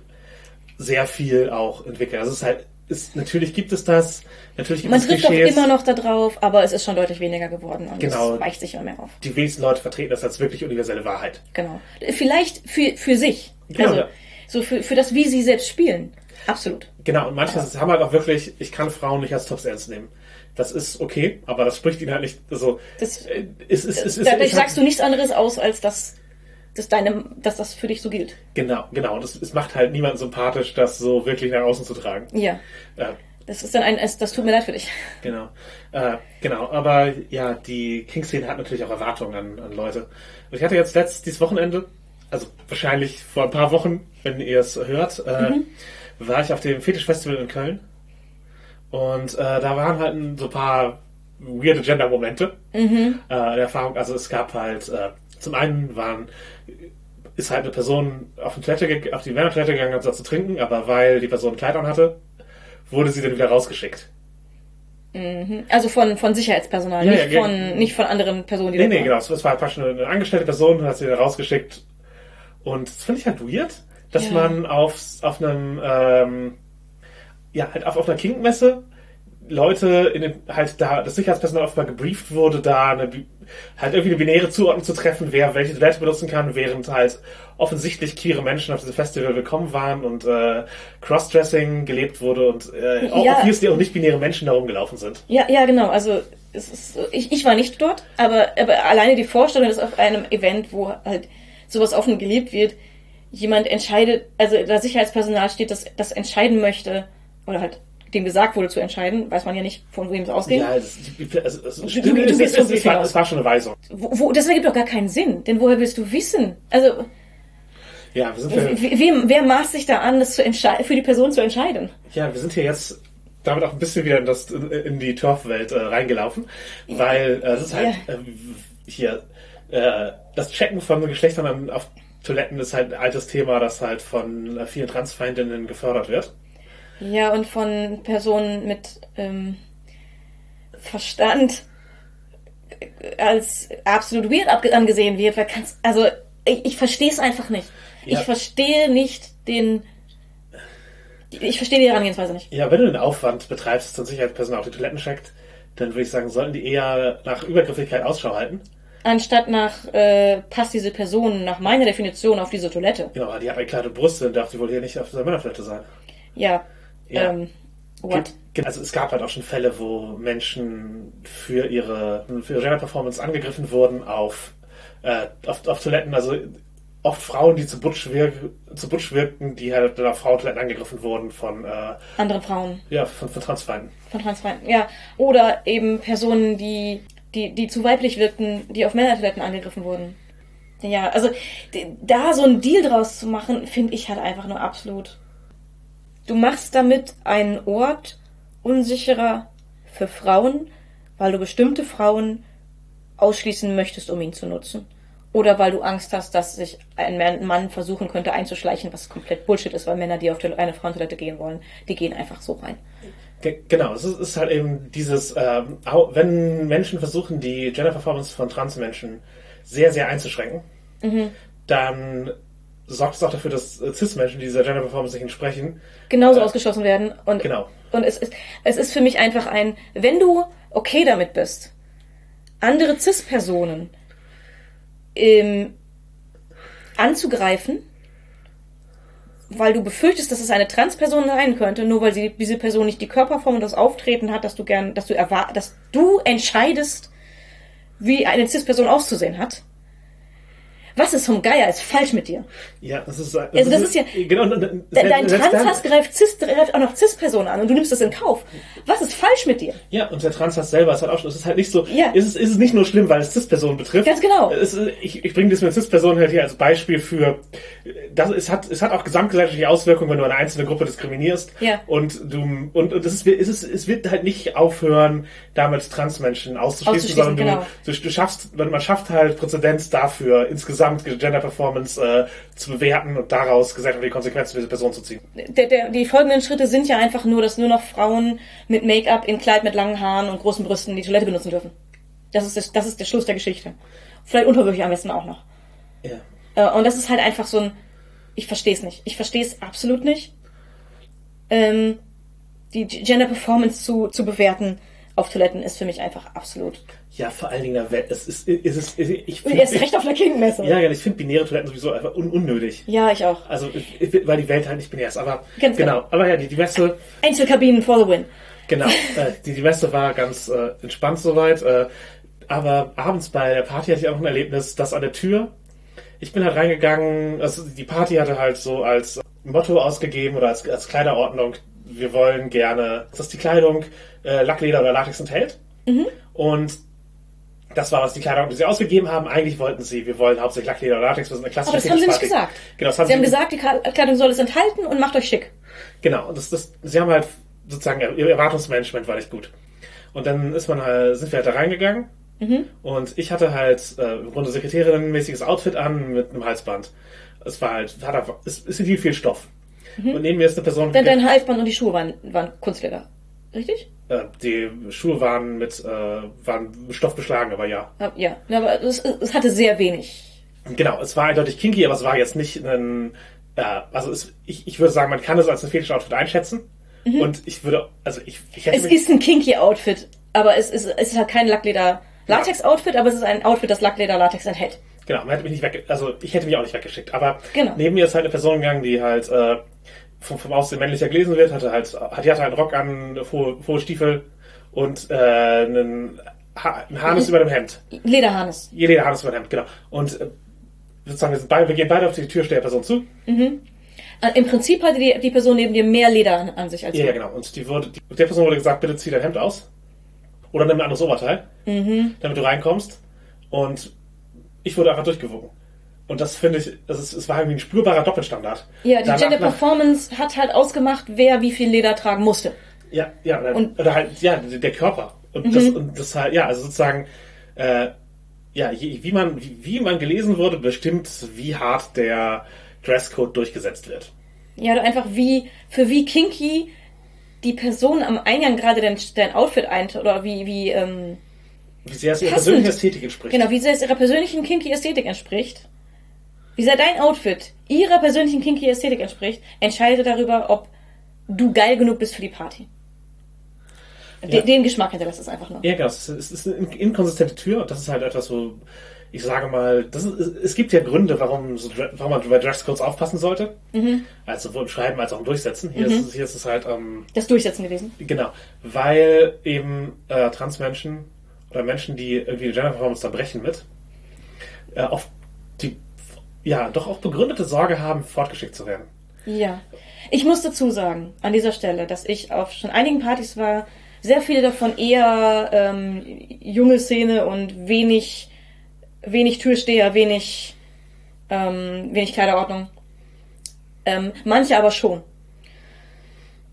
sehr viel auch entwickelt. Also es ist halt, es, natürlich gibt es das, natürlich gibt Man es trifft auch immer noch da drauf, aber es ist schon deutlich weniger geworden und Genau. es weicht sich immer mehr auf. Die wenigsten Leute vertreten das als wirklich universelle Wahrheit. Genau. Vielleicht für, für sich. Genau, also, ja. so für, für das, wie sie selbst spielen. Absolut. Genau, und manche haben halt auch wirklich, ich kann Frauen nicht als Tops ernst nehmen. Das ist okay, aber das spricht ihnen halt nicht, also, Das- äh, es ist, es ist, Dadurch sagst du nichts anderes aus, als dass dass, deine, dass das für dich so gilt. Genau, genau. Und es, es macht halt niemanden sympathisch, das so wirklich nach außen zu tragen. Ja. Äh, Das ist dann ein, es, das tut mir leid für dich. Genau. Äh, genau, aber ja, die King-Szene hat natürlich auch Erwartungen an, an Leute. Und ich hatte jetzt letztes dieses Wochenende, also wahrscheinlich vor ein paar Wochen, wenn ihr es hört, äh, war ich auf dem Fetisch-Festival in Köln. Und äh, da waren halt so ein paar weirde Gender-Momente äh, der Erfahrung. Also es gab halt, äh, zum einen waren ist halt eine Person auf, die Toilette, auf die Männertoilette gegangen, hat was zu trinken, aber weil die Person ein Kleid an hatte, wurde sie dann wieder rausgeschickt. Also von, von Sicherheitspersonal, Ja, nicht, ja, von, nicht von anderen Personen, die Nee, nee, waren. genau. Es war praktisch eine, eine angestellte Person, hat sie da rausgeschickt. Und das finde ich halt weird, dass Ja. man auf, auf einem, ähm, ja, halt auf, auf einer King-Messe Leute in den, halt da, das Sicherheitspersonal offenbar gebrieft wurde, da eine, halt irgendwie eine binäre Zuordnung zu treffen, wer welche Toilette benutzen kann, während halt offensichtlich queere Menschen auf diesem Festival willkommen waren und äh, Crossdressing gelebt wurde und äh, auch Ja. obviously auch nicht-binäre Menschen da rumgelaufen sind. Ja, ja, genau. Also es ist, so- ich, ich war nicht dort, aber, aber alleine die Vorstellung, dass auf einem Event, wo halt sowas offen gelebt wird, jemand entscheidet, also da Sicherheitspersonal steht, das, das entscheiden möchte, oder halt dem gesagt wurde zu entscheiden, weiß man ja nicht, von wem es ausgeht. Ja, das, also, es, es, es, es, war, schon eine Weisung. Wo, wo, das ergibt doch gar keinen Sinn, denn woher willst du wissen? Also Ja, wir sind, ja, w- wem, wer maßt sich da an, das zu für die Person zu entscheiden? ja, wir sind hier jetzt damit auch ein bisschen wieder in, das, in die Turf-Welt äh, reingelaufen, weil äh, es ist halt äh, hier äh, das Checken von Geschlechtern auf Toiletten ist halt ein altes Thema, das halt von äh, vielen Transfeindinnen gefördert wird. Ja, und von Personen mit ähm, Verstand äh, als absolut weird angesehen wird. Weil kannst, also ich, ich verstehe es einfach nicht. Ja. Ich verstehe nicht den. Ich verstehe die Herangehensweise nicht. Ja, wenn du den Aufwand betreibst, dass Sicherheitspersonal auf die Toiletten checkt, dann würde ich sagen, sollten die eher nach Übergriffigkeit Ausschau halten. Anstatt nach, äh, passt diese Person nach meiner Definition auf diese Toilette. Genau, die hat eine kleine Brust und darf die wohl hier nicht auf dieser Männertoilette sein. Ja. Ja. Ähm, what? Also es gab halt auch schon Fälle, wo Menschen für ihre, für ihre Gender-Performance angegriffen wurden auf, äh, auf, auf Toiletten. Also oft Frauen, die zu Butch, wirk zu Butch wirkten, die halt dann auf Frauentoiletten angegriffen wurden von, äh, Andere Frauen. ja, von, von Transfeinden. Von Transfeinden, ja. Oder eben Personen, die, die, die zu weiblich wirkten, die auf Männertoiletten angegriffen wurden. Ja, also da so ein Deal draus zu machen, finde ich halt einfach nur absolut. Du machst damit einen Ort unsicherer für Frauen, weil du bestimmte Frauen ausschließen möchtest, um ihn zu nutzen. Oder weil du Angst hast, dass sich ein Mann- versuchen könnte einzuschleichen, was komplett Bullshit ist, weil Männer, die auf eine Frauentoilette gehen wollen, die gehen einfach so rein. Ge genau, es ist, halt eben dieses, au- wenn Menschen versuchen, die Gender-Performance von Transmenschen sehr, sehr einzuschränken, dann sorgt es auch dafür, dass äh, Cis-Menschen dieser Gender-Performance nicht entsprechen. genauso Äh, ausgeschlossen werden. Und, genau. und es, ist, es ist für mich einfach ein, wenn du okay damit bist, andere CIS-Personen ähm, anzugreifen, weil du befürchtest, dass es eine Transperson sein könnte, nur weil sie diese Person nicht die Körperform und das Auftreten hat, dass du gern, dass du erwar dass du entscheidest, wie eine CIS-Person auszusehen hat. Was ist vom Geier ist falsch mit dir? Ja, das ist, das Also das ist ja- genau, De dein Transhass greift, Cis, greift auch noch Cis-Personen an und du nimmst das in Kauf. Was ist falsch mit dir? Ja, und der Transhass selber ist halt auch schon, es ist halt nicht so, Ja. ist, es, ist es nicht nur schlimm, weil es Cis-Personen betrifft. Ganz genau. Es, ich ich bringe das mit Cis-Personen halt hier als Beispiel für, das, es, hat, es hat auch gesamtgesellschaftliche Auswirkungen, wenn du eine einzelne Gruppe diskriminierst. Ja. Und du, und, und das ist, es, ist, es wird halt nicht aufhören, damit Transmenschen auszuschließen, Auszuschließen, sondern genau. du, du, du schaffst, man schafft halt Präzedenz dafür, insgesamt Gender Performance äh, zu bewerten und daraus gesellschaftliche Konsequenzen für diese Person zu ziehen. Der, der, die folgenden Schritte sind ja einfach nur, dass nur noch Frauen mit Make-up in Kleid mit langen Haaren und großen Brüsten die Toilette benutzen dürfen. Das ist, das, das ist der Schluss der Geschichte. Vielleicht unterwürfig am besten auch noch. Ja. Äh, und das ist halt einfach so ein, ich verstehe es nicht. Ich verstehe es absolut nicht. Ähm, die Gender Performance zu, zu bewerten auf Toiletten ist für mich einfach absolut. Ja, vor allen Dingen, es ist, es ist, ich Und erst recht auf einer King-Messe. Ja, ja, ich finde binäre Toiletten sowieso einfach un unnötig. ja, ich auch. Also, weil die Welt halt nicht binär ist. Aber Ganz genau. genau. Aber ja, die, die Messe, Einzelkabinen for the win. Genau, äh, die, die Messe war ganz äh, entspannt soweit. Äh, aber abends bei der Party hatte ich auch noch ein Erlebnis, dass an der Tür ich bin halt reingegangen, also die Party hatte halt so als Motto ausgegeben oder als, als Kleiderordnung, wir wollen gerne, dass die Kleidung äh, Lackleder oder Latex enthält. Und das war, was die Kleidung, die sie ausgegeben haben. Eigentlich wollten sie, wir wollen hauptsächlich Lackleder oder Latex, wir sind eine klassische Aber das haben sie nicht gesagt. Genau, das haben Sie haben gesagt, die Kleidung soll es enthalten und macht euch schick. Genau, und das, das, sie haben halt sozusagen, ihr Erwartungsmanagement war nicht gut. Und dann ist man halt, sind wir halt da reingegangen und ich hatte halt äh, im Grunde Sekretärinnenmäßiges Outfit an mit einem Halsband. Es war halt, hat einfach, es, es viel, viel Stoff. Und neben mir ist eine Person, Denn dein Halsband und die Schuhe waren, waren Kunstleder. Richtig? äh, die Schuhe waren mit, äh, waren Stoff beschlagen, aber ja. Ja, Ja, aber es, es hatte sehr wenig. Genau, es war eindeutig kinky, aber es war jetzt nicht ein, äh, also es, ich, ich würde sagen, man kann es als ein Fetisch-Outfit einschätzen. Und ich würde, also ich, ich hätte Es ist ein kinky Outfit, aber es ist, es ist halt kein Lackleder-Latex-Outfit, aber es ist ein Outfit, das Lackleder-Latex enthält. Genau, man hätte mich nicht weg, also ich hätte mich auch nicht weggeschickt. Aber Genau. neben mir ist halt eine Person gegangen, die halt äh, vom, vom Aussehen männlicher gelesen wird, hatte halt, hat, die hatte einen Rock an, hohe, hohe Stiefel und äh, einen, ha einen Harnis über dem Hemd. Lederharnis. Lederharnis über dem Hemd, genau. Und äh, sozusagen, wir, sind beide, wir gehen beide auf die Tür der Person zu. Äh, Im Prinzip hatte die, die Person neben dir mehr Leder an, an sich als Ja, du. ja, genau. Und die wurde, die, der Person wurde gesagt, bitte zieh dein Hemd aus. Oder nimm ein anderes Oberteil, damit du reinkommst. Und ich wurde einfach durchgewogen. Und das finde ich, also es, es war irgendwie ein spürbarer Doppelstandard. Ja, die Danach- Gender Performance hat halt ausgemacht, wer wie viel Leder tragen musste. Ja, ja, Und- oder halt, ja, der Körper. Und das, und das halt, ja, also sozusagen, äh, ja, wie man, wie, wie man gelesen wurde, bestimmt, wie hart der Dresscode durchgesetzt wird. Ja, oder einfach wie, für wie kinky die Person am Eingang gerade dein, dein Outfit eint, oder wie, wie, ähm, Wie sehr es ihrer persönlichen Ästhetik entspricht. genau, wie sehr es ihrer persönlichen kinky Ästhetik entspricht. Wie sehr dein Outfit ihrer persönlichen kinky Ästhetik entspricht, entscheidet darüber, ob du geil genug bist für die Party. Den, Ja. den Geschmack hinterlässt es einfach nur. Ja, genau. Es ist, es ist eine inkonsistente Tür und das ist halt etwas, wo ich sage mal, ist, es gibt ja Gründe, warum, warum man bei Dresscodes aufpassen sollte. Also sowohl im Schreiben als auch im Durchsetzen. Hier, ist, es, hier ist es halt, ähm, Das Durchsetzen gewesen. genau, weil eben äh, Transmenschen oder Menschen, die irgendwie die Gender Performance da brechen mit, äh, auf die ja doch auch begründete Sorge haben, fortgeschickt zu werden. Ja. Ich muss dazu sagen, an dieser Stelle, dass ich auf schon einigen Partys war, sehr viele davon eher ähm, junge Szene und wenig, wenig Türsteher, wenig, ähm, wenig Kleiderordnung. Ähm, manche aber schon.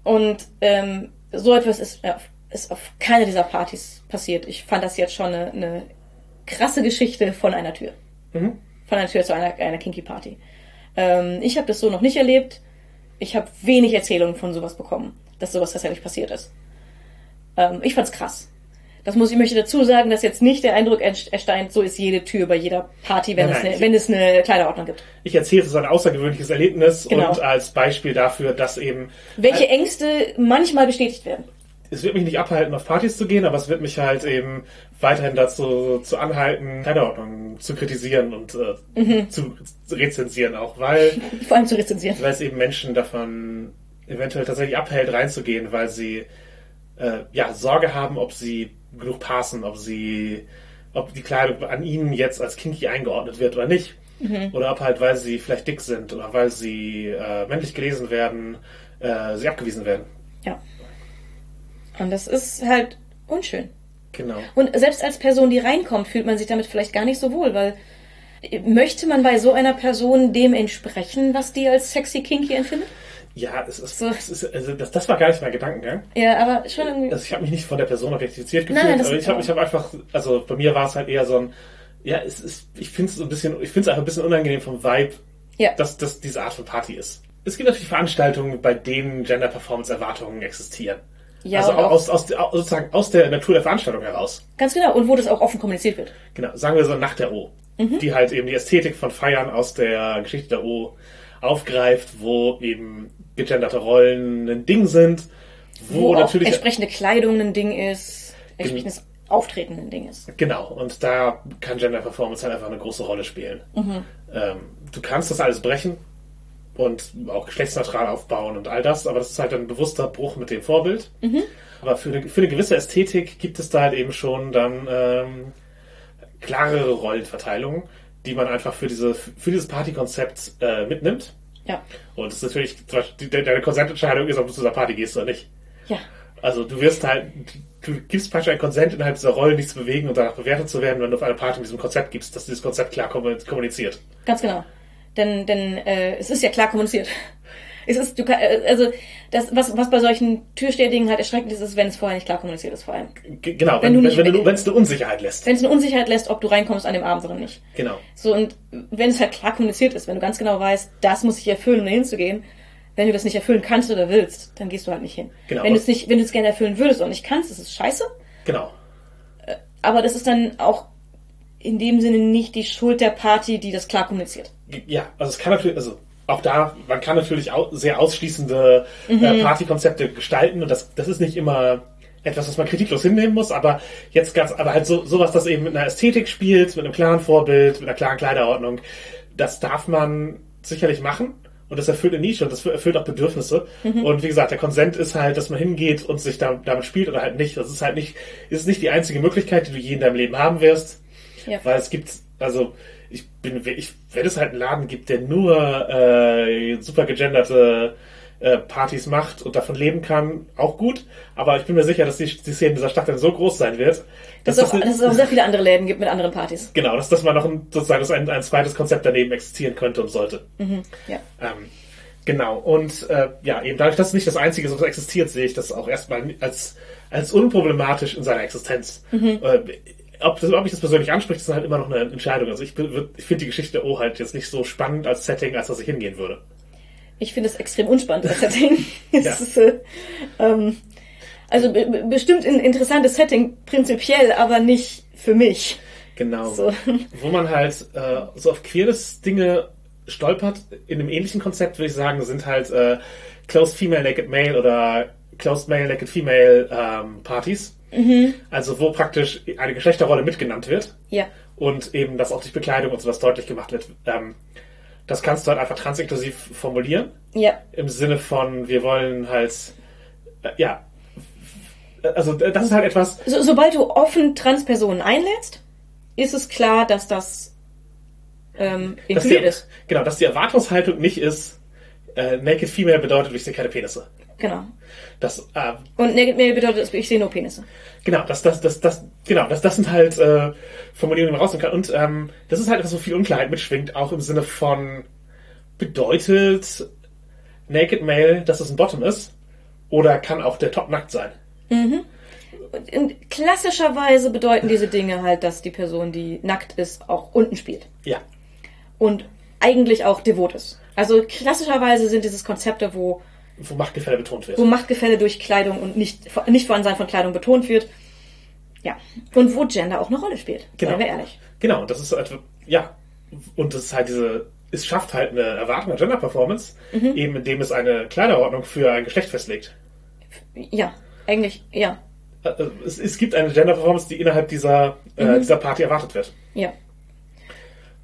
Und ähm, so etwas ist, äh, ist auf keiner dieser Partys passiert. Ich fand das jetzt schon eine, eine krasse Geschichte von einer Tür. Mhm. Von einer Tür zu einer, einer Kinky Party. Ähm, ich habe das so noch nicht erlebt. Ich habe wenig Erzählungen von sowas bekommen, dass sowas tatsächlich passiert ist. Ähm, ich fand's krass. Das muss ich möchte dazu sagen, dass jetzt nicht der Eindruck ersteigt, so ist jede Tür bei jeder Party, wenn, Nein, es, nein, eine, ich- wenn es eine Kleiderordnung gibt. Ich erzähle es als ein außergewöhnliches Erlebnis Genau. und als Beispiel dafür, dass eben Welche Ängste manchmal bestätigt werden. es wird mich nicht abhalten, auf Partys zu gehen, aber es wird mich halt eben weiterhin dazu zu anhalten, Kleiderordnung zu kritisieren und äh, Mhm. zu rezensieren auch, weil, Vor allem zu rezensieren. weil es eben Menschen davon eventuell tatsächlich abhält, reinzugehen, weil sie äh, ja Sorge haben, ob sie genug passen, ob sie, ob die Kleidung an ihnen jetzt als kinky eingeordnet wird oder nicht. Mhm. Oder ob halt, weil sie vielleicht dick sind oder weil sie äh, männlich gelesen werden, äh, sie abgewiesen werden. Ja. Und das ist halt unschön. Genau. Und selbst als Person, die reinkommt, fühlt man sich damit vielleicht gar nicht so wohl, weil äh, möchte man bei so einer Person dem entsprechen, was die als sexy kinky empfindet? Ja, es ist, So. es ist also das, das war gar nicht mein Gedankengang. Ja, aber schon irgendwie. Also ich habe mich nicht von der Person objektifiziert gefühlt, Nein, aber ich habe ich hab einfach, also bei mir war es halt eher so ein, ja, es ist, ich finde es so ein bisschen, ich finde es einfach ein bisschen unangenehm vom Vibe, Ja. dass das diese Art von Party ist. Es gibt natürlich Veranstaltungen, bei denen Gender Performance Erwartungen existieren. Ja, also aus, aus, der- sozusagen aus der Natur der Veranstaltung heraus. Ganz genau. Und wo das auch offen kommuniziert wird. Genau, sagen wir so nach der O. Mhm. Die halt eben die Ästhetik von Feiern aus der Geschichte der O aufgreift, wo eben gegenderte Rollen ein Ding sind, wo, Wo auch natürlich entsprechende Kleidung ein Ding ist, entsprechendes Auftreten ein Ding ist. Genau, und da kann Gender Performance halt einfach eine große Rolle spielen. Mhm. Ähm, du kannst das alles brechen und auch geschlechtsneutral aufbauen und all das, aber das ist halt ein bewusster Bruch mit dem Vorbild. Mhm. Aber für eine, für eine gewisse Ästhetik gibt es da halt eben schon dann ähm, klarere Rollenverteilungen, die man einfach für diese für dieses Partykonzept äh, mitnimmt. Ja. Und es ist natürlich, zum Beispiel, die- deine Konsententscheidung ist, ob du zu dieser Party gehst oder nicht. Ja. Also du wirst halt, du gibst praktisch ein Konsent innerhalb dieser Rolle, nichts zu bewegen und danach bewertet zu werden, wenn du auf eine Party mit diesem Konzept gibst, dass dieses Konzept klar kommu- kommuniziert. Ganz genau. Denn, denn äh, es ist ja klar kommuniziert. Es ist, du kann, äh, also das, was, was bei solchen Türstehdingen halt erschreckend ist, ist, wenn es vorher nicht klar kommuniziert ist, vor allem. G genau, Wenn wenn, du wenn, nicht- wenn, du, wenn es eine Unsicherheit lässt. Wenn es eine Unsicherheit lässt, ob du reinkommst an dem Abend oder nicht. Genau. So, und wenn es halt klar kommuniziert ist, wenn du ganz genau weißt, das muss ich erfüllen, um da hinzugehen, wenn du das nicht erfüllen kannst oder willst, dann gehst du halt nicht hin. Genau. Wenn du es nicht, wenn du es gerne erfüllen würdest und nicht kannst, ist es scheiße. Genau. Aber das ist dann auch in dem Sinne nicht die Schuld der Party, die das klar kommuniziert. Ja, also es kann natürlich, also auch da, man kann natürlich au sehr ausschließende äh, Partykonzepte gestalten und das, das ist nicht immer etwas, was man kritiklos hinnehmen muss, aber jetzt ganz, aber halt so sowas, das eben mit einer Ästhetik spielt, mit einem klaren Vorbild, mit einer klaren Kleiderordnung, das darf man sicherlich machen und das erfüllt eine Nische und das erfüllt auch Bedürfnisse. Und wie gesagt, der Konsent ist halt, dass man hingeht und sich da, damit spielt oder halt nicht. Das ist halt nicht, ist nicht die einzige Möglichkeit, die du je in deinem Leben haben wirst. Ja. Weil es gibt, also ich bin, ich, wenn es halt einen Laden gibt, der nur äh, super gegenderte äh, Partys macht und davon leben kann, auch gut. Aber ich bin mir sicher, dass die, die Szene dieser Stadt dann so groß sein wird, Dass, dass es auch, dass es auch sehr viele andere Läden gibt mit anderen Partys. genau, dass das mal noch ein, sozusagen dass ein, ein zweites Konzept daneben existieren könnte und sollte. Ja. Ähm, genau, und äh, ja, eben dadurch, dass es nicht das Einzige ist, was existiert, sehe ich das auch erstmal als, als unproblematisch in seiner Existenz. Äh, ob, das, ob mich das persönlich anspricht, ist halt immer noch eine Entscheidung. Also ich, ich finde die Geschichte O halt jetzt nicht so spannend als Setting, als dass ich hingehen würde. Ich finde es extrem unspannend, das Setting. Ja. ist, äh, ähm, also be be- bestimmt ein interessantes Setting, prinzipiell, aber nicht für mich. Genau. So. Wo man halt äh, so auf queeres Dinge stolpert, in einem ähnlichen Konzept würde ich sagen, sind halt äh, Closed Female Naked Male oder Closed Male Naked Female ähm, Partys. Also wo praktisch eine Geschlechterrolle mitgenannt wird Ja. und eben, dass auch durch Bekleidung und sowas deutlich gemacht wird. Ähm, das kannst du halt einfach transinklusiv formulieren. Ja. Im Sinne von, wir wollen halt, äh, ja, also äh, das ist halt etwas, So, sobald du offen Transpersonen einlädst, ist es klar, dass das ähm, inkludiert die, ist. genau, dass die Erwartungshaltung nicht ist, äh, Naked Female bedeutet, ich sehe keine Penisse. Genau. Das, äh, Und Naked Male bedeutet, ich sehe nur Penisse. genau, das, das, das, das, genau, das, das sind halt äh, Formulierungen, die man rausnehmen kann. Und ähm, das ist halt etwas, wo viel Unklarheit mitschwingt, auch im Sinne von bedeutet Naked Male, dass es ein Bottom ist, oder kann auch der Top nackt sein. Und in, klassischerweise bedeuten diese Dinge halt, dass die Person, die nackt ist, auch unten spielt. Ja, Und eigentlich auch devot ist. Also klassischerweise sind dieses Konzepte, wo, wo Machtgefälle betont wird. wo Machtgefälle durch Kleidung und nicht, nicht Vorhandensein von Kleidung betont wird. Ja. Und wo Gender auch eine Rolle spielt. Genau. Seien wir ehrlich. Genau, und das ist halt, ja, und das ist halt diese, es schafft halt eine Erwartung an Gender Performance, eben indem es eine Kleiderordnung für ein Geschlecht festlegt. Ja. Eigentlich, ja. Äh, Es, es gibt eine Gender Performance, die innerhalb dieser, äh, dieser Party erwartet wird. Ja.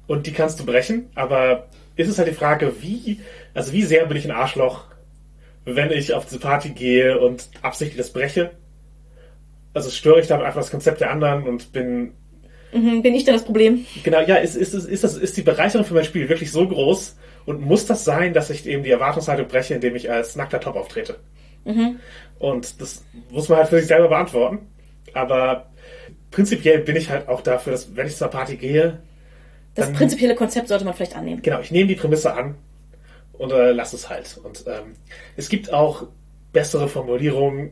Und die kannst du brechen, aber ist es halt die Frage, wie, also wie sehr bin ich ein Arschloch, wenn ich auf diese Party gehe und absichtlich das breche? Also störe ich damit einfach das Konzept der anderen und bin Mhm, bin ich dann das Problem? Genau, ja, ist, ist, ist, ist, das, ist die Bereicherung für mein Spiel wirklich so groß und muss das sein, dass ich eben die Erwartungshaltung breche, indem ich als nackter Top auftrete? Und das muss man halt für sich selber beantworten. Aber prinzipiell bin ich halt auch dafür, dass wenn ich zur Party gehe, Das prinzipielle Konzept sollte man vielleicht annehmen. genau, ich nehme die Prämisse an und äh, lasse es halt. Und ähm, es gibt auch bessere Formulierungen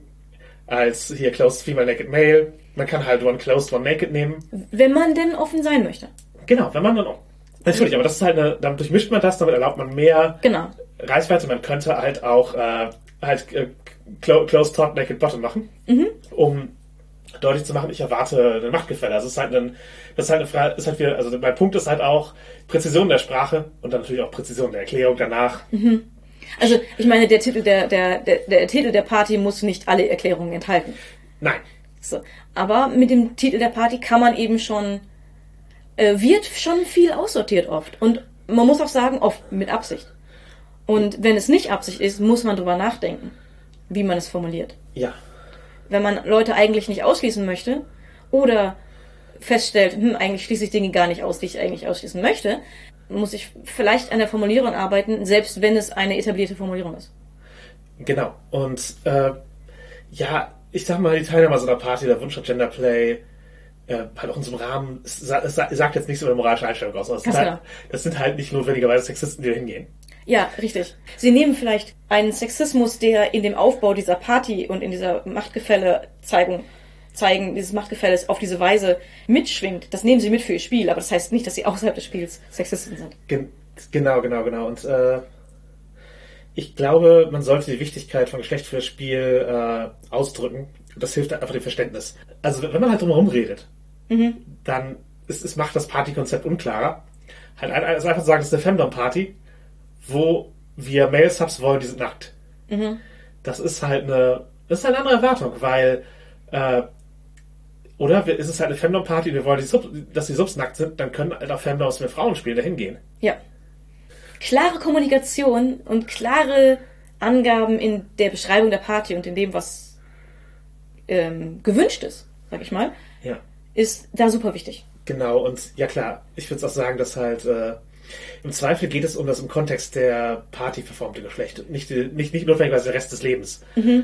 als hier Closed Female Naked Male. Man kann halt One Closed, One Naked nehmen. Wenn man denn offen sein möchte. Genau, wenn man dann auch. Natürlich, aber das ist halt eine, damit durchmischt man das, damit erlaubt man mehr Genau. Reichweite. Man könnte halt auch äh, halt äh, clo Close Top Naked Bottom machen, um deutlich zu machen, ich erwarte ein Machtgefälle. Also es ist halt ein, das ist halt eine Frage, ist halt wieder, also mein Punkt ist halt auch Präzision der Sprache und dann natürlich auch Präzision der Erklärung danach. Also ich meine, der Titel der, der, der, der Titel der Party muss nicht alle Erklärungen enthalten. Nein. So. Aber mit dem Titel der Party kann man eben schon, äh, wird schon viel aussortiert oft. Und man muss auch sagen, oft mit Absicht. Und wenn es nicht Absicht ist, muss man drüber nachdenken, wie man es formuliert. Ja. Wenn man Leute eigentlich nicht ausschließen möchte oder feststellt, hm, eigentlich schließe ich Dinge gar nicht aus, die ich eigentlich ausschließen möchte, muss ich vielleicht an der Formulierung arbeiten, selbst wenn es eine etablierte Formulierung ist. Genau. Und äh, ja, ich sag mal, die Teilnehmer so einer Party, der Wunsch auf Genderplay, äh, halt auch in so einem Rahmen, es, sa- es sa- sagt jetzt nichts über eine moralische Einstellung aus. Ganz sind halt, das sind halt nicht notwendigerweise Sexisten, die da hingehen. Ja, richtig. Sie nehmen vielleicht einen Sexismus, der in dem Aufbau dieser Party und in dieser Machtgefälle zeigen, dieses Machtgefälles auf diese Weise mitschwingt. Das nehmen sie mit für ihr Spiel, aber das heißt nicht, dass sie außerhalb des Spiels Sexisten sind. Gen genau, genau, genau. Und äh, ich glaube, man sollte die Wichtigkeit von Geschlecht für das Spiel äh, ausdrücken. Das hilft einfach dem Verständnis. Also wenn man halt drumherum redet, dann ist, es macht das Partykonzept unklarer. Halt ein- also einfach sagen, es ist eine Femdom-Party, wo wir Male-Subs wollen, die sind nackt. Das ist halt eine, das ist halt eine andere Erwartung, weil äh, oder ist es halt eine Femdom-Party, wir wollen, die Sub, dass die Subs nackt sind, dann können halt auch Femdoms mit Frauen spielen, da hingehen. Ja. Klare Kommunikation und klare Angaben in der Beschreibung der Party und in dem, was ähm, gewünscht ist, sag ich mal, Ja. ist da super wichtig. Genau, und ja klar, ich würde auch sagen, dass halt äh, im Zweifel geht es um das im Kontext der Party verformte Geschlecht, und nicht, nicht, nicht notwendigerweise der Rest des Lebens.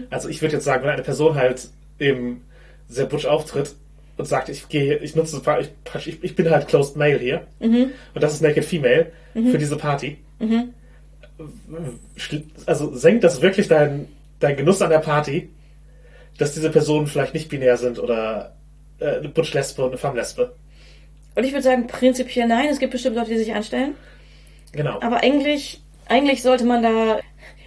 Also ich würde jetzt sagen, wenn eine Person halt eben sehr butch auftritt und sagt, ich gehe, ich nutze, ich, ich, ich bin halt closed male hier und das ist naked female für diese Party. Schl- Also senkt das wirklich dein, dein Genuss an der Party, dass diese Personen vielleicht nicht binär sind oder äh, eine Butch-Lesbe und eine Femme-Lesbe. Und ich würde sagen, prinzipiell nein. Es gibt bestimmt Leute, die sich anstellen. Genau. Aber eigentlich, eigentlich sollte man da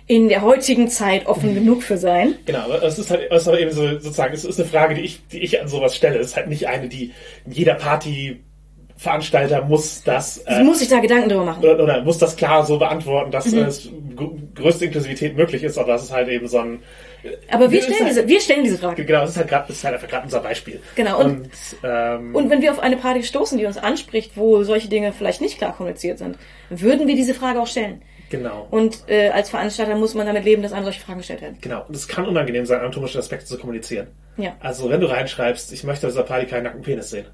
in der heutigen Zeit offen genug für sein. Genau, aber es ist halt es ist aber eben so, sozusagen, es ist eine Frage, die ich, die ich an sowas stelle. Es ist halt nicht eine, die jeder Partyveranstalter muss das Sie äh, muss sich da Gedanken drüber machen. oder, oder muss das klar so beantworten, dass äh, es gr- größte Inklusivität möglich ist, aber das ist halt eben so ein Aber wir stellen halt- diese, wir stellen diese Frage. genau, es ist halt gerade, es ist halt einfach gerade unser Beispiel. Genau, und- und, ähm, Und wenn wir auf eine Party stoßen, die uns anspricht, wo solche Dinge vielleicht nicht klar kommuniziert sind, würden wir diese Frage auch stellen. genau. Und äh, als Veranstalter muss man damit leben, dass einem solche Fragen gestellt werden. Genau, und es kann unangenehm sein, anatomische Aspekte zu kommunizieren. Ja. Also wenn du reinschreibst, ich möchte auf dieser Party keinen nackten Penis sehen,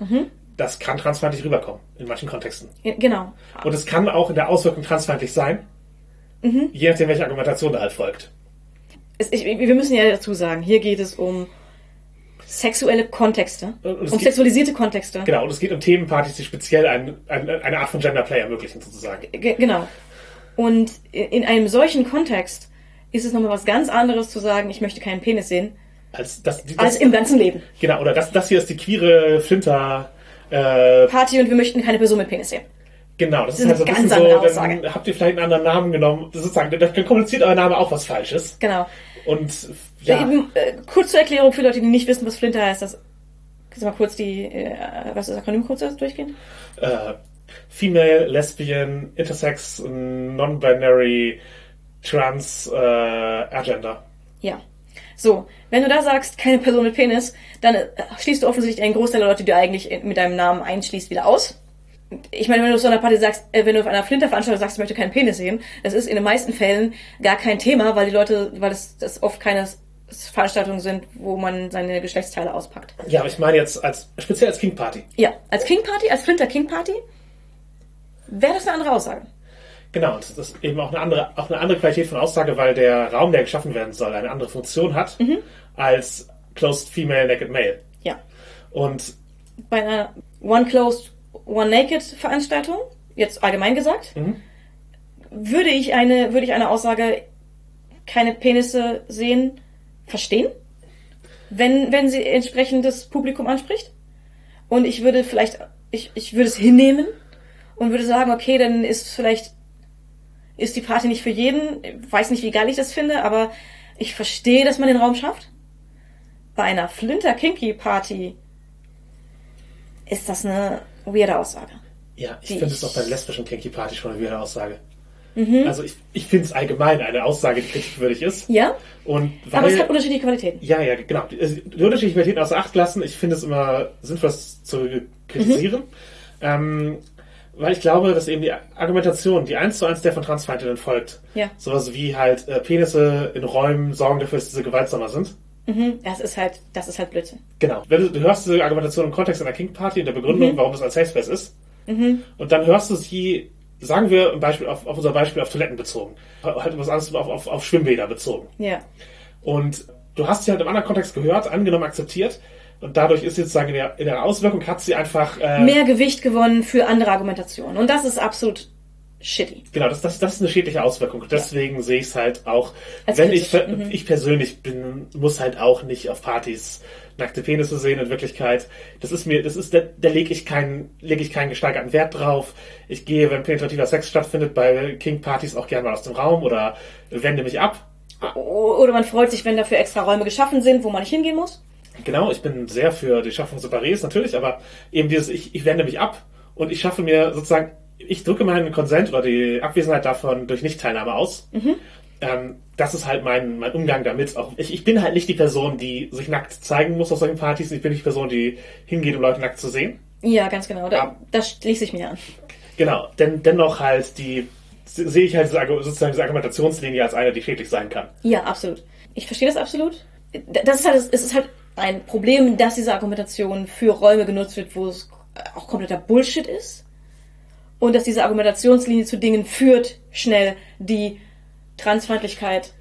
Mhm. das kann transfeindlich rüberkommen, in manchen Kontexten. Ja, Genau. Und es kann auch in der Auswirkung transfeindlich sein, Mhm. je nachdem, welche Argumentation da halt folgt. Es, ich, wir müssen ja dazu sagen, hier geht es um sexuelle Kontexte, Und- und es um geht- sexualisierte Kontexte. Genau, und es geht um Themenpartys, die speziell ein, ein, eine Art von Genderplay ermöglichen, sozusagen. Ge- Genau. Und in einem solchen Kontext ist es nochmal was ganz anderes zu sagen, ich möchte keinen Penis sehen, Als, das, das, als im ganzen Leben. genau, oder das, das hier ist die queere Flinter, äh, Party und wir möchten keine Person mit Penis sehen. Genau, das, Das ist halt so ein bisschen ganz so, andere dann Aussage. habt ihr vielleicht einen anderen Namen genommen, das ist sozusagen, dann kommuniziert euer Name auch was Falsches. Genau. Und, ja, Eben, äh, kurz zur Erklärung für Leute, die nicht wissen, was Flinter heißt. Das, kannst du mal kurz die, äh, was ist das Akronym kurz durchgehen? äh, Female, Lesbian, Intersex, Non-Binary, Trans, äh, Agender. Ja. So, wenn du da sagst, keine Person mit Penis, dann äh, schließt du offensichtlich einen Großteil der Leute, die du eigentlich mit deinem Namen einschließt, wieder aus. Ich meine, wenn du auf so einer Party sagst, äh, wenn du auf einer Flinterveranstaltung sagst, ich möchte keinen Penis sehen, das ist in den meisten Fällen gar kein Thema, weil die Leute, weil das, das oft keine Veranstaltungen sind, wo man seine Geschlechtsteile auspackt. Ja, aber ich meine jetzt als, speziell als King Party. Ja, als King Party, als Flinter King Party, wäre das eine andere Aussage. Genau, und das ist eben auch eine andere, auch eine andere Qualität von Aussage, weil der Raum, der geschaffen werden soll, eine andere Funktion hat als Closed Female Naked Male. Ja. Und Bei einer One Closed, One Naked Veranstaltung, jetzt allgemein gesagt, würde ich eine, würde ich eine Aussage, keine Penisse sehen, verstehen, wenn, wenn sie entsprechend das Publikum anspricht. Und ich würde vielleicht, ich, ich würde es hinnehmen und würde sagen, okay, dann ist vielleicht, ist die Party nicht für jeden. Ich weiß nicht, wie geil ich das finde, aber ich verstehe, dass man den Raum schafft. Bei einer Flinter Kinky Party ist das eine weirde Aussage. ja, ich finde es auch bei lesbischen Kinky Party schon eine weirde Aussage. Also ich, ich finde es allgemein eine Aussage, die kritikwürdig ist. Ja, Und weil, aber es hat unterschiedliche Qualitäten. ja, ja, genau. Die, also die unterschiedlichen Qualitäten außer Acht lassen. Ich finde es immer sinnvoll, das zu kritisieren. Ähm, weil ich glaube, dass eben die Argumentation, die eins zu eins der von Transfeindinnen folgt, Ja. sowas wie halt äh, Penisse in Räumen sorgen dafür, dass diese gewaltsamer sind, Mhm. Das ist halt, das ist halt Blödsinn. Genau. Wenn du, du hörst diese Argumentation im Kontext einer King Party und der Begründung, warum es ein Safe Space ist, und dann hörst du sie, sagen wir im Beispiel auf, auf unser Beispiel auf Toiletten bezogen, halt was anderes auf, auf, auf Schwimmbäder bezogen. Ja. Und du hast sie halt im anderen Kontext gehört, angenommen, akzeptiert. Und dadurch ist jetzt sozusagen in der, in der Auswirkung hat sie einfach. Äh, Mehr Gewicht gewonnen für andere Argumentationen. Und das ist absolut shitty. Genau, das, das, das ist eine schädliche Auswirkung. Deswegen sehe ich es halt auch, Als wenn ich, mhm. ich persönlich bin, muss halt auch nicht auf Partys nackte Penisse sehen in Wirklichkeit. Das ist mir, das ist, da, da lege ich keinen, lege ich keinen gesteigerten Wert drauf. Ich gehe, wenn penetrativer Sex stattfindet, bei King-Partys auch gerne mal aus dem Raum oder wende mich ab. Oder man freut sich, wenn dafür extra Räume geschaffen sind, wo man nicht hingehen muss. Genau, ich bin sehr für die Schaffung Separés natürlich, aber eben dieses, ich, ich wende mich ab und ich schaffe mir sozusagen, ich drücke meinen Konsent oder die Abwesenheit davon durch Nichtteilnahme aus. Ähm, das ist halt mein, mein Umgang damit. Auch ich, ich bin halt nicht die Person, die sich nackt zeigen muss auf solchen Partys. Ich bin nicht die Person, die hingeht, um Leute nackt zu sehen. Ja, ganz genau. Da, Ja. Das schließe ich mir an. Genau, denn dennoch halt die sehe ich halt sozusagen diese Argumentationslinie als eine, die schädlich sein kann. Ja, absolut. Ich verstehe das absolut. Das ist halt, es ist halt ein Problem, dass diese Argumentation für Räume genutzt wird, wo es auch kompletter Bullshit ist. Und dass diese Argumentationslinie zu Dingen führt, schnell, die Transfeindlichkeit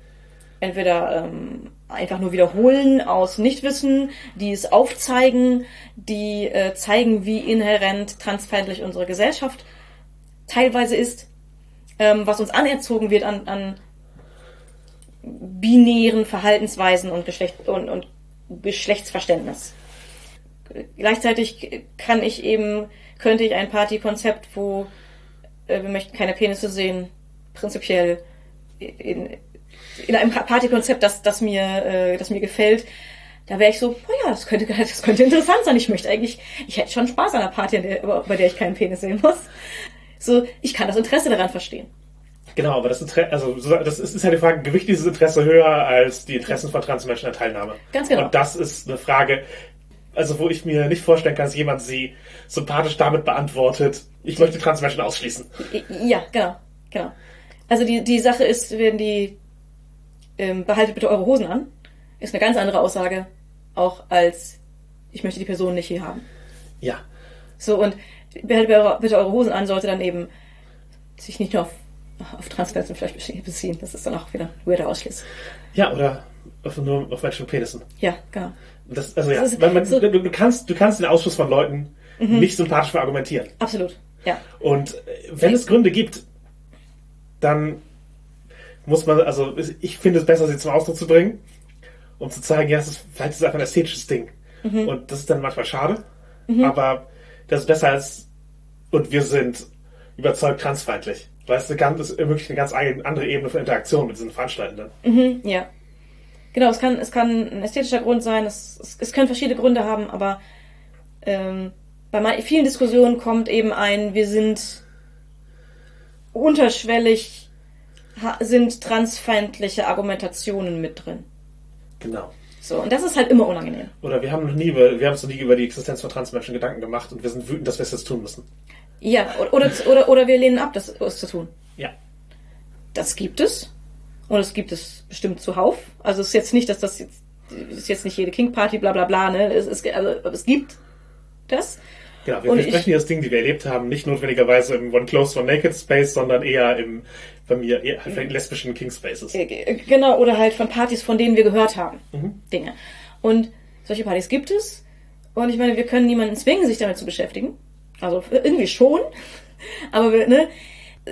entweder ähm, einfach nur wiederholen aus Nichtwissen, die es aufzeigen, die äh, zeigen, wie inhärent transfeindlich unsere Gesellschaft teilweise ist, ähm, was uns anerzogen wird an, an binären Verhaltensweisen und, Geschlecht und, und Geschlechtsverständnis. Gleichzeitig kann ich eben, könnte ich ein Partykonzept, wo äh, wir möchten keine Penisse sehen, prinzipiell in, in einem Partykonzept, das, das mir, äh, das mir gefällt, da wäre ich so, oh ja, das könnte, das könnte interessant sein. Ich möchte eigentlich, ich hätte schon Spaß an einer Party, bei der ich keinen Penis sehen muss. So, ich kann das Interesse daran verstehen. Genau, aber das Interesse, also so- das ist, ist halt die Frage, gewicht dieses Interesse höher als die Interessen von Transmenschen an Teilnahme? Ganz genau. Und das ist eine Frage, also wo ich mir nicht vorstellen kann, dass jemand sie sympathisch damit beantwortet, ich möchte Transmenschen ausschließen. Ja, genau, genau. Also die, die Sache ist, wenn die ähm, behaltet bitte eure Hosen an, ist eine ganz andere Aussage, auch als ich möchte die Person nicht hier haben. Ja, So, und behaltet bitte eure, Hosen an, sollte dann eben sich nicht nur auf, auf Transmenschen vielleicht bezie- beziehen. Das ist dann auch wieder ein weirder Ausschluss. ja, oder auf, nur auf Menschen mit Penissen. Ja, genau. Das, also ja, weil man, so- du, du kannst, du kannst den Ausschluss von Leuten nicht sympathisch verargumentieren. Absolut. Ja. Und äh, wenn es Gründe gibt, dann muss man, also ich finde es besser, sie zum Ausdruck zu bringen, um zu zeigen, ja, es ist, vielleicht ist es einfach ein ästhetisches Ding. Und das ist dann manchmal schade, aber das ist besser als, und wir sind überzeugt transfeindlich. Weil es eine ganz, es ermöglicht eine ganz andere Ebene von Interaktion mit diesen Veranstaltenden. Mhm, ja. Genau, es kann, es kann ein ästhetischer Grund sein, es, es, es können verschiedene Gründe haben, aber ähm, bei vielen Diskussionen kommt eben ein, wir sind unterschwellig, sind transfeindliche Argumentationen mit drin. Genau. So, und das ist halt immer unangenehm. Oder wir haben noch nie, über, wir haben uns noch nie über die Existenz von Transmenschen Gedanken gemacht und wir sind wütend, dass wir es jetzt tun müssen. Ja, oder, oder, oder, oder wir lehnen ab, das, das zu tun. Ja. Das gibt es. Und es gibt es bestimmt zuhauf. Also es ist jetzt nicht, dass das jetzt, es ist jetzt nicht jede King Party, bla bla bla, ne? Es, es, also, es gibt das. Genau, wir Und besprechen ich- hier das Ding, die wir erlebt haben, nicht notwendigerweise im One Closed, One Naked Space, sondern eher im, bei mir, eher halt in lesbischen King Spaces. Äh, g- Genau, oder halt von Partys, von denen wir gehört haben. Dinge. Und solche Partys gibt es. Und ich meine, wir können niemanden zwingen, sich damit zu beschäftigen. Also irgendwie schon. Aber wir, ne,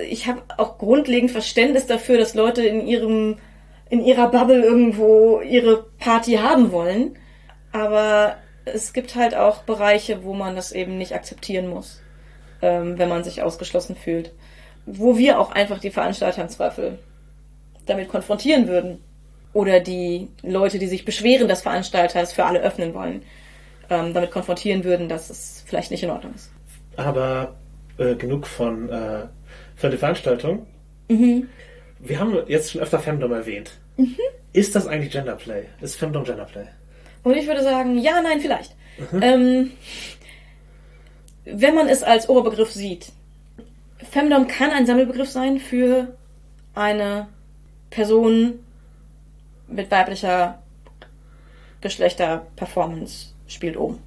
ich habe auch grundlegend Verständnis dafür, dass Leute in ihrem, in ihrer Bubble irgendwo ihre Party haben wollen. Aber es gibt halt auch Bereiche, wo man das eben nicht akzeptieren muss, ähm, wenn man sich ausgeschlossen fühlt. Wo wir auch einfach die Veranstalter im Zweifel damit konfrontieren würden. Oder die Leute, die sich beschweren, dass Veranstalter es für alle öffnen wollen, ähm, damit konfrontieren würden, dass es vielleicht nicht in Ordnung ist. Aber äh, genug von, äh, von der Veranstaltung. Mhm. Wir haben jetzt schon öfter Femdom erwähnt. Ist das eigentlich Genderplay? Ist Femdom Genderplay? Und ich würde sagen, ja, nein, vielleicht. Ähm, wenn man es als Oberbegriff sieht, Femdom kann ein Sammelbegriff sein für eine Person mit weiblicher Geschlechter-Performance spielt oben.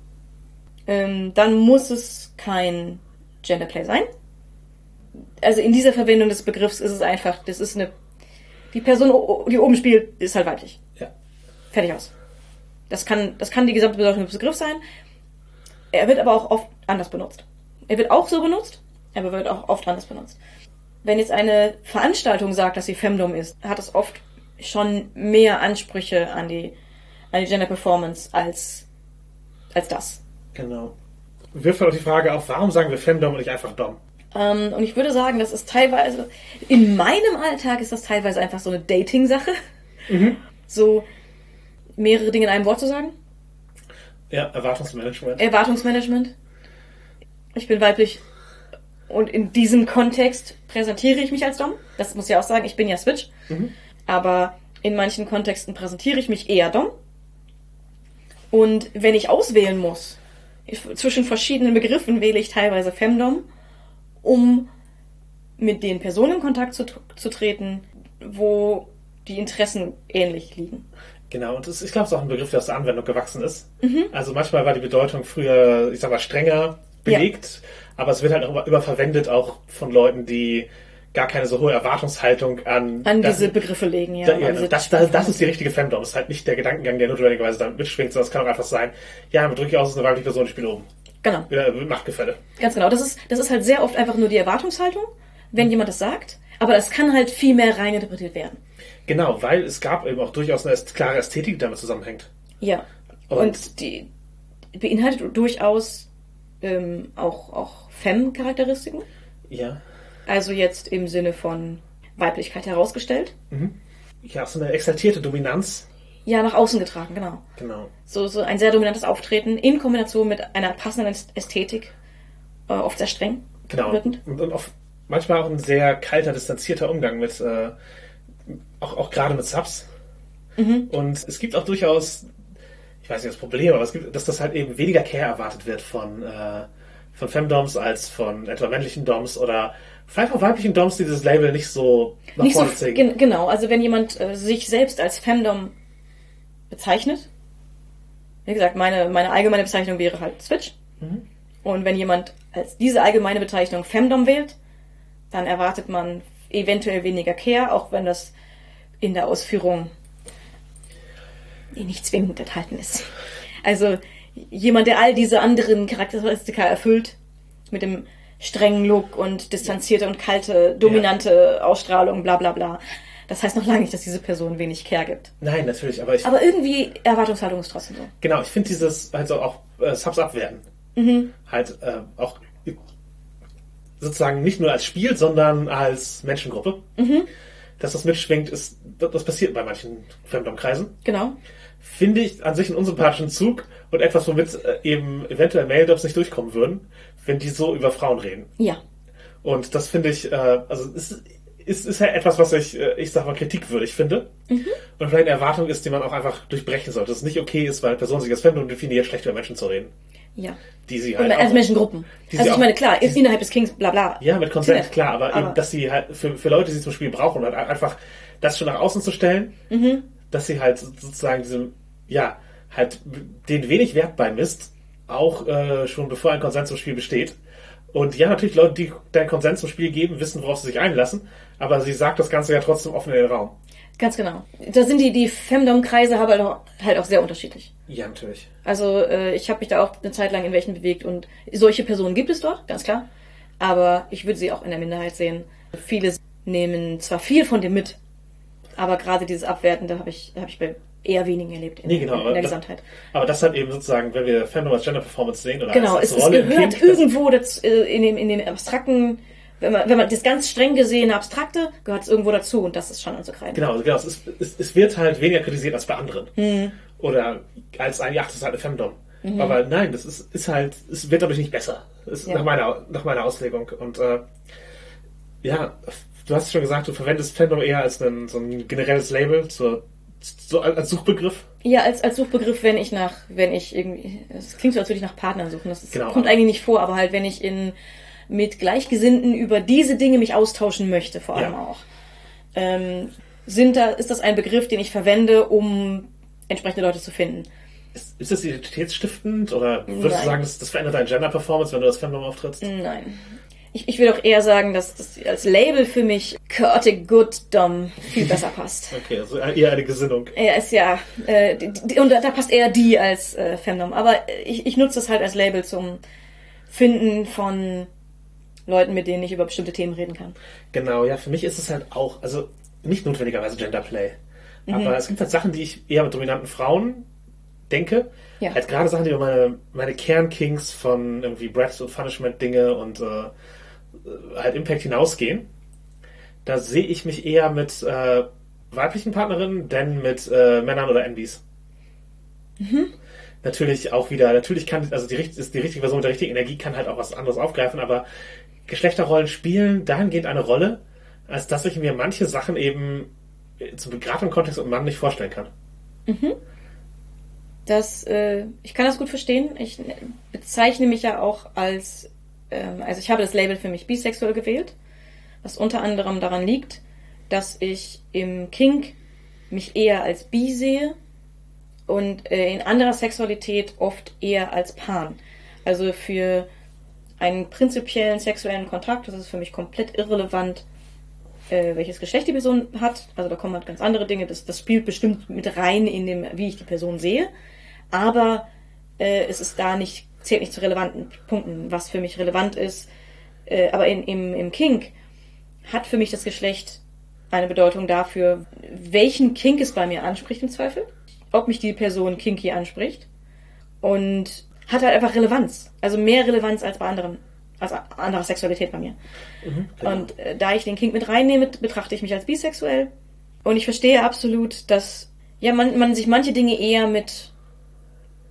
Ähm, dann muss es kein Genderplay sein. Also in dieser Verwendung des Begriffs ist es einfach, das ist eine, die Person, die oben spielt, ist halt weiblich. Ja. Fertig aus. Das kann, das kann die gesamte Bedeutung des Begriffs sein. Er wird aber auch oft anders benutzt. Er wird auch so benutzt, aber wird auch oft anders benutzt. Wenn jetzt eine Veranstaltung sagt, dass sie Femdom ist, hat es oft schon mehr Ansprüche an die, an die Gender Performance als, als das. Genau. Wirft halt auch die Frage auf, warum sagen wir Femdom und nicht einfach Dom? Ähm, und ich würde sagen, das ist teilweise, in meinem Alltag ist das teilweise einfach so eine Dating-Sache. So mehrere Dinge in einem Wort zu sagen. Ja, Erwartungsmanagement. Erwartungsmanagement. Ich bin weiblich und in diesem Kontext präsentiere ich mich als Dom. Das muss ich auch sagen, ich bin ja Switch. Aber in manchen Kontexten präsentiere ich mich eher Dom. Und wenn ich auswählen muss, zwischen verschiedenen Begriffen wähle ich teilweise Femdom, um mit den Personen in Kontakt zu, zu treten, wo die Interessen ähnlich liegen. Genau, und das, ich glaube, es ist auch ein Begriff, der aus der Anwendung gewachsen ist. Mhm. Also manchmal war die Bedeutung früher, ich sag mal, strenger belegt, aber es wird halt auch immer, immer verwendet, auch von Leuten, die gar keine so hohe Erwartungshaltung an, An das, diese Begriffe legen, ja. da, ja das, das, das ist die richtige Femdom. Das ist halt nicht der Gedankengang, der notwendigerweise damit mitschwingt, sondern es kann auch einfach sein, ja, man drücke ich aus, es ist eine weibliche Person, ich spiele oben. Genau. Ja, Machtgefälle. Ganz genau. Das ist, das ist halt sehr oft einfach nur die Erwartungshaltung, wenn jemand das sagt. Aber das kann halt viel mehr reininterpretiert werden. Genau, weil es gab eben auch durchaus eine klare Ästhetik, die damit zusammenhängt. Ja. Und- Und, die beinhaltet durchaus ähm, auch, auch Femme-Charakteristiken. Ja. Also jetzt im Sinne von Weiblichkeit herausgestellt. Ja, so eine exaltierte Dominanz. Ja, nach außen getragen, genau. Genau. So, so ein sehr dominantes Auftreten in Kombination mit einer passenden Ästhetik. Äh, oft sehr streng Genau. wirkend. Und, und auch manchmal auch ein sehr kalter, distanzierter Umgang mit, äh, auch, auch gerade mit Subs. Mhm. Und es gibt auch durchaus, ich weiß nicht das Problem, aber es gibt, dass das halt eben weniger Care erwartet wird von, äh, von Femdoms als von etwa männlichen Doms oder vielleicht auch weiblichen Doms, die dieses Label nicht so nach Nicht so, vorne ziehen. gen genau, also wenn jemand äh, sich selbst als Femdom bezeichnet, wie gesagt, meine, meine allgemeine Bezeichnung wäre halt Switch. Und wenn jemand als diese allgemeine Bezeichnung Femdom wählt, dann erwartet man eventuell weniger Care, auch wenn das in der Ausführung nicht zwingend enthalten ist. Also jemand, der all diese anderen Charakteristika erfüllt, mit dem strengen Look und distanzierte und kalte, dominante Ausstrahlung, bla bla bla. Das heißt noch lange nicht, dass diese Person wenig Care gibt. Nein, natürlich, aber ich, Aber irgendwie Erwartungshaltung ist trotzdem so. genau, ich finde dieses halt so auch äh, Subs abwerten. Halt äh, auch sozusagen nicht nur als Spiel, sondern als Menschengruppe. Dass das mitschwingt, ist, das passiert bei manchen Femdom-Kreisen. Genau. Finde ich an sich einen unsympathischen Zug und etwas, womit äh, eben eventuell Male-Doms nicht durchkommen würden, wenn die so über Frauen reden. Ja. Und das finde ich, äh, also es ist, ist, ja etwas, was ich, äh, ich sag mal, kritikwürdig finde. Und vielleicht eine Erwartung ist, die man auch einfach durchbrechen sollte. Dass es nicht okay ist, weil eine Person sich als Femdom definiert, schlecht über Menschen zu reden. Ja. Die sie halt Und als auch- Menschengruppen. die Also ich meine, klar, die- innerhalb des Kings, bla bla. Ja, mit Konsent, Nett. klar, aber, Aber- eben, dass sie halt für, für Leute, die sie zum Spiel brauchen, halt einfach das schon nach außen zu stellen, Mhm. dass sie halt sozusagen diesem, ja, halt den wenig Wert beimisst, auch äh, schon bevor ein Konsens zum Spiel besteht. Und ja, natürlich Leute, die deinen Konsens zum Spiel geben, wissen, worauf sie sich einlassen, aber sie sagt das Ganze ja trotzdem offen in den Raum. Ganz genau. Da sind die, die Femdom-Kreise aber halt auch, halt auch sehr unterschiedlich. Ja, natürlich. Also äh, ich habe mich da auch eine Zeit lang in welchen bewegt und solche Personen gibt es dort, ganz klar. Aber ich würde sie auch in der Minderheit sehen. Viele nehmen zwar viel von dem mit, aber gerade dieses Abwertende habe ich, habe ich bei eher wenigen erlebt in, Nee, genau, in, aber in der das- Gesamtheit. Aber das hat eben sozusagen, wenn wir Femdom als Gender Performance sehen oder Genau, als, es, als es Rolle im gehört irgendwo dazu, äh, in, dem, in dem abstrakten, wenn man, wenn man das ganz streng gesehene Abstrakte, gehört es irgendwo dazu und das ist schon anzukreiden. Genau, genau es, ist, es, es wird halt weniger kritisiert als bei anderen. Mhm. Oder als ein, ja, das ist halt eine Femdom. Aber nein, das ist, ist halt, es wird dadurch nicht besser. Ist Ja. nach, meiner, nach meiner Auslegung. Und äh, ja, du hast schon gesagt, du verwendest Femdom eher als ein, so ein generelles Label, so, so als Suchbegriff. Ja, als, als Suchbegriff, wenn ich nach, wenn ich irgendwie, es klingt so, als würde ich nach Partnern suchen. Das ist, Genau, kommt eigentlich nicht vor, aber halt, wenn ich in, mit Gleichgesinnten über diese Dinge mich austauschen möchte, vor allem Ja. auch. Ähm, sind da, ist das ein Begriff, den ich verwende, um entsprechende Leute zu finden. Ist, ist das identitätsstiftend oder würdest Nein. du sagen, das, das verändert deine Gender-Performance, wenn du als Fandom auftrittst? Nein. Ich, ich will auch eher sagen, dass das als Label für mich Chaotic Good Dom viel besser passt. Okay, also eher eine Gesinnung. Er ist ja, äh, die, die, und da, da passt eher die als äh, Femdom. Aber ich, ich nutze das halt als Label zum Finden von Leuten, mit denen ich über bestimmte Themen reden kann. Genau, ja, für mich ist es halt auch, also nicht notwendigerweise Genderplay. Mhm. Aber es gibt halt Sachen, die ich eher mit dominanten Frauen denke. Ja. Halt gerade Sachen, die über meine, meine Kernkings von irgendwie Breath und Punishment-Dinge und äh, halt Impact hinausgehen. Da sehe ich mich eher mit äh, weiblichen Partnerinnen, denn mit äh, Männern oder Envies. Natürlich auch wieder, natürlich kann, also die, ist die richtige Person mit der richtigen Energie kann halt auch was anderes aufgreifen, aber Geschlechterrollen spielen dahingehend eine Rolle, als dass ich mir manche Sachen eben äh, zum gerade im Kontext und Mann nicht vorstellen kann. Das, äh, ich kann das gut verstehen. Ich äh, bezeichne mich ja auch als, ähm, also ich habe das Label für mich bisexuell gewählt, was unter anderem daran liegt, dass ich im Kink mich eher als bi sehe und äh, in anderer Sexualität oft eher als pan. Also für einen prinzipiellen sexuellen Kontakt, das ist für mich komplett irrelevant, äh, welches Geschlecht die Person hat. Also da kommen halt ganz andere Dinge. Das, das spielt bestimmt mit rein in dem, wie ich die Person sehe. Aber äh, es ist da nicht, zählt nicht zu relevanten Punkten, was für mich relevant ist. Äh, aber in, im, im Kink hat für mich das Geschlecht eine Bedeutung dafür, welchen Kink es bei mir anspricht im Zweifel. Ob mich die Person kinky anspricht. Und hat halt einfach Relevanz. Also mehr Relevanz als bei anderen, als anderer Sexualität bei mir. genau. Und äh, da ich den Kink mit reinnehme, betrachte ich mich als bisexuell. Und ich verstehe absolut, dass ja man, man sich manche Dinge eher mit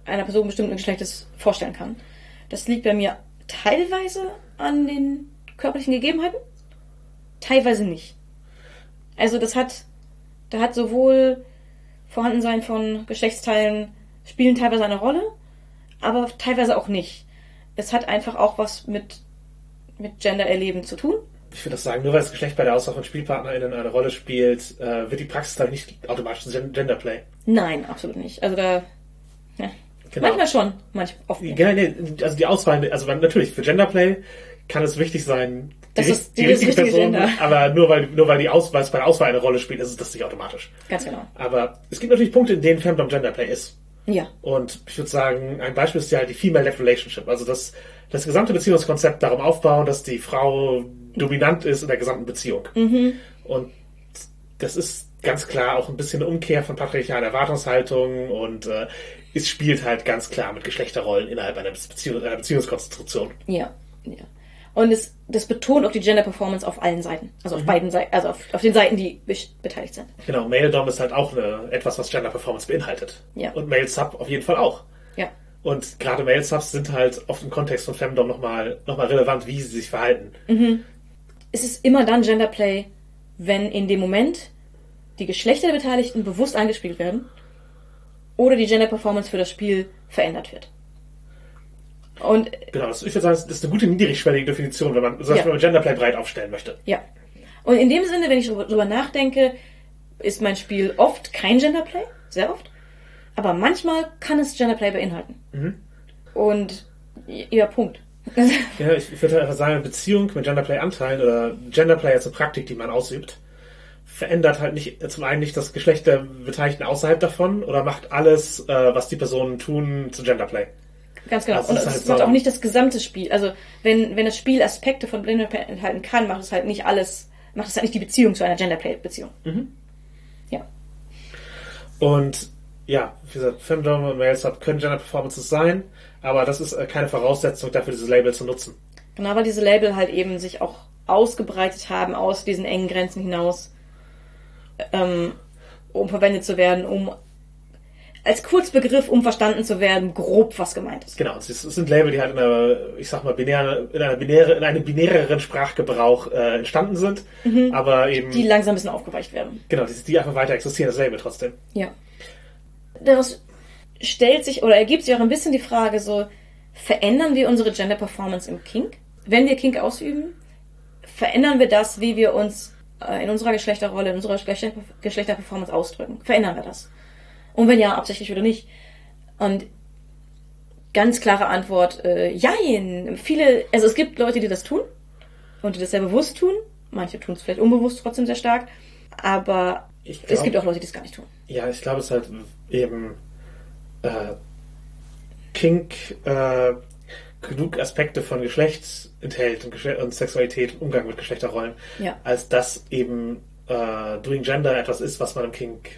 einer Person bestimmten Geschlechtes vorstellen kann. Das liegt bei mir teilweise an den körperlichen Gegebenheiten, teilweise nicht. Also das hat, da hat sowohl Vorhandensein von Geschlechtsteilen spielen teilweise eine Rolle, aber teilweise auch nicht. Es hat einfach auch was mit, mit Gender-Erleben zu tun. Ich würde das sagen, nur weil das Geschlecht bei der Auswahl von SpielpartnerInnen eine Rolle spielt, äh, wird die Praxis dann nicht automatisch ein Genderplay. Nein, absolut nicht. Also da, ja. Genau. manchmal schon, manchmal oft nicht. Ja, nee, also die Auswahl, also natürlich, für Genderplay kann es wichtig sein, die, Das ist die richtige Gender. aber nur weil, nur weil die Auswahl, es bei der Auswahl eine Rolle spielt, ist es das nicht automatisch. Ganz genau. Aber es gibt natürlich Punkte, in denen Femdom Genderplay ist. Ja. Und ich würde sagen, ein Beispiel ist ja halt die Female-Led Relationship. Also das, das gesamte Beziehungskonzept darum aufbauen, dass die Frau dominant ist in der gesamten Beziehung. Und das ist ganz klar auch ein bisschen eine Umkehr von patriarchalen Erwartungshaltungen und äh, es spielt halt ganz klar mit Geschlechterrollen innerhalb einer, Beziehung, einer Beziehungskonstruktion. Ja, ja. Und es, das betont auch die Gender Performance auf allen Seiten. Also Mhm. auf beiden Seiten, also auf, auf den Seiten, die be- beteiligt sind. Genau, Male Dom ist halt auch eine, etwas, was Gender Performance beinhaltet. Ja. Und Male Sub auf jeden Fall auch. Ja. Und gerade Male Subs sind halt oft im Kontext von Femdom nochmal noch mal relevant, wie sie sich verhalten. Es ist immer dann Genderplay, wenn in dem Moment die Geschlechter der Beteiligten bewusst angespielt werden oder die Gender Performance für das Spiel verändert wird. Und Genau, das, ich würde sagen, das ist eine gute niedrigschwellige Definition, wenn man, zum Beispiel, Ja. Genderplay breit aufstellen möchte. Ja. Und in dem Sinne, wenn ich drüber drüber nachdenke, ist mein Spiel oft kein Genderplay, sehr oft. Aber manchmal kann es Genderplay beinhalten. Und ja, Punkt. Ja, ich, ich würde einfach sagen, Beziehung mit Genderplay-Anteilen oder Genderplay als eine Praktik, die man ausübt, verändert halt nicht zum einen nicht das Geschlecht der Beteiligten außerhalb davon oder macht alles, äh, was die Personen tun, zu Genderplay. Ganz genau. Das Und es halt macht auch nicht das gesamte Spiel. Also wenn, wenn das Spiel Aspekte von Genderplay enthalten kann, macht es halt nicht alles, macht es halt nicht die Beziehung zu einer Genderplay-Beziehung. Ja. Und ja, wie gesagt, Femdom und Male Sub können Gender Performances sein, aber das ist äh, keine Voraussetzung dafür, dieses Label zu nutzen. Genau, weil diese Label halt eben sich auch ausgebreitet haben aus diesen engen Grenzen hinaus, ähm, um verwendet zu werden, um als Kurzbegriff, um verstanden zu werden, grob was gemeint ist. Genau, es sind Label, die halt in einer, ich sag mal, binäre, in einer binäre, in einem binäreren Sprachgebrauch äh, entstanden sind, aber eben, Die langsam ein bisschen aufgeweicht werden. genau, die, die einfach weiter existieren, das Label trotzdem. Ja. Daraus stellt sich oder ergibt sich auch ein bisschen die Frage so, verändern wir unsere Gender Performance im Kink? Wenn wir Kink ausüben, verändern wir das, wie wir uns äh, in unserer Geschlechterrolle, in unserer Geschlechter Geschlechterperformance ausdrücken? Verändern wir das? Und wenn ja, absichtlich oder nicht. Und ganz klare Antwort, äh, jein. Viele, also es gibt Leute, die das tun und die das sehr bewusst tun. Manche tun es vielleicht unbewusst trotzdem sehr stark. Aber Ich es gibt auch Leute, die es gar nicht tun. Ja, ich glaube, es ist halt eben äh, Kink äh, genug Aspekte von Geschlecht enthält und, Geschle und Sexualität und Umgang mit Geschlechterrollen, Ja. als dass eben äh, Doing Gender etwas ist, was man im Kink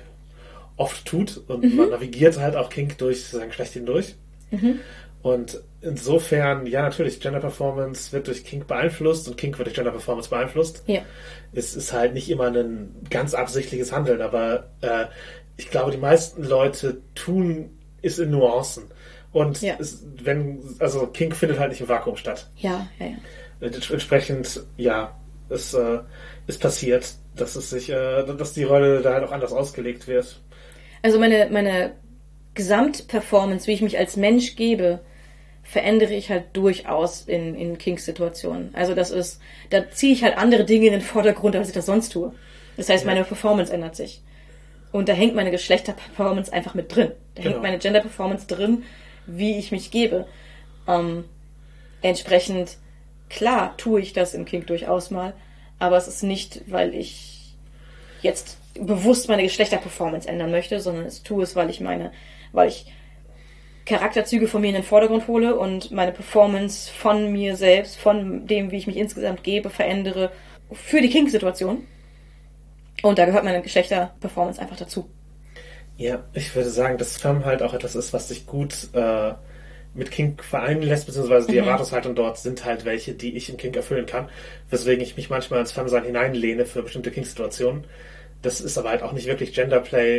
oft tut und man navigiert halt auch Kink durch sein Geschlecht hindurch. Und insofern, ja, natürlich, Gender Performance wird durch Kink beeinflusst und Kink wird durch Gender Performance beeinflusst Ja. es ist halt nicht immer ein ganz absichtliches Handeln, aber äh, ich glaube, die meisten Leute tun es in Nuancen. Und Ja. es, wenn, also Kink findet halt nicht im Vakuum statt. Ja, ja, ja. Ents- Entsprechend, ja, es äh, ist passiert, dass es sich, äh, dass die Rolle da halt auch anders ausgelegt wird. Also meine, meine Gesamtperformance, wie ich mich als Mensch gebe, verändere ich halt durchaus in, in Kings-Situationen. Also das ist, da ziehe ich halt andere Dinge in den Vordergrund, als ich das sonst tue. Das heißt, Ja. meine Performance ändert sich. Und da hängt meine Geschlechterperformance einfach mit drin. Da Genau. hängt meine Gender-Performance drin, wie ich mich gebe. Ähm, entsprechend, klar tue ich das im Kink durchaus mal, aber es ist nicht, weil ich jetzt bewusst meine Geschlechterperformance ändern möchte, sondern es tue es, weil ich meine, weil ich Charakterzüge von mir in den Vordergrund hole und meine Performance von mir selbst, von dem, wie ich mich insgesamt gebe, verändere für die Kink-Situation. Und da gehört meine Geschlechterperformance einfach dazu. Ja, ich würde sagen, dass Femme halt auch etwas ist, was sich gut äh, mit Kink vereinen lässt, beziehungsweise die Erwartungshaltung dort sind halt welche, die ich im Kink erfüllen kann, weswegen ich mich manchmal ins Femme-Sein hineinlehne für bestimmte Kink-Situationen. Das ist aber halt auch nicht wirklich Genderplay.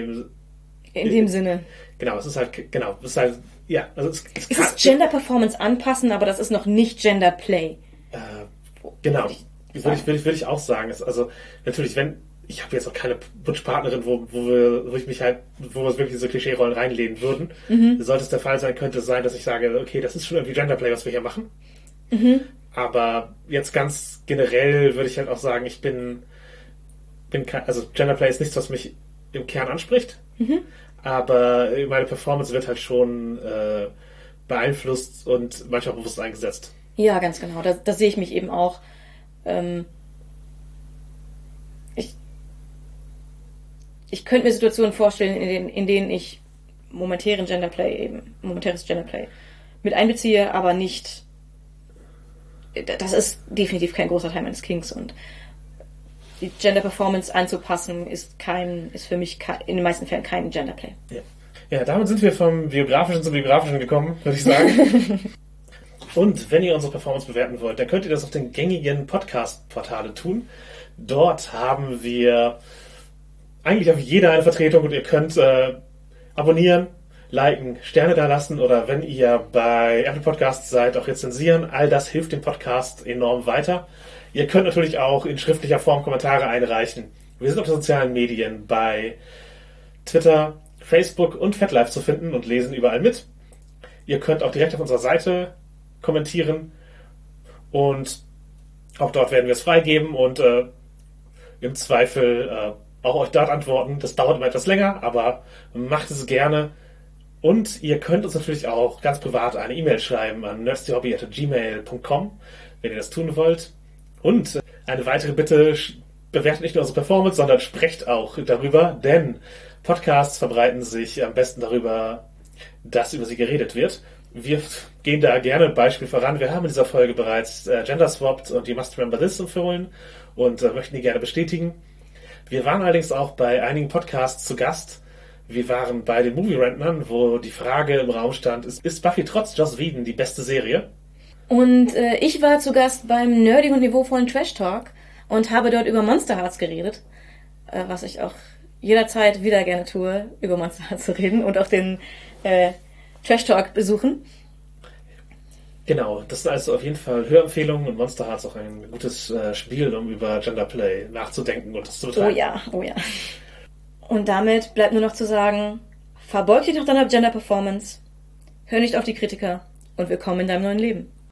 In dem Sinne. Genau, es ist halt, genau, es ist halt, ja, also es, es Es ist Gender-Performance anpassen, aber das ist noch nicht Gender-Play. äh, genau, Würde ich würde ich, würde ich, auch sagen. Es, also natürlich, wenn, ich habe jetzt auch keine Wunschpartnerin, wo, wo, wir, wo ich mich halt, wo wir wirklich so Klischee-Rollen reinlehnen würden. Mhm. Sollte es der Fall sein, könnte es sein, dass ich sage, okay, das ist schon irgendwie Genderplay, was wir hier machen. Mhm. Aber jetzt ganz generell würde ich halt auch sagen, ich bin, bin kein, also Genderplay ist nichts, was mich im Kern anspricht. Mhm. Aber meine Performance wird halt schon äh, beeinflusst und manchmal bewusst eingesetzt. Ja, ganz genau. Da, da sehe ich mich eben auch. Ähm, ich, ich könnte mir Situationen vorstellen, in denen, in denen ich momentären Genderplay eben, momentäres Genderplay mit einbeziehe, aber nicht. Das ist definitiv kein großer Teil meines Kings und die Gender Performance anzupassen ist kein, ist für mich in den meisten Fällen kein Genderplay. Ja. ja, damit sind wir vom Biografischen zum Biografischen gekommen, würde ich sagen. und wenn ihr unsere Performance bewerten wollt, dann könnt ihr das auf den gängigen Podcast-Portale tun. Dort haben wir eigentlich auf jeder eine Vertretung und ihr könnt äh, abonnieren, liken, Sterne da lassen oder wenn ihr bei Apple Podcasts seid, auch rezensieren. All das hilft dem Podcast enorm weiter. Ihr könnt natürlich auch in schriftlicher Form Kommentare einreichen. Wir sind auf den sozialen Medien bei Twitter, Facebook und FetLife zu finden und lesen überall mit. Ihr könnt auch direkt auf unserer Seite kommentieren und auch dort werden wir es freigeben und äh, im Zweifel äh, auch euch dort antworten. Das dauert immer etwas länger, aber macht es gerne. Und ihr könnt uns natürlich auch ganz privat eine E-Mail schreiben an nerdsdyhobby.gmail.com, wenn ihr das tun wollt. Und eine weitere Bitte, bewertet nicht nur unsere Performance, sondern sprecht auch darüber, denn Podcasts verbreiten sich am besten darüber, dass über sie geredet wird. Wir gehen da gerne ein Beispiel voran. Wir haben in dieser Folge bereits äh, Gender Swapped und You Must Remember This empfohlen und äh, möchten die gerne bestätigen. Wir waren allerdings auch bei einigen Podcasts zu Gast. Wir waren bei den Movie Rentnern, wo die Frage im Raum stand, ist, ist Buffy trotz Joss Whedon die beste Serie? Und äh, ich war zu Gast beim nerdigen und niveauvollen Trash Talk und habe dort über Monster Hearts geredet, äh, was ich auch jederzeit wieder gerne tue, über Monster Hearts zu reden und auch den äh, Trash Talk besuchen. Genau, das sind also auf jeden Fall Hörempfehlungen und Monster Hearts auch ein gutes äh, Spiel, um über Genderplay nachzudenken und das zu Oh betreiben. ja, oh ja. Und damit bleibt nur noch zu sagen, verbeug dich nach deiner Gender Performance, hör nicht auf die Kritiker und willkommen in deinem neuen Leben.